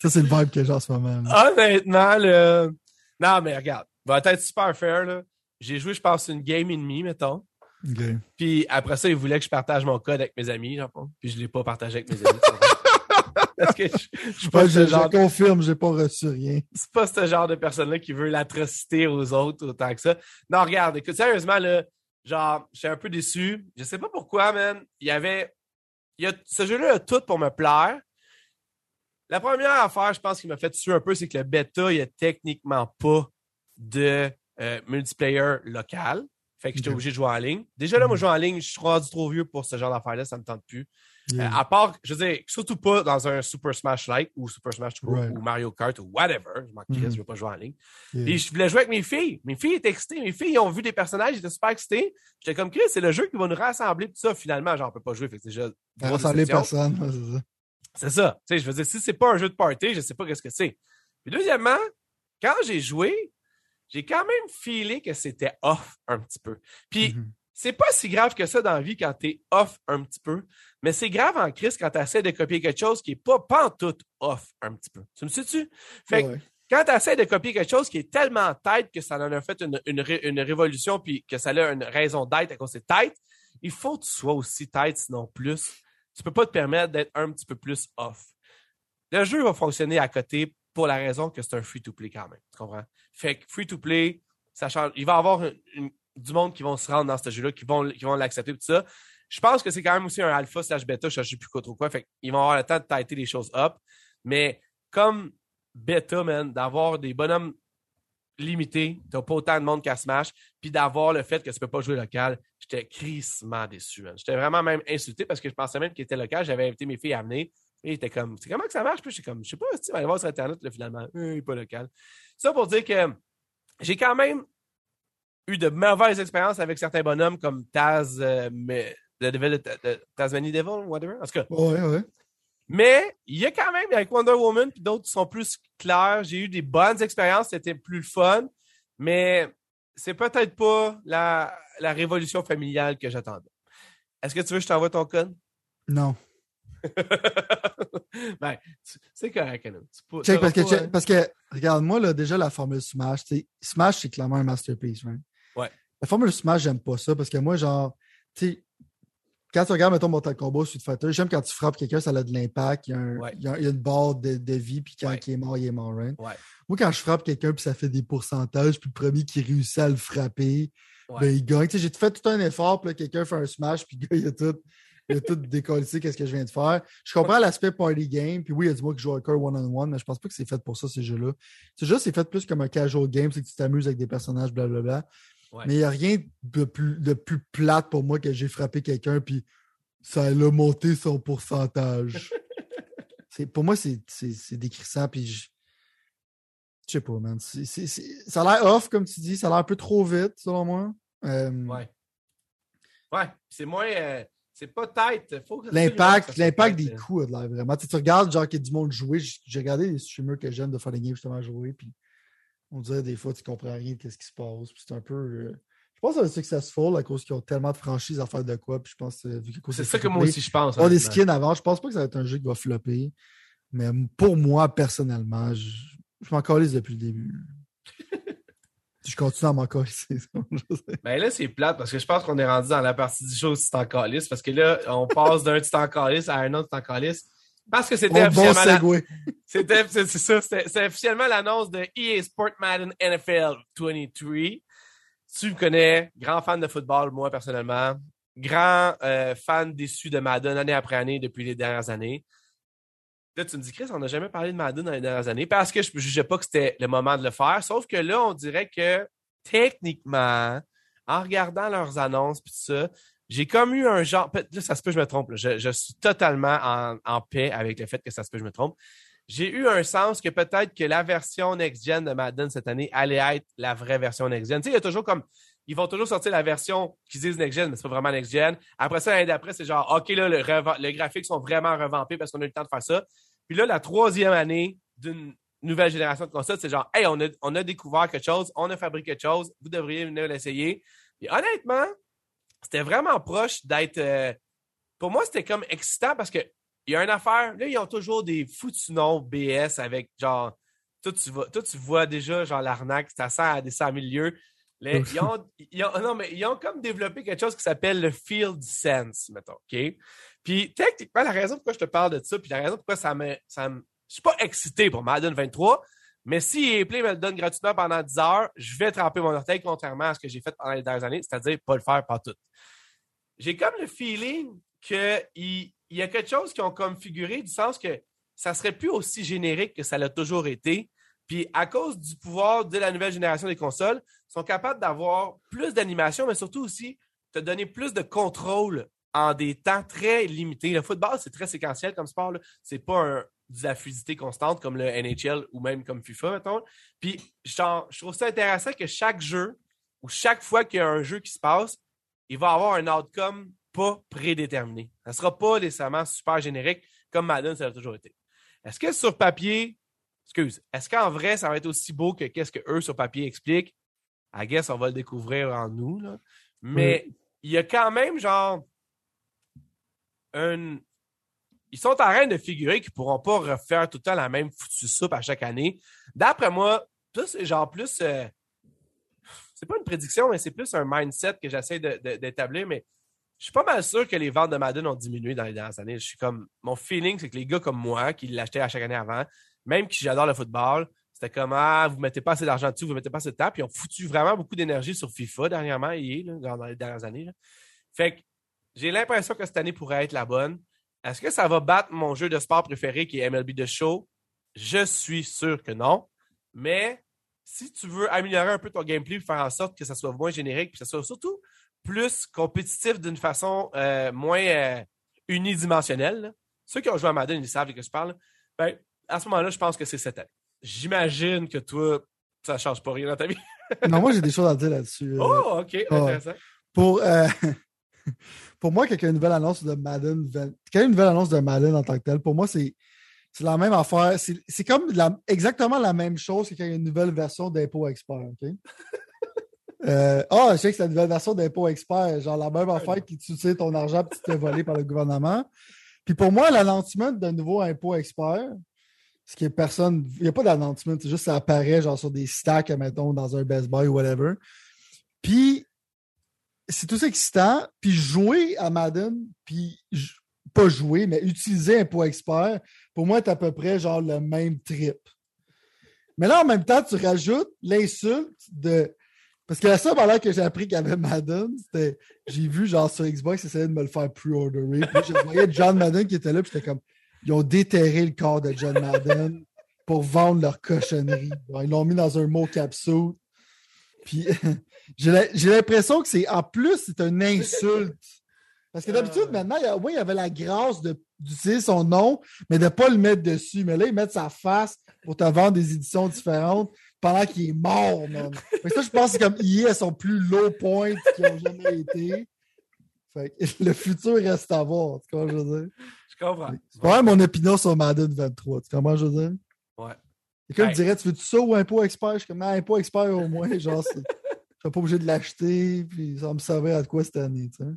ça, c'est le vibe que j'ai en ce moment. Honnêtement, là. Non, mais regarde, va être super fair, là. J'ai joué, je pense, une game et demie, mettons. Puis après ça, il voulait que je partage mon code avec mes amis, genre. Puis je ne l'ai pas partagé avec mes amis. Parce que je, je, je, confirme, j'ai pas reçu rien. C'est pas ce genre de personne-là qui veut l'atrocité aux autres autant que ça. Non, regarde, écoute, sérieusement, là, genre, je suis un peu déçu. Je sais pas pourquoi, man. Il y avait. Il y a, ce jeu-là a tout pour me plaire. La première affaire, je pense, qui m'a fait dessus un peu, c'est que le bêta, il n'y a techniquement pas de euh, multiplayer local. Fait que j'étais obligé de jouer en ligne. Déjà là, moi, mhm. jouer en ligne, je suis rendu trop vieux pour ce genre d'affaires-là, ça me tente plus. Euh, à part, je veux dire, surtout pas dans un Super Smash Like ou Super Smash 3 ou Mario Kart ou whatever. Je m'en mm je veux pas jouer en ligne. Et je voulais jouer avec mes filles. Mes filles étaient excitées. Mes filles ont vu des personnages, ils étaient super excitées. J'étais comme, Chris, c'est le jeu qui va nous rassembler. Tout ça, finalement, j'en peux pas jouer. Fait que c'est déjà. Rassembler personne, c'est ça. C'est ça. Tu sais, je veux dire, si c'est pas un jeu de party, je sais pas qu'est-ce que c'est. Puis deuxièmement, quand j'ai joué, j'ai quand même filé que c'était off un petit peu. Puis, mm-hmm. C'est pas si grave que ça dans la vie quand t'es off un petit peu, mais c'est grave en crise quand tu essaies de copier quelque chose qui est pas, tout off un petit peu. Tu me sais-tu? Fait que, quand tu essaies de copier quelque chose qui est tellement tête que ça en a fait une, une, révolution puis que ça a une raison d'être à cause c'est tête, il faut que tu sois aussi tête, sinon plus. Tu peux pas te permettre d'être un petit peu plus off. Le jeu va fonctionner à côté pour la raison que c'est un free-to-play quand même. Tu comprends? Fait que free-to-play, ça change. Il va avoir du monde qui vont se rendre dans ce jeu-là, qui vont, qui vont l'accepter, tout ça. Je pense que c'est quand même aussi un alpha slash bêta, je ne sais plus quoi trop quoi. Fait qu'ils vont avoir le temps de têter les choses up. Mais comme bêta, man, d'avoir des bonhommes limités, t'as pas autant de monde qu'à Smash, puis d'avoir le fait que tu peux pas jouer local, j'étais crissement déçu. J'étais vraiment même insulté parce que je pensais même qu'il était local. J'avais invité mes filles à venir. Et il était comme, c'est comment que ça marche? Puis j'étais comme, je sais pas, tu vas aller voir sur Internet, là, finalement. Euh, il est pas local. Ça pour dire que j'ai quand même eu de mauvaises expériences avec certains bonhommes comme Taz, euh, mais, de, de, de, Tasmanie Devil, whatever. En tout cas. Ouais, ouais. Mais il y a quand même, avec Wonder Woman, puis d'autres qui sont plus clairs. J'ai eu des bonnes expériences, c'était plus fun. Mais c'est peut-être pas la, la révolution familiale que j'attendais. Est-ce que tu veux que je t'envoie ton code? Non. ben, c'est correct, Anna. Check, parce, que, check, parce que, regarde-moi, là, déjà, la formule Smash, Smash, c'est clairement un masterpiece, right? Ouais. La formule Smash, j'aime pas ça parce que moi, genre, tu sais, quand tu regardes, mettons, Mortal Kombat Street Fighter, j'aime quand tu frappes quelqu'un, ça a de l'impact, il, y a un, Ouais. il, y a, il y a une barre de, de vie, puis quand Ouais. il est mort, il est mort? Ouais. Moi, quand je frappe quelqu'un, puis ça fait des pourcentages, puis le premier qui réussit à le frapper, ben, il gagne. J'ai fait tout un effort, puis quelqu'un fait un smash, puis il a tout, il a tout décollé, qu'est-ce que je viens de faire. Je comprends l'aspect party game, puis oui, il y a du moi qui joue hardcore one-on-one, mais je pense pas que c'est fait pour ça, ces jeux-là. C'est juste, c'est fait plus comme un casual game, c'est que tu t'amuses avec des personnages, blablabla. Ouais. Mais il n'y a rien de plus, de plus plate pour moi que j'ai frappé quelqu'un, puis ça l'a monté son pourcentage. Pour moi, c'est décrissant, puis je. Sais pas, man. Ça a l'air off, comme tu dis. Ça a l'air un peu trop vite, selon moi. Euh, Ouais. Ouais, c'est moins. euh, c'est pas tête. L'impact, l'impact des euh. coups a de l'air vraiment. Tu, sais, tu regardes, genre, qu'il y a du monde jouer. J'ai regardé les streamers que j'aime de faire des games justement jouer, puis on dirait des fois, tu comprends rien de ce qui se passe. Puis c'est un peu. euh, Je pense que c'est successful à cause qu'ils ont tellement de franchises à faire de quoi. Puis je pense euh, que C'est ça que moi aussi je pense. Pas des skins avant. Je pense pas que ça va être un jeu qui va flopper. Mais pour moi, personnellement, je, je m'en calisse depuis le début. je continue à m'en calisser. Ben là, c'est plate parce que je pense qu'on est rendu dans la partie du show où tu t'en calisses parce que là, on passe d'un tu t'en calisses à un autre tu t'en calisses. Parce que c'était bon, officiellement, c'était, c'est, c'est ça, c'était officiellement l'annonce de EA Sport Madden NFL 23. Tu me connais, grand fan de football, moi personnellement. Grand euh, fan déçu de Madden année après année depuis les dernières années. Là, tu me dis, Chris, on n'a jamais parlé de Madden dans les dernières années parce que je ne jugeais pas que c'était le moment de le faire. Sauf que là, on dirait que techniquement, en regardant leurs annonces et tout ça, j'ai comme eu un genre. Là, ça se peut, je me trompe. là. Je, je suis totalement en, en paix avec le fait que ça se peut, je me trompe. J'ai eu un sens que peut-être que la version next-gen de Madden cette année allait être la vraie version next-gen. Tu sais, il y a toujours comme. Ils vont toujours sortir la version qu'ils disent next-gen, mais c'est pas vraiment next-gen. Après ça, l'année d'après, c'est genre, OK, là, le, le graphique sont vraiment revampés parce qu'on a eu le temps de faire ça. Puis là, la troisième année d'une nouvelle génération de consoles, c'est genre, hey, on a, on a découvert quelque chose, on a fabriqué quelque chose, vous devriez venir l'essayer. Et honnêtement, c'était vraiment proche d'être. euh, pour moi, c'était comme excitant parce que il y a une affaire. Là, ils ont toujours des foutus noms BS avec genre. Toi, tu vois, toi, tu vois déjà genre l'arnaque, ça sert à des 100 000 lieux. Les- ils, ont, ils ont- non, mais ils ont comme développé quelque chose qui s'appelle le Field Sense, mettons, OK? Puis techniquement, la raison pourquoi je te parle de ça, puis la raison pourquoi ça me. Ça me je suis pas excité pour Madden 23, mais si Play me le donne gratuitement pendant 10 heures, je vais tremper mon orteil, contrairement à ce que j'ai fait pendant les dernières années, c'est-à-dire pas le faire pas tout. J'ai comme le feeling qu'il il y a quelque chose qui ont comme figuré du sens que ça serait plus aussi générique que ça l'a toujours été. Puis à cause du pouvoir de la nouvelle génération des consoles, ils sont capables d'avoir plus d'animation, mais surtout aussi te donner plus de contrôle en des temps très limités. Le football, c'est très séquentiel comme sport. là. C'est pas un, de la fluidité constante comme le NHL ou même comme FIFA, mettons. Puis genre, je trouve ça intéressant que chaque jeu ou chaque fois qu'il y a un jeu qui se passe, il va avoir un outcome pas prédéterminé. Ça ne sera pas nécessairement super générique comme Madden, ça a toujours été. Est-ce que sur papier, excuse, est-ce qu'en vrai, ça va être aussi beau que qu'est-ce que eux sur papier expliquent? I guess on va le découvrir en nous. Là. Mais il y a quand même genre un. Ils sont en train de figurer qu'ils ne pourront pas refaire tout le temps la même foutue soupe à chaque année. D'après moi, c'est genre plus. euh, c'est pas une prédiction, mais c'est plus un mindset que j'essaie d'établir. Mais je suis pas mal sûr que les ventes de Madden ont diminué dans les dernières années. Je suis comme. Mon feeling, c'est que les gars comme moi, qui l'achetaient à chaque année avant, même qui j'adore le football, c'était comme Ah, vous mettez pas assez d'argent dessus, vous mettez pas assez de temps. Puis ils ont foutu vraiment beaucoup d'énergie sur FIFA dernièrement, là, dans les dernières années. Fait que j'ai l'impression que cette année pourrait être la bonne. Est-ce que ça va battre mon jeu de sport préféré qui est MLB The Show? Je suis sûr que non. Mais si tu veux améliorer un peu ton gameplay, faire en sorte que ça soit moins générique, que ça soit surtout plus compétitif d'une façon euh, moins euh, unidimensionnelle, ceux qui ont joué à Madden, ils savent de quoi je parle. Ben, à ce moment-là, je pense que c'est cette année. J'imagine que toi, ça ne change pas rien dans ta vie. non, moi, j'ai des choses à dire là-dessus. Oh, OK, intéressant. Pour, pour moi, quand il y a une nouvelle annonce de Madden, quand il y a une nouvelle annonce de Madden en tant que tel, pour moi, c'est c'est la même affaire. C'est comme exactement la même chose que quand il y a une nouvelle version d'Impôt Expert. OK? euh, oh, je sais que c'est une nouvelle version d'Impôt Expert. Genre la même affaire qui tu sais ton argent et tu te voler par le gouvernement. Puis pour moi, l'annoncement d'un nouveau Impôt Expert, ce qui est personne. Il n'y a pas d'annoncement, c'est juste ça apparaît genre sur des stacks, mettons, dans un Best Buy ou whatever. Puis c'est tout excitant. Puis jouer à Madden, puis pas jouer, mais utiliser un pot expert, pour moi, c'est à peu près genre le même trip. Mais là, en même temps, tu rajoutes l'insulte de. Parce que la seule valeur que j'ai appris qu'il y avait Madden, c'était. J'ai vu genre sur Xbox, essayer de me le faire pre-orderer. Puis je voyais John Madden qui était là, puis j'étais comme. Ils ont déterré le corps de John Madden pour vendre leur cochonnerie. Ils l'ont mis dans un mot capsule. Puis j'ai l'impression que c'est. En plus, c'est une insulte parce que d'habitude, maintenant, il y, il y avait la grâce d'utiliser son nom, mais de ne pas le mettre dessus. Mais là, ils mettent sa face pour te vendre des éditions différentes pendant qu'il est mort, man. ça, je pense que c'est comme EA à son plus low point qu'ils ont jamais été. Fait le futur reste à voir. Tu comprends, je veux dire? Je comprends. C'est pas mon opinion sur Madden 23. Tu comprends, je veux dire? Ouais. Et comme dirait, tu veux-tu ça ou un pot expert? Je suis comme, un pot expert au moins. Genre, je suis pas obligé de l'acheter, puis ça va me servir à quoi cette année, tu sais.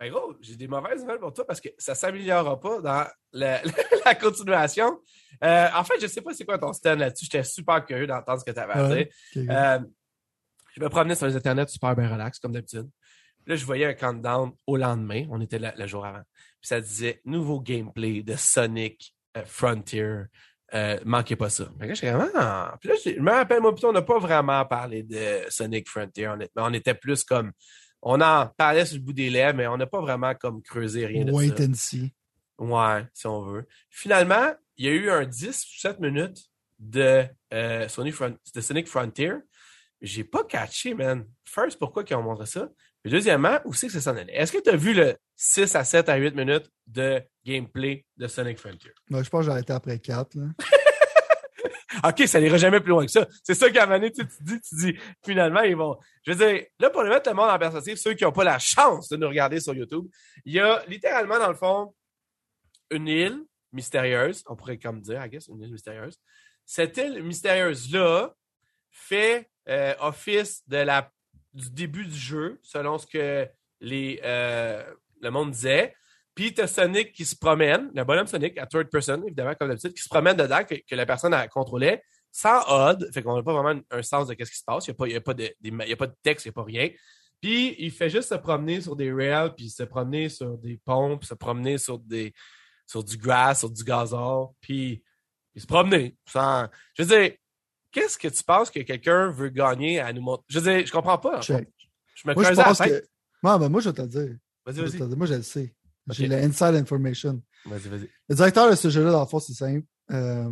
Ben gros, j'ai des mauvaises nouvelles pour toi parce que ça ne s'améliorera pas dans la, continuation. Euh, en fait, je ne sais pas c'est quoi ton stand là-dessus. J'étais super curieux d'entendre ce que tu avais à dire. Euh, je me promenais sur les internets super bien relax, comme d'habitude. Là, je voyais un countdown au lendemain. On était là le jour avant. Puis ça disait nouveau gameplay de Sonic euh, manquez pas ça. Puis là, je vraiment. Ah. Puis là, je me rappelle, moi, on n'a pas vraiment parlé de Sonic Frontier. On, était plus comme on en parlait sur le bout des lèvres, mais on n'a pas vraiment comme creusé rien de Wait ça. and see. Ouais, si on veut. Finalement, il y a eu un 10 ou 7 minutes de, euh, Sonic, de Sonic Frontier. J'ai pas catché, man. First, pourquoi ils ont montré ça? Puis deuxièmement, où c'est que ça s'en allait? Est-ce que tu as vu le 6 à 7 à 8 minutes de gameplay de Sonic Frontier? Ben, je pense que j'ai arrêté après 4. Là. OK, ça n'ira jamais plus loin que ça. C'est ça qu'à un tu, tu dis, tu dis, finalement, ils vont. Je veux dire, là, pour le mettre le monde en perspective, ceux qui n'ont pas la chance de nous regarder sur YouTube, il y a littéralement, dans le fond, une île mystérieuse, on pourrait comme dire, I guess, une île mystérieuse. Cette île mystérieuse-là fait euh, office de la, du début du jeu, selon ce que les, euh, le monde disait. Puis tu as Sonic qui se promène, le bonhomme Sonic à third person, évidemment, comme d'habitude, qui se promène dedans, que, la personne a contrôlé, sans odd, fait qu'on n'a pas vraiment un sens de ce qui se passe. Il n'y a, pas, de, a pas de texte, il n'y a pas rien. Puis il fait juste se promener sur des rails, puis se promener sur des pompes, se promener sur des sur du grass, sur du gazon, puis il se promener. Sans... Je veux dire, qu'est-ce que tu penses que quelqu'un veut gagner à nous montrer? Je veux dire, je comprends pas. Je, me moi, je pense que... ben, moi, je vais te le dire. Vas-y, vas-y. Moi, je le sais. J'ai l'inside information. Vas-y, vas-y. Le directeur de ce jeu-là, dans le fond, c'est simple. Euh,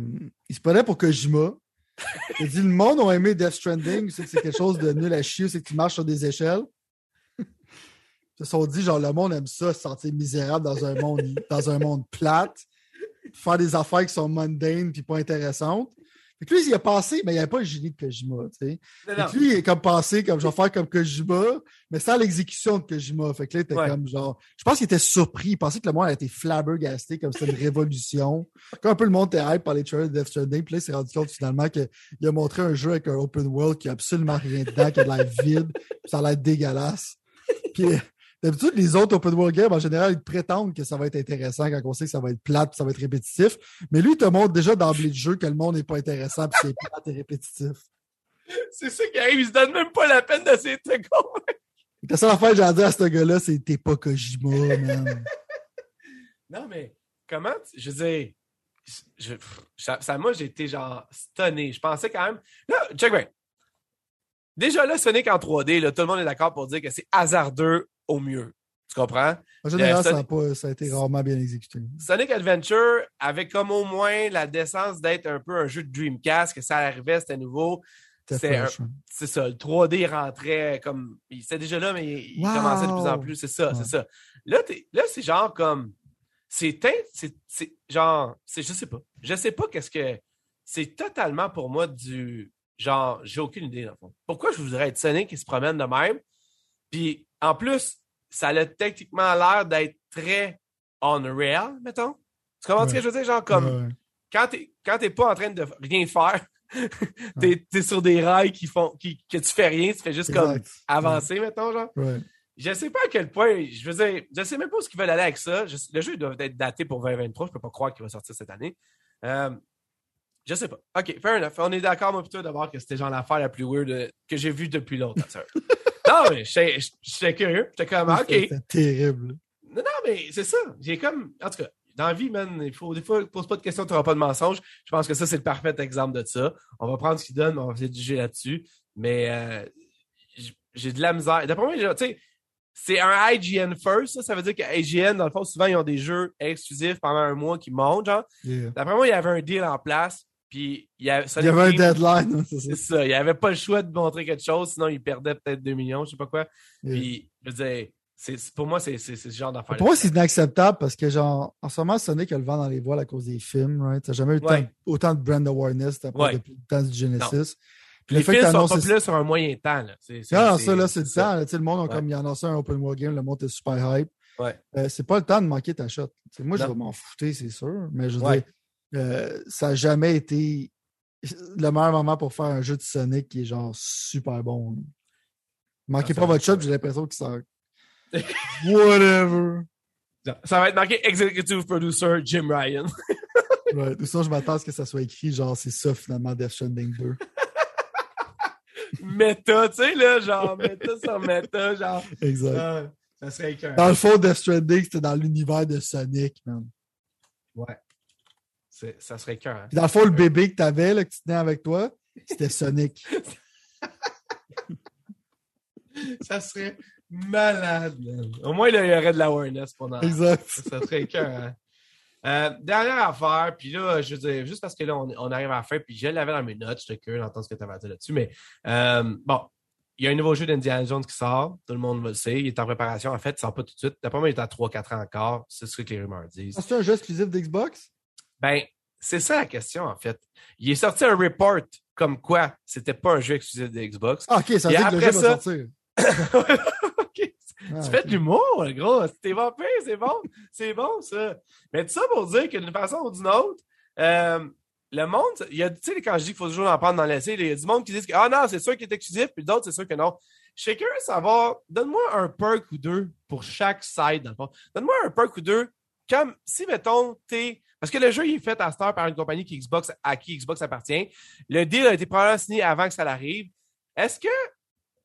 il se prenait pour Kojima. Il dit le monde a aimé Death Stranding, c'est que c'est quelque chose de nul à chier, c'est que tu marches sur des échelles. Ils se sont dit, genre, le monde aime ça, se sentir misérable dans un monde, dans un monde plate, faire des affaires qui sont mundanes puis pas intéressantes. Fait que lui, il a passé, mais il n'y avait pas le génie de Kojima, tu sais. Lui, il est comme passé, comme je vais faire comme Kojima, mais sans l'exécution de Kojima. Fait que là, il était comme genre. Je pense qu'il était surpris. Il pensait que le monde a été flabbergasté, comme c'était une révolution. Comme un peu le monde était hype par les trailers de Death Stranding. Puis là, il s'est rendu compte finalement qu'il a montré un jeu avec un open world qui a absolument rien dedans, qui a l'air vide, puis ça a l'air dégueulasse. Puis D'habitude, les autres open world games, en général, ils prétendent que ça va être intéressant quand on sait que ça va être plate ça va être répétitif. Mais lui, il te montre déjà d'emblée de jeu que le monde n'est pas intéressant puis c'est plate et répétitif. C'est ça qui arrive, il se donne même pas la peine d'essayer de te convaincre. La seule affaire que j'ai à dire à ce gars-là, c'est t'es pas Kojima, man. non, mais comment, je veux dire, je, ça, moi, j'ai été genre stunné. Je pensais quand même. Là, check bien. Déjà là, Sonic en 3D, là, tout le monde est d'accord pour dire que c'est hasardeux au mieux. Tu comprends? En général, Euh, ça, a pas- ça a été rarement bien exécuté. Sonic Adventure avait comme au moins la décence d'être un peu un jeu de Dreamcast, que ça arrivait, c'était nouveau. C'est hein. C'est ça, le 3D rentrait comme. Il était déjà là, mais il Wow! commençait de plus en plus. C'est ça, Ouais. c'est ça. Là, là c'est genre comme. C'est teint- c'est genre. c'est Je sais pas. Je sais pas qu'est-ce que. C'est totalement pour moi du. Genre, j'ai aucune idée, dans le fond. Pourquoi je voudrais être Sonic qui se promène de même? Puis, en plus, ça a techniquement l'air d'être très on-real, mettons. Tu comprends ce que je veux dire? Genre, comme Ouais, quand t'es quand t'es pas en train de rien faire, t'es es sur des rails qui font qui, que tu fais rien, tu fais juste comme avancer, mettons, genre. Je sais pas à quel point, je veux dire, je sais même pas où ils veulent aller avec ça. Je- le jeu doit être daté pour 2023, je peux pas croire qu'il va sortir cette année. Euh, je sais pas. OK, fair enough. On est d'accord, moi, plutôt, d'abord que c'était genre l'affaire la plus weird euh, que j'ai vue depuis longtemps. non, mais j'étais curieux. J'étais comme, OK. C'était terrible. Non, non, mais c'est ça. J'ai comme. En tout cas, dans la vie, man, il faut des fois, pose pas de questions, tu n'auras pas de mensonges. Je pense que ça, c'est le parfait exemple de ça. On va prendre ce qu'il donne, mais on va essayer de juger là-dessus. Mais euh, j'ai de la misère. D'après moi, tu sais, c'est un IGN first. Ça, ça veut dire que IGN, dans le fond, souvent, ils ont des jeux exclusifs pendant un mois qui montent, genre. Yeah. D'après moi, il y avait un deal en place. Puis il y avait, Il y avait un deadline. hein, c'est ça. Il n'y avait pas le choix de montrer quelque chose, sinon il perdait peut-être 2 millions, je sais pas quoi. Yeah. Puis, je c'est- pour moi, c'est ce genre d'affaire. Pour moi, c'est inacceptable parce que, genre, en ce moment, Sonic a le vent dans les voiles à cause des films, right? T'as jamais eu Ouais. tant- autant de brand awareness pas Ouais. depuis le temps du Genesis. Puis Les le films sont t'annonces- populaires sur un moyen temps. Là. Non, ça, là, c'est le ça. temps. là. Le monde, a Ouais. comme il a annoncé un open world game, le monde est super hype. Ouais. Euh, c'est pas le temps de manquer ta shot. Moi, je vais m'en foutre, c'est sûr. Mais je veux dire, euh, ça n'a jamais été le meilleur moment pour faire un jeu de Sonic qui est genre super bon. Manquez ça pas votre shot, j'ai l'impression que ça. Whatever. Ça va être marqué Executive Producer Jim Ryan. Ouais, tout ça, je m'attends à ce que ça soit écrit, genre, c'est ça finalement Death Stranding 2. méta, tu sais, là, genre, méta sur méta, genre. Exact. ça serait écœurant. Dans le fond, Death Stranding, c'était dans l'univers de Sonic, man. Ouais. Ça serait écœurant. Puis dans le fond, le bébé que t'avais, là, que tu tenais avec toi, c'était Sonic. Ça serait malade, man. Au moins, là, il y aurait de l'awareness pendant. Exact. Ça serait écœurant. Euh, dernière affaire, puis là, je veux dire, juste parce que là, on, on arrive à la fin, puis je l'avais dans mes notes, j'étais curieux d'entendre ce que tu avais à dire là-dessus, mais euh, bon, il y a un nouveau jeu d'Indiana Jones qui sort, tout le monde le sait, il est en préparation, en fait, il sort pas tout de suite. D'après moi, il est à 3-4 ans encore, c'est ce que les rumeurs disent. C'est un jeu exclusif d'Xbox? Ben, c'est ça la question, en fait. Il est sorti un report comme quoi c'était pas un jeu exclusif de Xbox. Ah, ok, ça veut dire que le jeu ça- va sortir. Ah, Tu fais de l'humour, gros. T'es vampire, c'est bon. C'est bon, ça. Mais tout ça pour dire que d'une façon ou d'une autre, euh, le monde, il y a, tu sais, quand je dis qu'il faut toujours en prendre dans l'essai, il y a du monde qui dit que, ah non, c'est sûr qu'il est exclusif, puis d'autres, c'est sûr que non. Curieux de savoir, donne-moi un perk ou deux pour chaque side, dans le fond. Donne-moi un perk ou deux, comme si, mettons, t'es. Parce que le jeu, il est fait à heure par une compagnie qui Xbox, à qui Xbox appartient. Le deal a été probablement signé avant que ça l'arrive. Est-ce que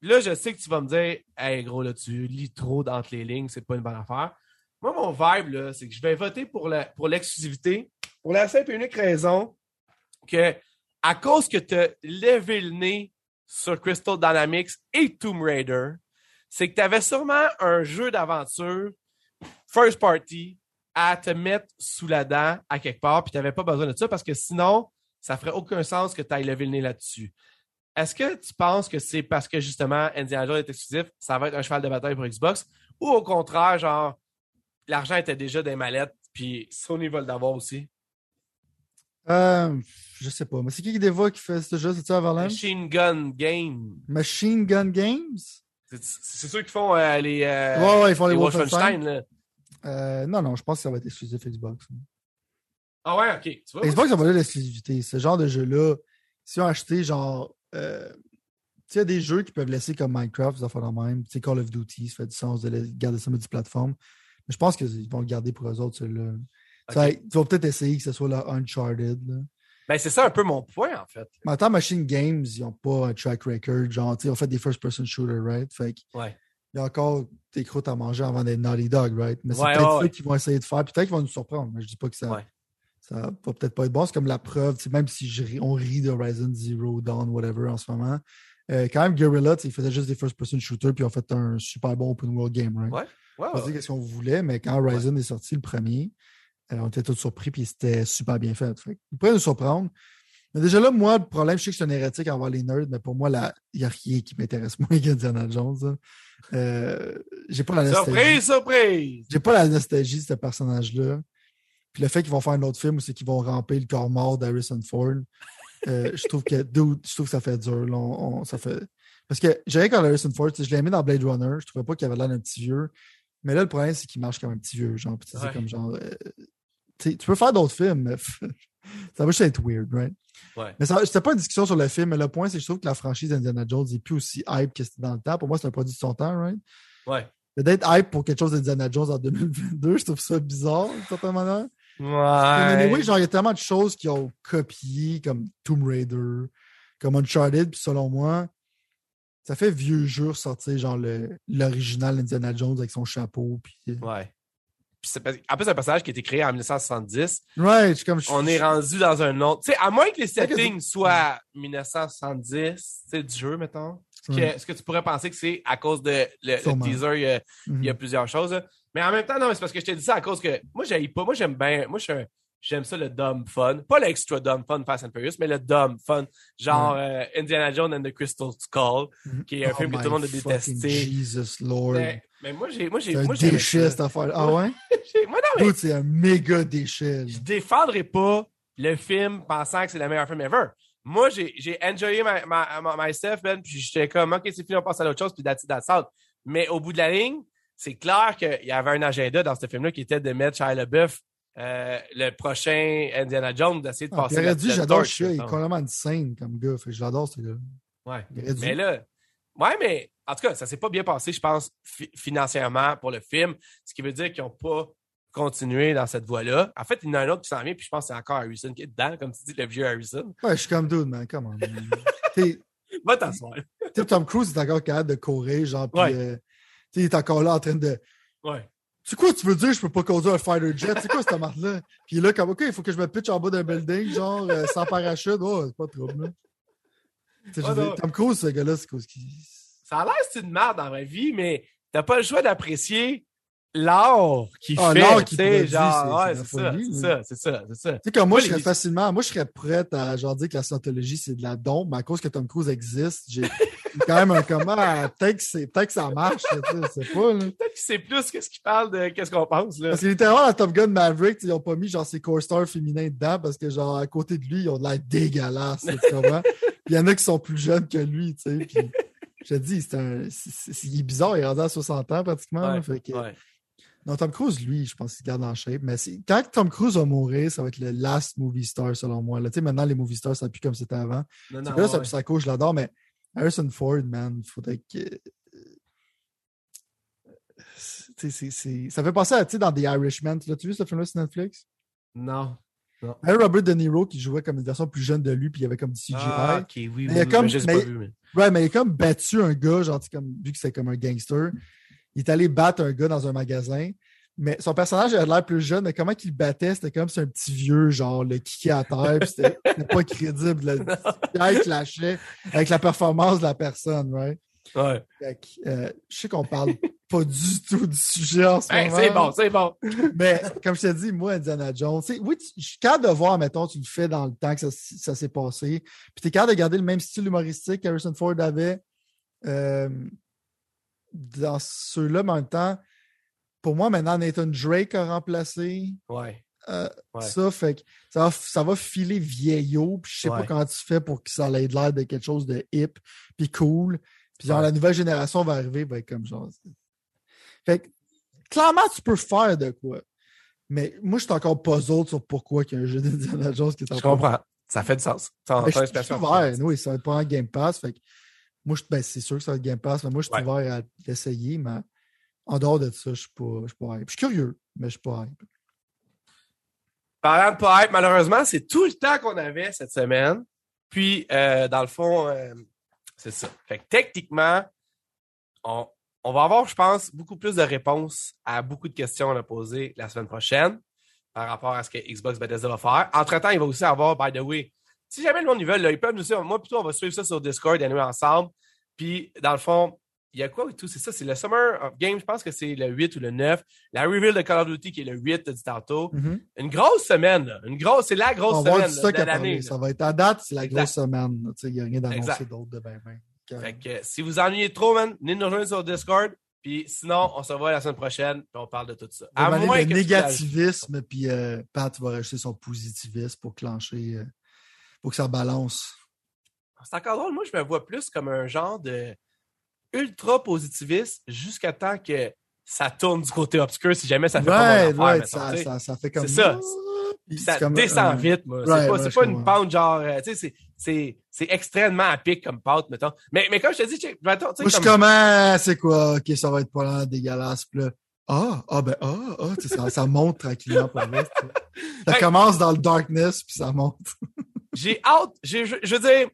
Là, je sais que tu vas me dire, hey gros, là, tu lis trop entre les lignes, c'est pas une bonne affaire. Moi, mon vibe, là, c'est que je vais voter pour pour l'exclusivité pour la simple et unique raison que, à cause que tu as levé le nez sur Crystal Dynamics et Tomb Raider, c'est que tu avais sûrement un jeu d'aventure first party à te mettre sous la dent à quelque part, puis tu n'avais pas besoin de ça parce que sinon, ça ferait aucun sens que tu ailles lever le nez là-dessus. Est-ce que tu penses que c'est parce que justement Indiana Jones est exclusif, ça va être un cheval de bataille pour Xbox, ou au contraire, genre, l'argent était déjà des mallettes, puis Sony va l'avoir aussi? Euh, je sais pas. Mais c'est qui qui dévoile qui fait ce jeu? C'est-tu Avalanche? Machine Gun Game. Machine Gun Games? C'est c'est ceux qui font euh, les, euh, ouais, ouais, ils font les, les Wolfenstein. Wolfenstein. là. Euh, non, non, je pense que ça va être exclusif Xbox. Ah ouais, ok. Tu vois? Xbox, ça va donner l'exclusivité. Ce genre de jeu-là, si on a acheté genre. Euh, tu sais, il y a des jeux qui peuvent laisser comme Minecraft, ça fait la même. Tu sais, Call of Duty, ça fait du sens de garder ça multiplateforme. Mais je pense qu'ils vont le garder pour eux autres, celui-là. Ils vont peut-être essayer que ce soit la Uncharted. Là. Ben, c'est ça un peu mon point, en fait. Mais attends, Machine Games, ils n'ont pas un track record. Genre, tu sais, ils ont fait des first-person shooters, right? Fait que Ouais. Il y a encore des croûtes à manger avant d'être Naughty Dog, right? Mais c'est Ouais, peut-être ouais, ça qu'ils vont essayer de faire. Peut-être qu'ils vont nous surprendre, mais je dis pas que ça, Ouais. ça va peut-être pas être bon. C'est comme la preuve, même si je on rit de Horizon Zero Dawn, whatever, en ce moment, Euh, quand même, Guerrilla, ils faisaient juste des first-person shooters, puis ils ont fait un super bon open world game, right? Ouais. Ouais, On qu'est-ce qu'on voulait, mais quand Horizon est sorti, le premier, euh, on était tous surpris, puis c'était super bien fait. fait ils pourraient nous surprendre. Mais déjà là, moi, le problème, je sais que je suis un hérétique envers les nerds, mais pour moi, il n'y a rien qui m'intéresse moins qu'Indiana Jones. là. Euh, j'ai pas la nostalgie. Surprise, surprise! J'ai pas la nostalgie de ce personnage-là. Puis le fait qu'ils vont faire un autre film où c'est qu'ils vont ramper le corps mort d'Harrison Ford, euh, je trouve que dude, je trouve que ça fait dur. là. On- on- ça fait... Parce que j'avais quand Harrison Ford, je l'ai aimé dans Blade Runner, je trouvais pas qu'il avait l'air d'un petit vieux. Mais là, le problème, c'est qu'il marche comme un petit vieux. Genre, Ouais. comme euh, tu peux faire d'autres films, mais ça va juste être weird, right? Ouais. Mais c'était pas une discussion sur le film, mais le point, c'est que je trouve que la franchise Indiana Jones est plus aussi hype que c'était dans le temps. Pour moi, c'est un produit de son temps, right? Ouais. Mais d'être hype pour quelque chose d'Indiana Jones en 2022, je trouve ça bizarre, d'une certaine manière. Mais Ouais. oui, genre, il y a tellement de choses qui ont copié, comme Tomb Raider, comme Uncharted, puis selon moi, ça fait vieux jeu sortir, genre, l'original Indiana Jones avec son chapeau, puis... euh, Ouais. En plus, un personnage qui a été créé en 1970. Ouais, je suis comme... On est rendu dans un autre. Tu sais, à moins que les settings soient 1970, tu sais, du jeu, mettons. Ce que, Ouais. ce que tu pourrais penser que c'est à cause de le, teaser, il y, a, il y a Mhm. plusieurs choses. là. Mais en même temps, non, c'est parce que je t'ai dit ça à cause que moi, j'aille pas. Moi, j'aime bien. Moi, je J'aime ça le dumb fun. Pas l'extra dumb fun Fast and Furious, mais le dumb fun. Genre euh, Indiana Jones and the Crystal Skull, Mhm. qui est un Oh film que tout le monde a détesté. Jesus Lord. Mais, mais moi, j'ai. Moi, j'ai. C'est un Moi, déchet, cette affaire. Ah ouais? Moi, non, mais c'est un méga déchet. je défendrai pas le film pensant que c'est le meilleur film ever. Moi, j'ai, j'ai enjoyé ma, ma, ma- myself, Ben, puis j'étais comme, OK, c'est fini, on passe à l'autre chose, puis that's that's out. Mais au bout de la ligne, c'est clair qu'il y avait un agenda dans ce film-là qui était de mettre Shia LaBeouf, euh, le prochain Indiana Jones, d'essayer de Ah, passer aurait dit, j'adore Shia, il est complètement insane comme gars. Fait l'adore, ce gars. Ouais. Mais là, ouais, mais en tout cas, ça s'est pas bien passé, je pense, fi- financièrement pour le film, ce qui veut dire qu'ils n'ont pas continué dans cette voie-là. En fait, il y en a un autre qui s'en vient, puis je pense que c'est encore Harrison qui est dedans, comme tu dis, le vieux Harrison. Ouais, je suis comme dude, man. Come on. man. T'sais, Va t'asseoir. Tom Cruise est encore capable de courir, genre, puis Ouais. euh, il est encore là en train de. Ouais. Tu sais quoi, tu veux dire, je peux pas conduire un fighter jet? C'est quoi cette marque-là? Puis là, comme, OK, il faut que je me pitche en bas d'un building, genre, euh, sans parachute. Oh, c'est pas trop, là. T'sais, je Ouais. Tom Cruise, ce gars-là, c'est quoi. Ça a l'air c'est une merde dans ma vie, mais t'as pas le choix d'apprécier l'art qu'il Ah, fait. l'art sais, produit, genre, ouais, c'est ça, c'est ça, c'est ça, c'est ça. Tu sais, comme moi, Moi, je serais les- facilement, moi, je serais prête à genre dire que la scientologie, c'est de la dompe, mais à cause que Tom Cruise existe, j'ai quand même un comment, peut-être que, que ça marche, c'est pas. Peut-être qu'il sait plus que ce qu'il parle de qu'est-ce qu'on pense, là. Parce que littéralement, dans Top Gun Maverick, ils ont pas mis genre ses co-stars féminins dedans parce que genre à côté de lui, ils ont de l'air dégueulasses, tu comprends? Il y en a qui sont plus jeunes que lui, tu sais. Puis je te dis, c'est un. c'est- il est bizarre, il est rendu à 60 ans pratiquement. là, Ouais, fait que- ouais. Non, Tom Cruise, lui, je pense qu'il garde en shape. Mais c'est- quand Tom Cruise va mourir, ça va être le last movie star selon moi. là. Maintenant, les movie stars, ça plus comme c'était avant. Non, non, là, ça ouais. je l'adore, mais Harrison Ford, man, il faudrait que. C'est- c'est- Ça fait penser à, dans The Irishman. Tu l'as-tu vu ce film-là sur Netflix? Non. Robert De Niro qui jouait comme une version plus jeune de lui, puis il y avait comme du CGI. Ah, ok, oui, oui, il a comme- mais pas vu. Ouais, mais il a comme battu un gars, genre, comme, vu que c'était comme un gangster. Il est allé battre un gars dans un magasin. Mais son personnage avait l'air plus jeune, mais comment qu'il battait, c'était comme si un petit vieux, genre, le kické à terre, puis c'était pas crédible. Le il clashait avec la performance de la personne, right? Ouais. Fait que, euh, je sais qu'on parle pas du tout du sujet en ce moment. c'est bon, c'est bon. Mais comme je te dis, moi, Indiana Jones, oui, tu- je suis capable de voir, mettons, tu le fais dans le temps que ça, ça s'est passé. Puis tu es capable de garder le même style humoristique qu'Harrison Ford avait euh, dans ceux-là, mais en même temps, pour moi, maintenant, Nathan Drake a remplacé Ouais. euh, Ouais. ça. Fait que ça va, ça va filer vieillot. Puis je sais pas comment tu fais pour que ça ait l'air de quelque chose de hip, puis cool. Puis genre, Ouais. la nouvelle génération va arriver, va être comme genre. Fait que, clairement, tu peux faire de quoi. Mais moi, je suis encore puzzled sur pourquoi il y a un jeu d'Indiana Jones qui est en Je comprends. Ça fait du sens. Ça en je, suis ouvert. Oui, ça va être pas un Game Pass. Fait que moi, je- ben, c'est sûr que ça va être Game Pass, mais moi, je suis Ouais. ouvert à l'essayer. Mais en dehors de ça, je suis pas, je suis pas hype. Je suis curieux, mais je suis pas hype. Parlant de pas être, malheureusement, c'est tout le temps qu'on avait cette semaine. Puis, euh, dans le fond, euh, c'est ça. Fait que techniquement, on, va avoir, je pense, beaucoup plus de réponses à beaucoup de questions à poser la semaine prochaine par rapport à ce que Xbox Bethesda va faire. Entre-temps, il va aussi avoir, by the way, si jamais le monde veut, là, ils peuvent nous suivre. Moi, plutôt, on va suivre ça sur Discord et nous ensemble. Puis, dans le fond, il y a quoi et tout? C'est ça, c'est le Summer of Game, je pense que c'est le 8 ou le 9. La reveal de Call of Duty qui est le 8, t'as dit tantôt. Mhm. Une grosse semaine, là. Une grosse, c'est la grosse On va semaine du là, stock de l'année. Ça va être à date, c'est la Exact. grosse semaine. Il n'y a rien d'annoncé d'autre de ben ben. Fait que euh, si vous ennuyez trop, man, venez nous rejoindre sur Discord. Puis sinon, on se revoit la semaine prochaine, puis on parle de tout ça. À moins le que tu négativisme, puis euh, Pat va rajouter son positivisme pour clencher, euh, pour que ça balance. C'est encore drôle. Moi, je me vois plus comme un genre de ultra positiviste jusqu'à temps que ça tourne du côté obscur si jamais ça fait pas affaire. ouais, mettons, ça, ça, ça fait comme C'est ça. Puis ça comme, descend vite, moi. ouais, c'est pas, je pas une pente genre, euh, tu sais, c'est- extrêmement épique comme pâte, mettons. Mais, mais comme je te dis, tu sais, Moi, je comme- comme, ah, c'est quoi? Ok, ça va être pas là, dégueulasse. Puis là, ah, ah, ben, ah, ah, ça, ça monte tranquillement pour. Ça Ben- commence dans le darkness, puis ça monte. j'ai hâte, je, je veux dire,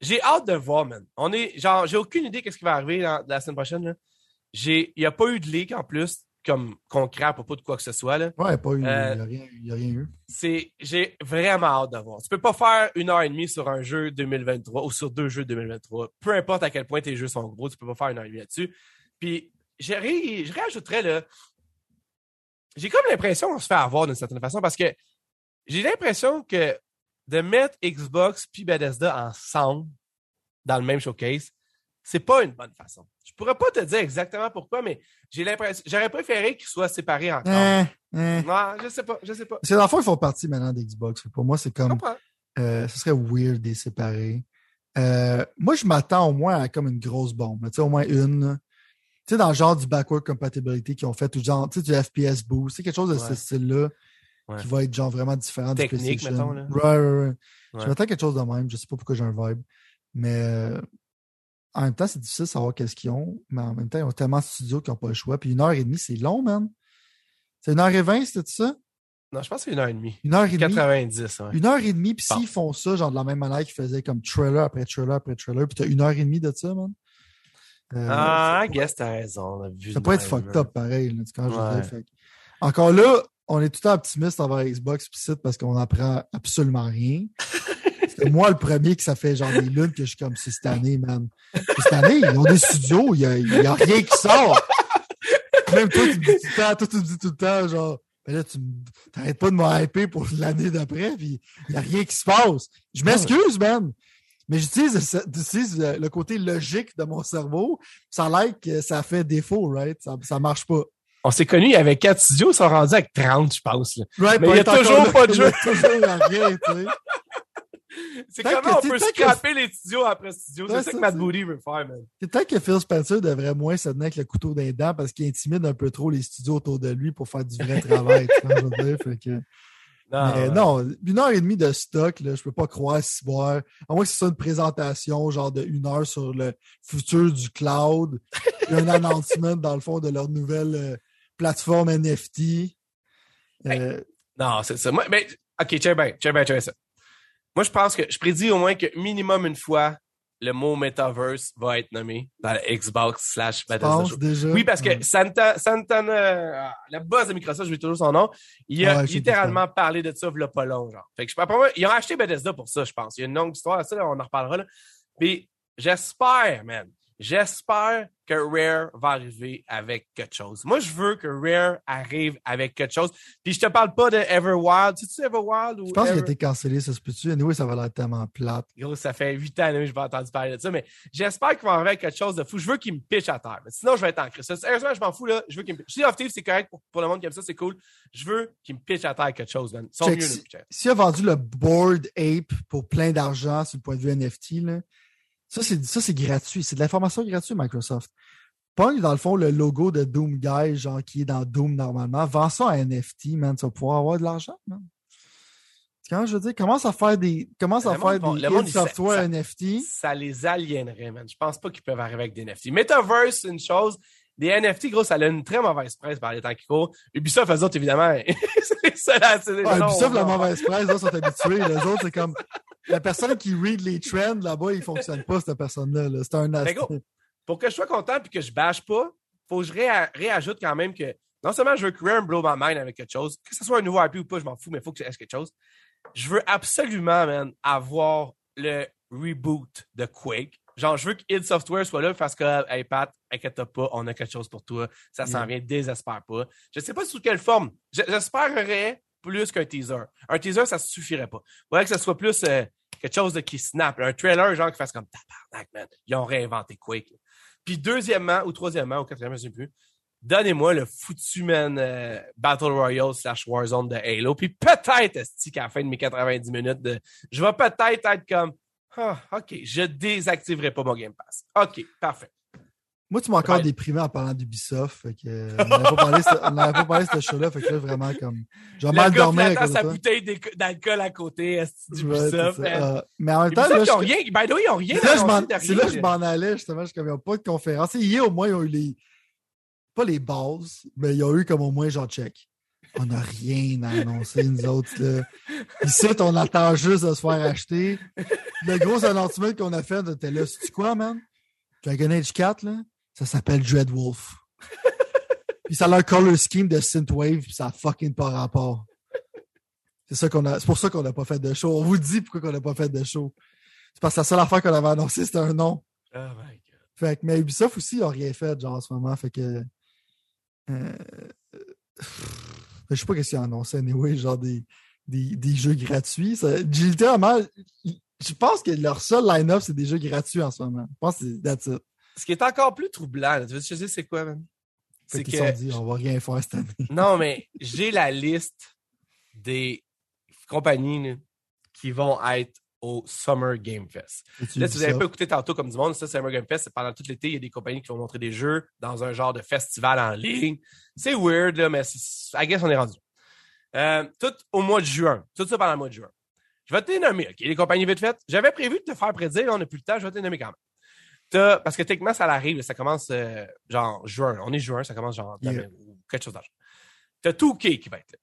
j'ai hâte de voir, man. On est, genre, j'ai aucune idée qu'est-ce qui va arriver dans- la semaine prochaine, il y a pas eu de leak en plus, comme concret à propos de quoi que ce soit, là. Ouais, pas eu, il n'y Euh, a, y a rien eu. c'est j'ai vraiment hâte de voir. Tu peux pas faire une heure et demie sur un jeu 2023 ou sur deux jeux 2023. Peu importe à quel point tes jeux sont gros, tu peux pas faire une heure et demie là-dessus. Puis je ré- je réajouterais là. J'ai comme l'impression qu'on se fait avoir d'une certaine façon parce que j'ai l'impression que de mettre Xbox puis Bethesda ensemble dans le même showcase, c'est pas une bonne façon. Je pourrais pas te dire exactement pourquoi, mais j'ai l'impression j'aurais préféré qu'ils soient séparés encore. Hein, hein. Ouais, je sais pas, je sais pas. Parce que dans le fond, ils font partie maintenant d'Xbox. Pour moi, c'est comme, euh, ce serait weird de les séparer. Euh, moi, je m'attends au moins à comme une grosse bombe. là. Tu sais, au moins une. Tu sais, dans le genre du backward compatibility qu'ils ont fait, ou genre, tu sais, du FPS boost, c'est quelque chose de ce style-là Ouais. qui va être genre vraiment différent Technique, du PlayStation. mettons, là. Ouais, ouais, ouais. Ouais. Je m'attends quelque chose de même. Je sais pas pourquoi j'ai un vibe. Mais euh, en même temps, c'est difficile de savoir qu'est-ce qu'ils ont. Mais en même temps, ils ont tellement de studios qu'ils n'ont pas le choix. Puis une heure et demie, c'est long, man. C'est une heure et vingt, c'était ça? Non, je pense que c'est une heure et demie. Une heure et demie? 90, ouais. Une heure et demie, puis s'ils font ça, genre de la même manière qu'ils faisaient comme trailer après trailer après trailer, puis t'as une heure et demie de ça, man. Euh, Ah, I guess t'as raison. ça peut être fucked up pareil, là, comprends, je fait que- Encore là, on est tout le temps optimiste envers Xbox pis site parce qu'on apprend absolument rien. C'est moi le premier que ça fait genre des lunes que je suis comme c'est cette année, man. Puis cette année, ils ont des studios, il y a, rien qui sort. Même toi, tu me dis tout le temps, toi, tu me dis tout le temps, genre, mais là, tu me- t'arrêtes pas de me hyper pour l'année d'après, puis il y a rien qui se passe. Je m'excuse, man. Mais j'utilise le côté logique de mon cerveau. Ça a l'air que ça fait défaut, right? Ça, ça marche pas. On s'est connus, il y avait 4 studios, ils sont rendus avec 30, je pense. là. Right, Mais il y a toujours pas de jeu. C'est comment on peut que- scraper les studios après studio. C'est ça que Matt. Booty veut faire, man. C'est peut-être que Phil Spencer devrait moins se tenir avec le couteau les dents parce qu'il intimide un peu trop les studios autour de lui pour faire du vrai travail. tu vois, je veux dire, fait que- Non, Mais ouais. non, une heure et demie de stock, là, je peux pas croire si boire. À moins que ce soit une présentation, genre de une heure sur le futur du cloud. et un announcement, dans le fond, de leur nouvelle euh, plateforme NFT. Euh, Non, c'est ça. Moi, mais, OK, check bien, check bien, bien ça. Moi, je pense que je prédis au moins que minimum une fois, le mot metaverse va être nommé dans la Xbox slash Bethesda déjà? Oui, parce que Ouais. Santa, Santana, euh, le boss de Microsoft, je vais toujours son nom, il a Ouais, littéralement parlé de ça, il pas long, genre. Fait que je, ils ont acheté Bethesda pour ça, je pense. Il y a une longue histoire à ça, on en reparlera, là. Puis, j'espère, man, j'espère que Rare va arriver avec quelque chose. Moi, je veux que Rare arrive avec quelque chose. Puis, je te parle pas de Everwild. Tu sais Everwild ou Je pense qu'il a été cancellé, ça se peut-tu? Anyway, ça va l'air tellement plate. Ça fait huit ans que je vais entendu parler de ça, mais j'espère qu'ils vont arriver avec quelque chose de fou. Je veux qu'ils me pitchent à terre. Mais sinon, je vais être en crise. Sérieusement, je m'en fous, là. Je veux qu'ils me of Thieves, c'est correct pour, pour le monde qui aime ça, c'est cool. Je veux qu'ils me pitchent à terre quelque chose, man. Mieux, si-. S'il a vendu le Board Ape pour plein d'argent sur le point de vue NFT, là, ça, c'est, ça, gratuit. C'est de l'information gratuite, Microsoft. Pogne, dans le fond, le logo de Doom Guy, genre, qui est dans Doom normalement. Vends ça à NFT, man. Tu vas pouvoir avoir de l'argent, man. Quand je veux dire, commence à faire des, commence à faire des monde, software sait- NFT. Ça les aliénerait, man. Je pense pas qu'ils peuvent arriver avec des NFT. Metaverse, une chose. Des NFT, gros, ça a une très mauvaise presse par les temps qui courent. Ubisoft, eux autres, évidemment, c'est ça, là, Ubisoft, la on- mauvaise presse, là, sont habitués. Les autres, c'est comme, la personne qui read les trends, là-bas, il fonctionne pas, cette personne-là, là. C'est un Mais go, pour que je sois content et que je bâche pas, faut que je réa- réajoute quand même que non seulement je veux Rare me blow my mind avec quelque chose, que ce soit un nouveau IP ou pas, je m'en fous, mais il faut que je quelque chose. Je veux absolument, man, avoir le reboot de Quake. Genre, je veux que id Software soit là parce que, hey Pat, inquiète pas, on a quelque chose pour toi. Ça s'en vient, désespère pas. Je sais pas sous quelle forme. J'espérerais plus qu'un teaser. Un teaser, ça suffirait pas. Il faudrait que ce soit plus euh, quelque chose de qui snap. Un trailer, genre, qui fasse comme tabarnak, man. Ils ont réinventé Quake. Puis deuxièmement, ou troisièmement, ou quatrièmement, je sais plus, donnez-moi le foutu, man, euh, Battle Royale slash Warzone de Halo. Puis peut-être, esti, qu'à la fin de mes 90 minutes, je vais peut-être être comme, ah, OK, je désactiverai pas mon Game Pass. OK, parfait. Moi, tu m'as encore Ouais. déprimé en parlant d'Ubisoft. Fait que, euh, on n'avait pas parlé, de ce show-là. Fait que là, vraiment, comme. Le mal flattant cause de sa toi. bouteille d'alcool à côté, esti, du Ouais. Euh, mais en même temps, là, ils ont je- rien. The way, ils ont rien c'est là, là que je m'en allais, justement. Je ils n'ont pas de conférence. Hier, au moins, ils ont eu les. Pas les bases, mais ils ont eu comme au moins, genre, check. On n'a rien à annoncer, nous autres, là. Ici, on attend juste de se faire acheter. Le gros annoncement qu'on a fait, t'es là, c'est quoi, man? Dragon Age 4, là, ça s'appelle Dreadwolf. puis ça a un color scheme de Synthwave, puis ça a fucking pas rapport. C'est ça qu'on a. C'est pour ça qu'on n'a pas fait de show. On vous dit pourquoi on n'a pas fait de show. C'est parce que la seule affaire qu'on avait annoncée, c'était un nom. Oh my God. Fait que, mais Ubisoft aussi, ils n'ont rien fait, genre, en ce moment. Fait que. euh, je sais pas qu'est-ce qu'ils ont annoncé, anyway, genre des, des, des jeux gratuits. Ça- littéralement. Je pense que leur seul line-up, c'est des jeux gratuits en ce moment. Je pense que c'est that's it. Ce qui est encore plus troublant, tu veux te dise c'est quoi? Fait C'est qu'ils que dit, on va rien faire cette année. Non, mais j'ai la liste des compagnies là, qui vont être au Summer Game Fest. Là, si vous n'avez pas écouté tantôt comme du monde, ça, Summer Game Fest, c'est pendant tout l'été, il y a des compagnies qui vont montrer des jeux dans un genre de festival en ligne. C'est weird, là, mais I guess on est rendu. Euh, tout au mois de juin. Tout ça pendant le mois de juin. Je vais te les nommer, OK? Les compagnies vite faites. J'avais prévu de te faire prédire, on n'a plus le temps, je vais te nommer quand même. T'as- parce que techniquement, ça arrive, ça commence euh, genre juin. On est juin, ça commence genre Yeah. demain, ou quelque chose d'argent. T'as 2K qui va être là.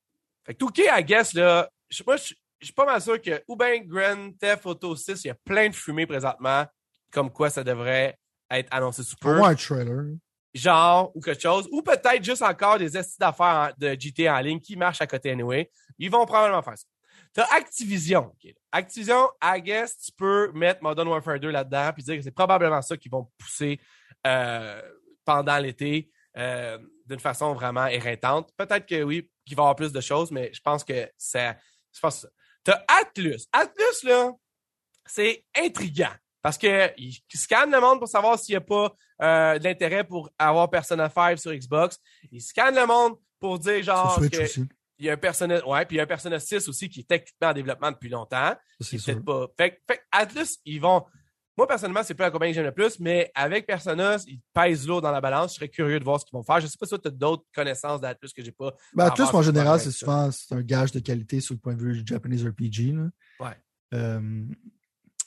Fait que 2K, I guess, là, je sais pas, je je suis pas mal sûr que ou bien Grand Theft Auto 6, il y a plein de fumée présentement, comme quoi ça devrait être annoncé sous peu. un trailer. Genre, ou quelque chose. Ou peut-être juste encore des estis d'affaires de GTA en ligne qui marchent à côté anyway. Ils vont probablement faire ça. T'as Activision. ok. Activision, I guess, tu peux mettre Modern Warfare 2 là-dedans puis dire que c'est probablement ça qu'ils vont pousser euh, pendant l'été euh, d'une façon vraiment éreintante. Peut-être que oui, qu'il va y avoir plus de choses, mais je pense que ça. Je pense ça. T'as Atlus. Atlus, là, c'est intriguant. Parce que il scanne le monde pour savoir s'il n'y a pas euh, de l'intérêt pour avoir Persona 5 sur Xbox. Il scanne le monde pour dire genre Sur Switch que aussi. Il y a un Persona, ouais, puis il y a un Persona 6 aussi qui est techniquement en développement depuis longtemps. C'est peut-être pas. Fait, que- fait Atlus, ils vont. Moi, personnellement, c'est pas la compagnie que j'aime le plus, mais avec Persona, ils pèsent lourd dans la balance. Je serais curieux de voir ce qu'ils vont faire. Je sais pas si tu as d'autres connaissances d'Atlus que j'ai pas. Ben, Atlus, en général, c'est souvent un gage de qualité sur le point de vue du Japanese RPG. Là. Ouais. Euh,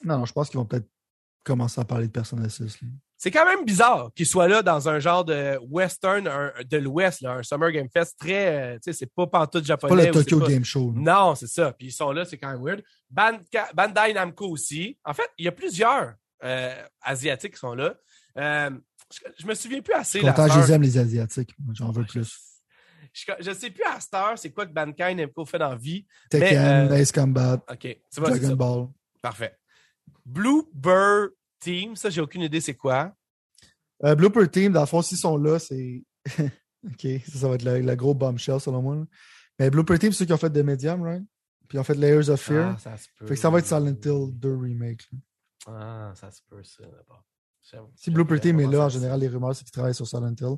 non, non, je pense qu'ils vont peut-être commencer à parler de Persona 6. là. C'est quand même bizarre qu'ils soient là dans un genre de western un- de l'Ouest, un Summer Game Fest très. euh, tu sais, c'est pas pantoute Pas japonais. le ou c'est Tokyo pas- Game Show. Non, c'est ça. Puis ils sont là, c'est quand même weird. Bandai Namco aussi. En fait, il y a plusieurs euh, Asiatiques qui sont là. Euh, je, je me souviens plus assez. Je content, je les aime, les Asiatiques. J'en veux plus. Je, je sais plus à cette heure c'est quoi que Bandai Namco fait dans la vie. Tekken, Ace Combat, OK. Tu vois, c'est Dragon. Ball. Parfait. Bluebird Team, ça, j'ai aucune idée c'est quoi? Euh, Blooper Team, dans le fond, s'ils sont là, c'est. OK, ça, ça va être la, la gros bombshell selon moi. là. Mais Blooper Team, c'est ceux qui ont fait The Medium, right? Puis ils ont fait Layers of Fear. Ah, ça se peut. fait que ça va être Silent Hill 2 Remake. là. Ah, ça se peut, ça, d'abord. Si Blooper Team est là, en général, les rumeurs, c'est qu'ils travaillent sur Silent Hill.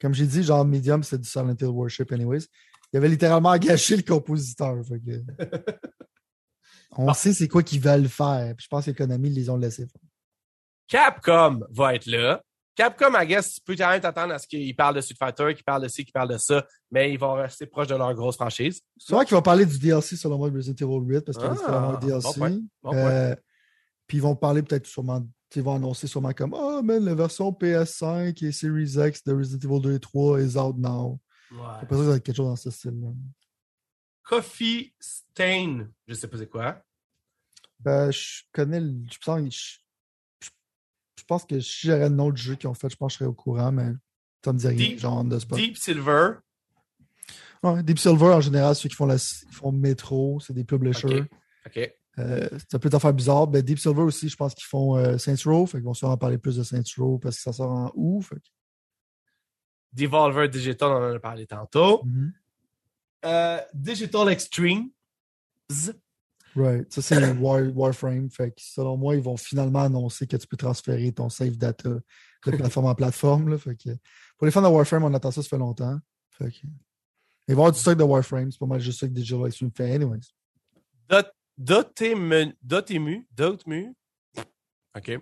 Comme j'ai dit, genre Medium, c'est du Silent Hill Worship, anyways. Il avait littéralement engagé le compositeur. fait que- On sait c'est quoi qu'ils veulent faire. Puis je pense que Konami les ont laissé faire. Capcom va être là. Capcom, I guess, tu peux quand même t'attendre à ce qu'ils parlent de Street Fighter, qu'ils parlent de ci, qu'ils parlent de ça, mais ils vont rester proches de leur grosse franchise. Souvent qu'ils vont parler du DLC selon moi de Resident Evil 8 parce qu'il Ah, risque d'avoir un DLC. bon point, bon point. Euh, puis ils vont parler peut-être sûrement, ils vont annoncer sûrement comme Ah, mais la version PS5 et Series X de Resident Evil 2 et 3 is out now. J'ai l'impression que ça va être quelque chose dans ce style-là. Coffee Stain, je sais pas c'est quoi. Ben, je connais le. Je pense, je- je pense que si j'aurais le nom du jeu qu'ils ont fait, je pense que je serais au courant, mais ça me dit rien. Deep- genre the spot. Deep Silver? Ouais, Deep Silver, en général, ceux qui font, la, ils font Metro, c'est des publishers. OK. Euh, c'est un peu d'affaires bizarres. Ben, Deep Silver aussi, je pense qu'ils font euh, Saints Row. Fait qu'ils vont sûrement parler plus de Saints Row parce que ça sort en août. Fait que- Devolver Digital, on en a parlé tantôt. Mhm. Euh, Digital Extremes. Right. Ça, c'est War, Warframe. Fait que selon moi, ils vont finalement annoncer que tu peux transférer ton save data de plateforme en plateforme. Là. Fait que, pour les fans de Warframe, on attend ça, ça fait longtemps. Fait que, ils vont avoir du stock de Warframe. C'est pas mal juste ça que Digital Extreme fait. Anyways. Dot- Dotemu. Dotemu. Dotemu. OK.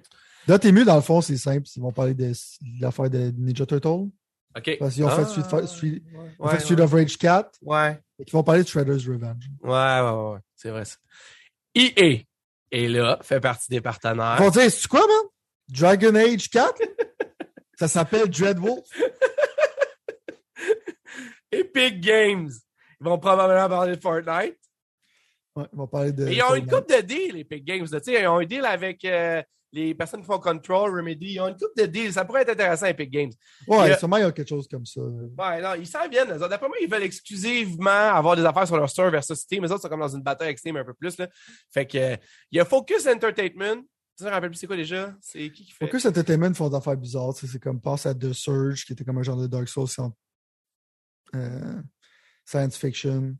Dotemu, dans le fond, c'est simple. Ils vont parler de, de l'affaire de Ninja Turtle. OK. Parce qu'ils ont fait Ah, Street, Fi- Street, ils ont ouais, fait Street ouais. of Rage 4. Ouais. Et qu'ils vont parler de Shredder's Revenge. Ouais, ouais, ouais, ouais. C'est vrai ça. EA est là, fait partie des partenaires. Ils vont dire, c'est quoi, man? Dragon Age 4? ça s'appelle Dreadwolf. Epic Games. Ils vont probablement parler de Fortnite. Ouais, ils vont parler de. Ils ont une coupe de deals, Epic Games. là. Tu sais, Ils ont un deal avec euh, les personnes qui font Control, Remedy. Ils ont une coupe de deals. Ça pourrait être intéressant, Epic Games. Ouais, a- sûrement, il y a quelque chose comme ça. Ouais, non, ils s'en viennent. D'après moi, ils veulent exclusivement avoir des affaires sur leur store versus Steam. Les autres sont comme dans une bataille avec Steam un peu plus. Là. Fait que, euh, il y a Focus Entertainment. Tu te rappelles plus c'est quoi déjà? C'est qui qui fait? Focus Entertainment font des affaires bizarres. C'est comme passe à The Surge, qui était comme un genre de Dark Souls sans- euh, science fiction.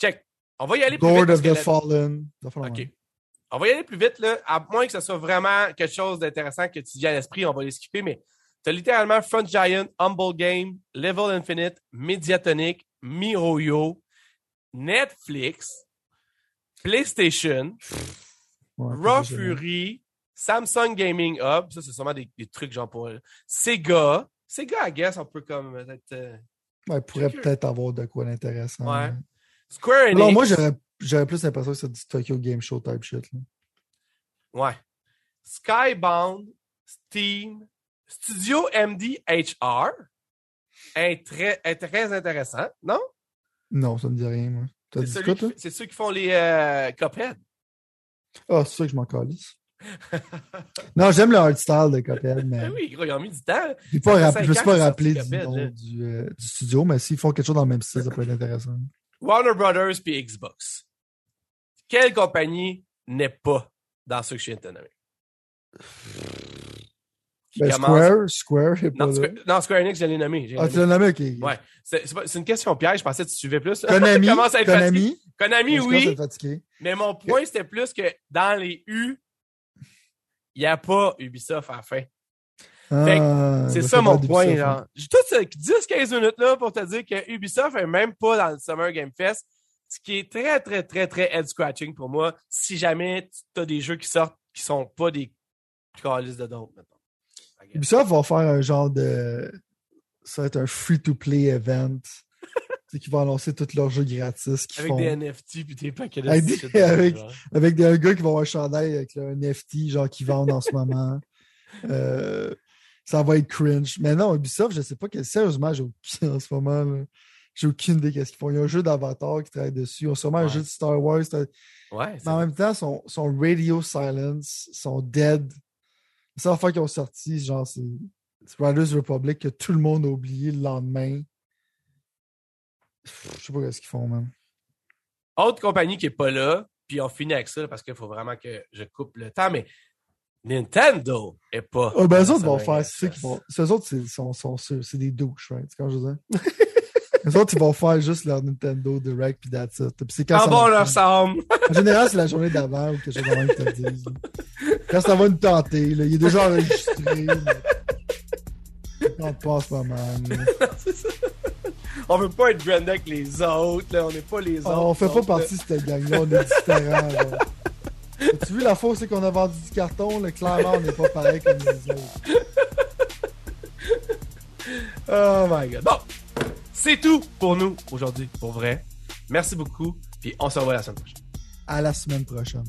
Check. On va y aller plus Lord vite. of the la- Fallen. OK. On va y aller plus vite, là. À moins que ce soit vraiment quelque chose d'intéressant que tu dis à l'esprit, on va les skipper, mais tu as littéralement Front Giant, Humble Game, Level Infinite, Mediatonic, MiHoYo, Netflix, PlayStation, Ouais, Raw. Fury, Samsung Gaming Hub, ça c'est sûrement des, des trucs genre pour Sega. Sega, I guess, on peut comme peut-être. euh, Ouais, pourrait peut-être avoir de quoi d'intéressant. Ouais. Square Enix. Alors, moi, j'aurais j'aurais plus l'impression que c'est du Tokyo Game Show type shit. là. Ouais. Skybound, Steam, Studio MDHR. Est très, est très intéressant, non? Non, ça me dit rien, moi. T'as C'est quoi, qui c'est ceux qui font les euh, Cuphead. Ah, c'est ça que je m'en calisse. non, j'aime le art style de Cuphead, mais oui, gros, ils ont mis du temps. je ne rapp- ans pas sortent du nom du, euh, du studio, mais s'ils font quelque chose dans le même style, ça peut être intéressant. Warner Brothers puis Xbox. Quelle compagnie n'est pas dans ceux que je viens de te nommer? Ben, Square, Square pas Non. Square, non, Square Enix, je l'ai nommé. Ah, tu l'as nommé, ok. Ouais. C'est c'est c'est une question piège, je pensais que tu suivais plus. Konami, à être fatigué. Konami. Konami, Je commence à oui. fatigué. Mais mon point, c'était plus que dans les U, il n'y a pas Ubisoft à la fin. Ah, C'est ben, ça ça mon point. Genre. J'ai tout ce 10-15 minutes là pour te dire que Ubisoft est même pas dans le Summer Game Fest. Ce qui est très, très, très, très head-scratching pour moi. Si jamais tu as des jeux qui sortent qui sont pas des calices de d'autres. Ubisoft va faire un genre de. Ça va être un free-to-play event. c'est qu'ils vont annoncer tous leurs jeux gratis Avec font. des NFT puis des paquets de Avec des- avec-. Avec des un gars qui va avoir un chandail avec un NFT, genre qui vendent en ce moment. Euh, ça va être cringe. Mais non, Ubisoft, je sais pas que sérieusement, j'ai en ce moment. là. J'ai aucune idée qu'est-ce qu'ils font. Il y a un jeu d'Avatar qui travaille dessus. Ils ont sûrement un jeu de Star Wars. Ouais, Mais en même temps, son, son Radio Silence, son Dead. C'est la fois qu'ils ont sorti, genre, c'est Riders Republic que tout le monde a oublié le lendemain. Pff, Je sais pas ce qu'ils font, man. Autre compagnie qui est pas là, puis on finit avec ça là, parce qu'il faut vraiment que je coupe le temps, mais Nintendo est pas. Ah, ben, eux autres vont faire, ceux qui vont. Ceux autres, c'est des douches, right? C'est quand je veux dire. Les autres, ils vont faire juste leur Nintendo Direct puis that's it. Puis c'est quand Ah ça bon, leur semble. En général, c'est la journée d'avant ou quelque chose même qu'ils te disent. là. Quand ça va nous tenter, là, il est déjà enregistré. là. Ça tente pas là. C'est ça. On veut pas être brandé avec les autres, là. On n'est pas les autres. Ah, on fait pas partie de cette gang-là, on est différents. genre. As-tu vu la fois c'est qu'on a vendu du carton? Là, clairement, on n'est pas pareil comme les autres. Oh my god. Bon, c'est tout pour nous aujourd'hui, pour vrai. Merci beaucoup, puis on se revoit la semaine prochaine. À la semaine prochaine.